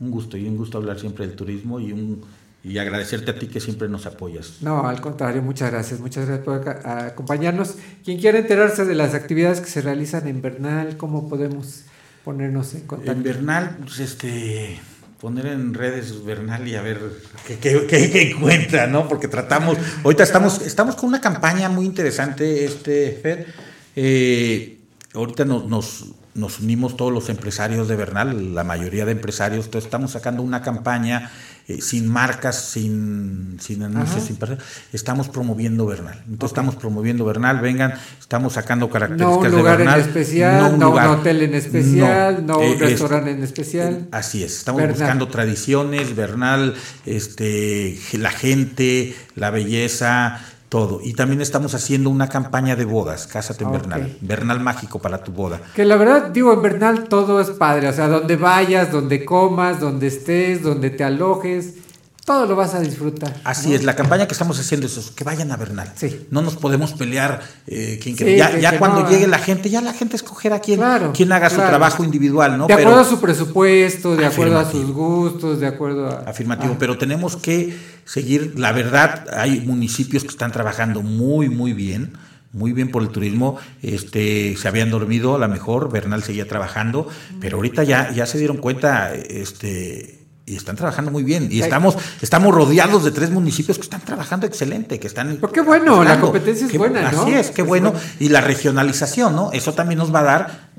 un gusto y un gusto hablar siempre del turismo y un y agradecerte a ti que siempre nos apoyas. No, al contrario, muchas gracias. Muchas gracias por acompañarnos. Quien quiera enterarse de las actividades que se realizan en Bernal, ¿cómo podemos ponernos en contacto? En Bernal, pues este poner en redes Bernal y a ver qué, qué- qué- qué encuentra, ¿no? Porque tratamos, ahorita estamos, estamos con una campaña muy interesante, este Fer. Eh, ahorita nos, nos, nos unimos todos los empresarios de Bernal, la mayoría de empresarios, entonces estamos sacando una campaña eh, sin marcas, sin, sin anuncios, sin per- estamos promoviendo Bernal. Entonces estamos promoviendo Bernal, vengan, estamos sacando No características un lugar de en Bernal. especial, no un, lugar. hotel en especial, no, eh, un es- restaurante en especial. Así es, estamos Bernal. buscando tradiciones, Bernal, este, la gente, la belleza, todo. Y también estamos haciendo una campaña de bodas, Cásate en Ok. Bernal, Bernal mágico para tu boda. Que la verdad, digo, en Bernal todo es padre. O sea, donde vayas, donde comas, donde estés, donde te alojes, todo lo vas a disfrutar. Así ¿no? es, la campaña que estamos haciendo es eso, que vayan a Bernal. Sí. No nos podemos pelear. eh, quién Sí, ya ya cuando no, llegue ah. la gente, ya la gente escogerá quién, Claro, quién haga su trabajo individual, ¿no? de Pero- acuerdo a su presupuesto, de acuerdo a sus gustos, de acuerdo a... Afirmativo, Ah. pero tenemos que seguir, la verdad, hay municipios que están trabajando muy, muy bien, muy bien por el turismo, este, se habían dormido a lo mejor, Bernal seguía trabajando, pero ahorita ya, ya se dieron cuenta, este, y están trabajando muy bien, y estamos, estamos rodeados de tres municipios que están trabajando excelente, que están... qué bueno, la competencia es Qué- buena, ¿no? Así es, qué Es bueno, y la regionalización, ¿no? Eso también nos va a dar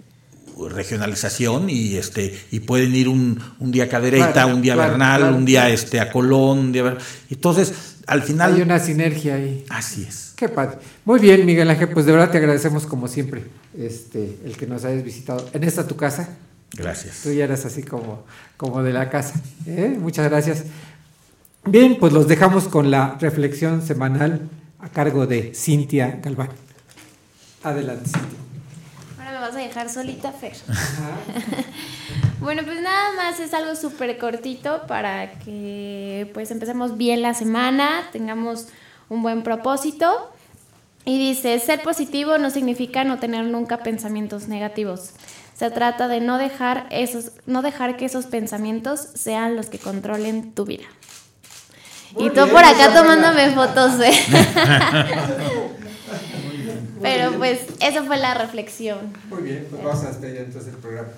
regionalización y este y pueden ir un, un día a Cadereyta, Claro, un día a claro, Bernal, claro. un día este a Colón, un día a entonces al final Hay una sinergia ahí. así es. Qué padre. Muy bien, Miguel Ángel, pues de verdad te agradecemos como siempre este, el que nos hayas visitado en esta tu casa. Gracias. Tú ya eres así como, como de la casa. ¿eh? Muchas gracias. Bien, pues los dejamos con la reflexión semanal a cargo de Cintia Galván. Adelante, Cintia. Ahora me vas a dejar solita, Fer. [laughs] bueno, pues nada más es algo súper cortito para que pues empecemos bien la semana, tengamos un buen propósito. Y dice, ser positivo no significa no tener nunca pensamientos negativos. Se trata de no dejar, esos, no dejar que esos pensamientos sean los que controlen tu vida. Muy y tú bien, por acá tomándome fotos de... Pero pues esa fue la reflexión. Muy bien, pues vamos a despedir entonces el programa.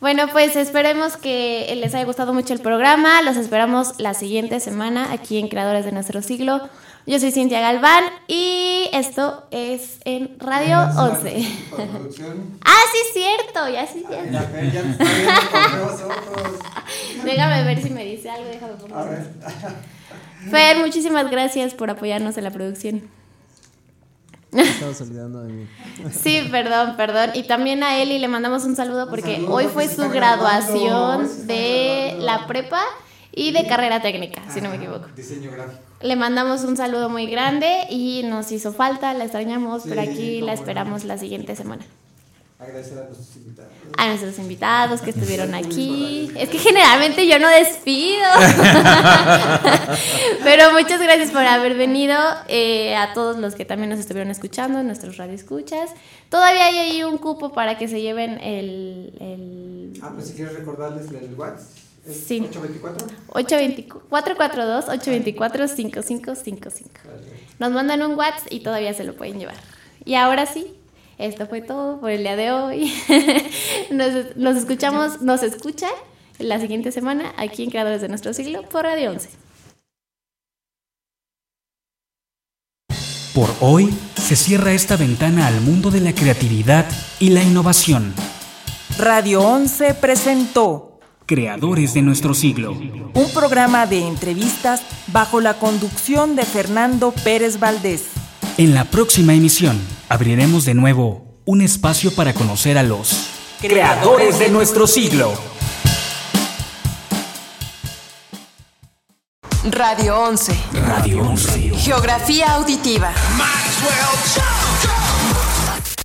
Bueno, pues esperemos que les haya gustado mucho el programa. Los esperamos la siguiente semana aquí en Creadores de Nuestro Siglo. Yo soy Cintia Galván y esto es en Radio 11. [laughs] ah, sí, es cierto. Ya sí, ya. [laughs] Déjame ver si me dice algo. Déjame poner. [laughs] Fer, muchísimas gracias por apoyarnos en la producción. Estabas olvidando de mí. Sí, perdón, perdón. Y también a Eli le mandamos un saludo porque hoy fue su graduación de la prepa y de carrera técnica, si no me equivoco. Diseño gráfico. Le mandamos un saludo muy grande y nos hizo falta, la extrañamos, pero aquí la no. esperamos la siguiente semana. Agradecer a nuestros invitados. A nuestros invitados que estuvieron aquí. Es que generalmente yo no despido. [laughs] Pero muchas gracias por haber venido. eh, a todos los que también nos estuvieron escuchando, nuestros radioescuchas. Todavía hay ahí un cupo para que se lleven el. el Ah, pues si quieres recordarles el WhatsApp. ¿Es Sí. 824. 442-824-5555. Nos mandan un WhatsApp y todavía se lo pueden llevar. Y ahora sí, Esto fue todo por el día de hoy. [laughs] nos, nos escuchamos, nos escuchan la siguiente semana aquí en Creadores de Nuestro Siglo por Radio 11. Por hoy se cierra esta ventana al mundo de la creatividad y la innovación. Radio 11 presentó Creadores de nuestro siglo. un programa de entrevistas bajo la conducción de Fernando Pérez Valdés. En la próxima emisión abriremos de nuevo un espacio para conocer a los creadores de nuestro siglo. Radio 11. Radio 11. Geografía auditiva.